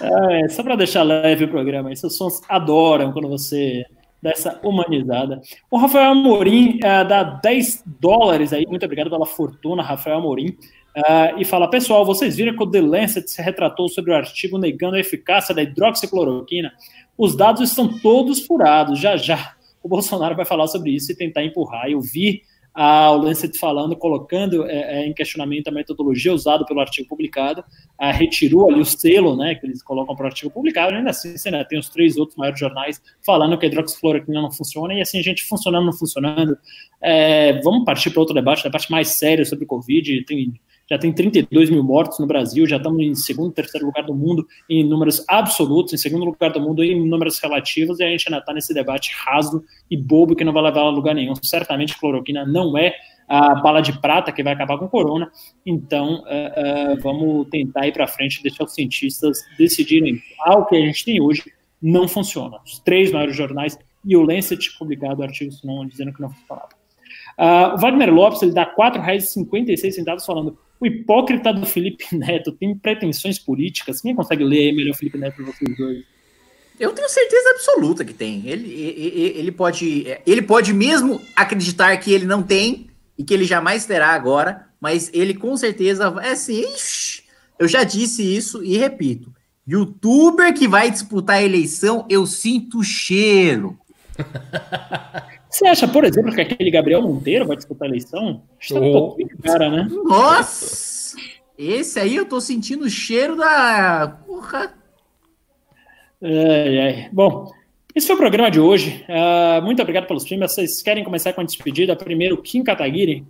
É, só para deixar leve o programa, esses sons adoram quando você dessa humanizada. O Rafael Amorim uh, dá 10 dólares aí, muito obrigado pela fortuna, Rafael Amorim, uh, e fala, pessoal, vocês viram que o The Lancet se retratou sobre o artigo negando a eficácia da hidroxicloroquina? Os dados estão todos furados, já já o Bolsonaro vai falar sobre isso e tentar empurrar. Eu vi ao Lancet falando, colocando é, é, em questionamento a metodologia usada pelo artigo publicado, a, retirou ali o selo, né, que eles colocam para o artigo publicado, ainda assim, né, tem os três outros maiores jornais falando que a hidroxicloroquina não funciona, e assim, a gente funcionando, não funcionando, é, vamos partir para outro debate, debate mais sério sobre o Covid, tem já tem 32 mil mortos no Brasil, já estamos em segundo, terceiro lugar do mundo em números absolutos, em segundo lugar do mundo em números relativos, e a gente ainda está nesse debate raso e bobo que não vai levar a lugar nenhum. Certamente cloroquina não é a bala de prata que vai acabar com o corona, então uh, uh, vamos tentar ir para frente e deixar os cientistas decidirem. Algo que a gente tem hoje não funciona. Os três maiores jornais e o Lancet publicado artigos não dizendo que não funcionava. Uh, o Wagner Lopes ele dá R$ 4,56 falando o hipócrita do Felipe [LAUGHS] Neto tem pretensões políticas. Quem consegue ler aí melhor o Felipe Neto para vocês dois? Eu tenho certeza absoluta que tem. Ele, ele, ele, pode, ele pode mesmo acreditar que ele não tem e que ele jamais terá agora, mas ele com certeza é assim. Eu já disse isso e repito. Youtuber que vai disputar a eleição, eu sinto cheiro. [LAUGHS] Você acha, por exemplo, que aquele Gabriel Monteiro vai disputar a eleição? Está um pouquinho cara, né? Nossa! Esse aí eu tô sentindo o cheiro da. Porra! É, é. Bom, Esse foi o programa de hoje. Uh, muito obrigado pelos filmes. Vocês querem começar com a despedida? Primeiro, Kim Kataguiri.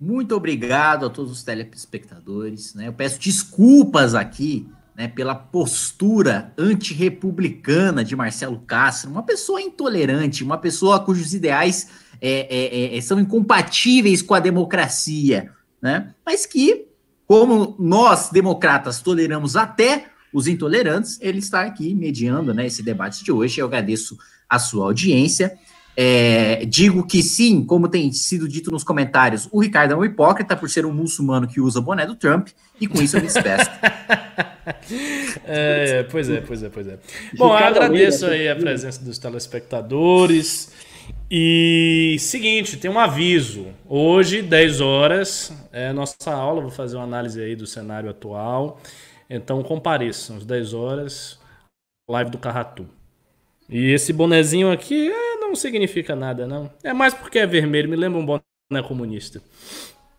Muito obrigado a todos os telespectadores. Né? Eu peço desculpas aqui né, pela postura antirrepublicana de Marcelo Castro, uma pessoa intolerante, uma pessoa cujos ideais é, é, é, são incompatíveis com a democracia, né? mas que, como nós, democratas, toleramos até os intolerantes, ele está aqui mediando né, esse debate de hoje. Eu agradeço a sua audiência. É, digo que sim, como tem sido dito nos comentários, o Ricardo é um hipócrita por ser um muçulmano que usa boné do Trump, e com isso eu me despeço. [LAUGHS] é, pois é, pois é, pois é. Bom, agradeço aí a presença dos telespectadores. E seguinte, tem um aviso. Hoje, 10 horas, é nossa aula. Vou fazer uma análise aí do cenário atual. Então compareçam, às 10 horas, live do Carratu. E esse bonezinho aqui é, não significa nada, não. É mais porque é vermelho, me lembra um boné comunista.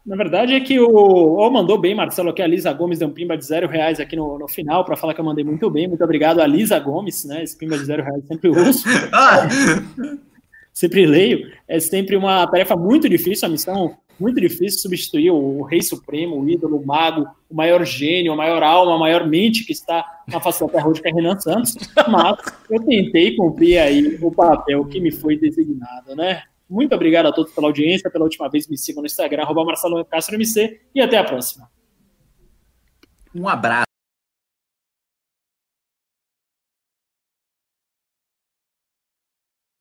Na verdade é que o. Oh, mandou bem, Marcelo, aqui a Lisa Gomes deu um pimba de zero reais aqui no, no final para falar que eu mandei muito bem. Muito obrigado a Lisa Gomes, né? Esse pimba de zero reais sempre uso. [LAUGHS] Ah! sempre leio. É sempre uma tarefa muito difícil, a missão muito difícil substituir o, Rei Supremo, o ídolo, o mago, o maior gênio, a maior alma, a maior mente que está na face da terra hoje, que é Renan Santos. Mas eu tentei cumprir aí o papel que me foi designado, né? Muito obrigado a todos pela audiência. Pela última vez, me sigam no Instagram, Marcelo Castro MC, e até a próxima. Um abraço.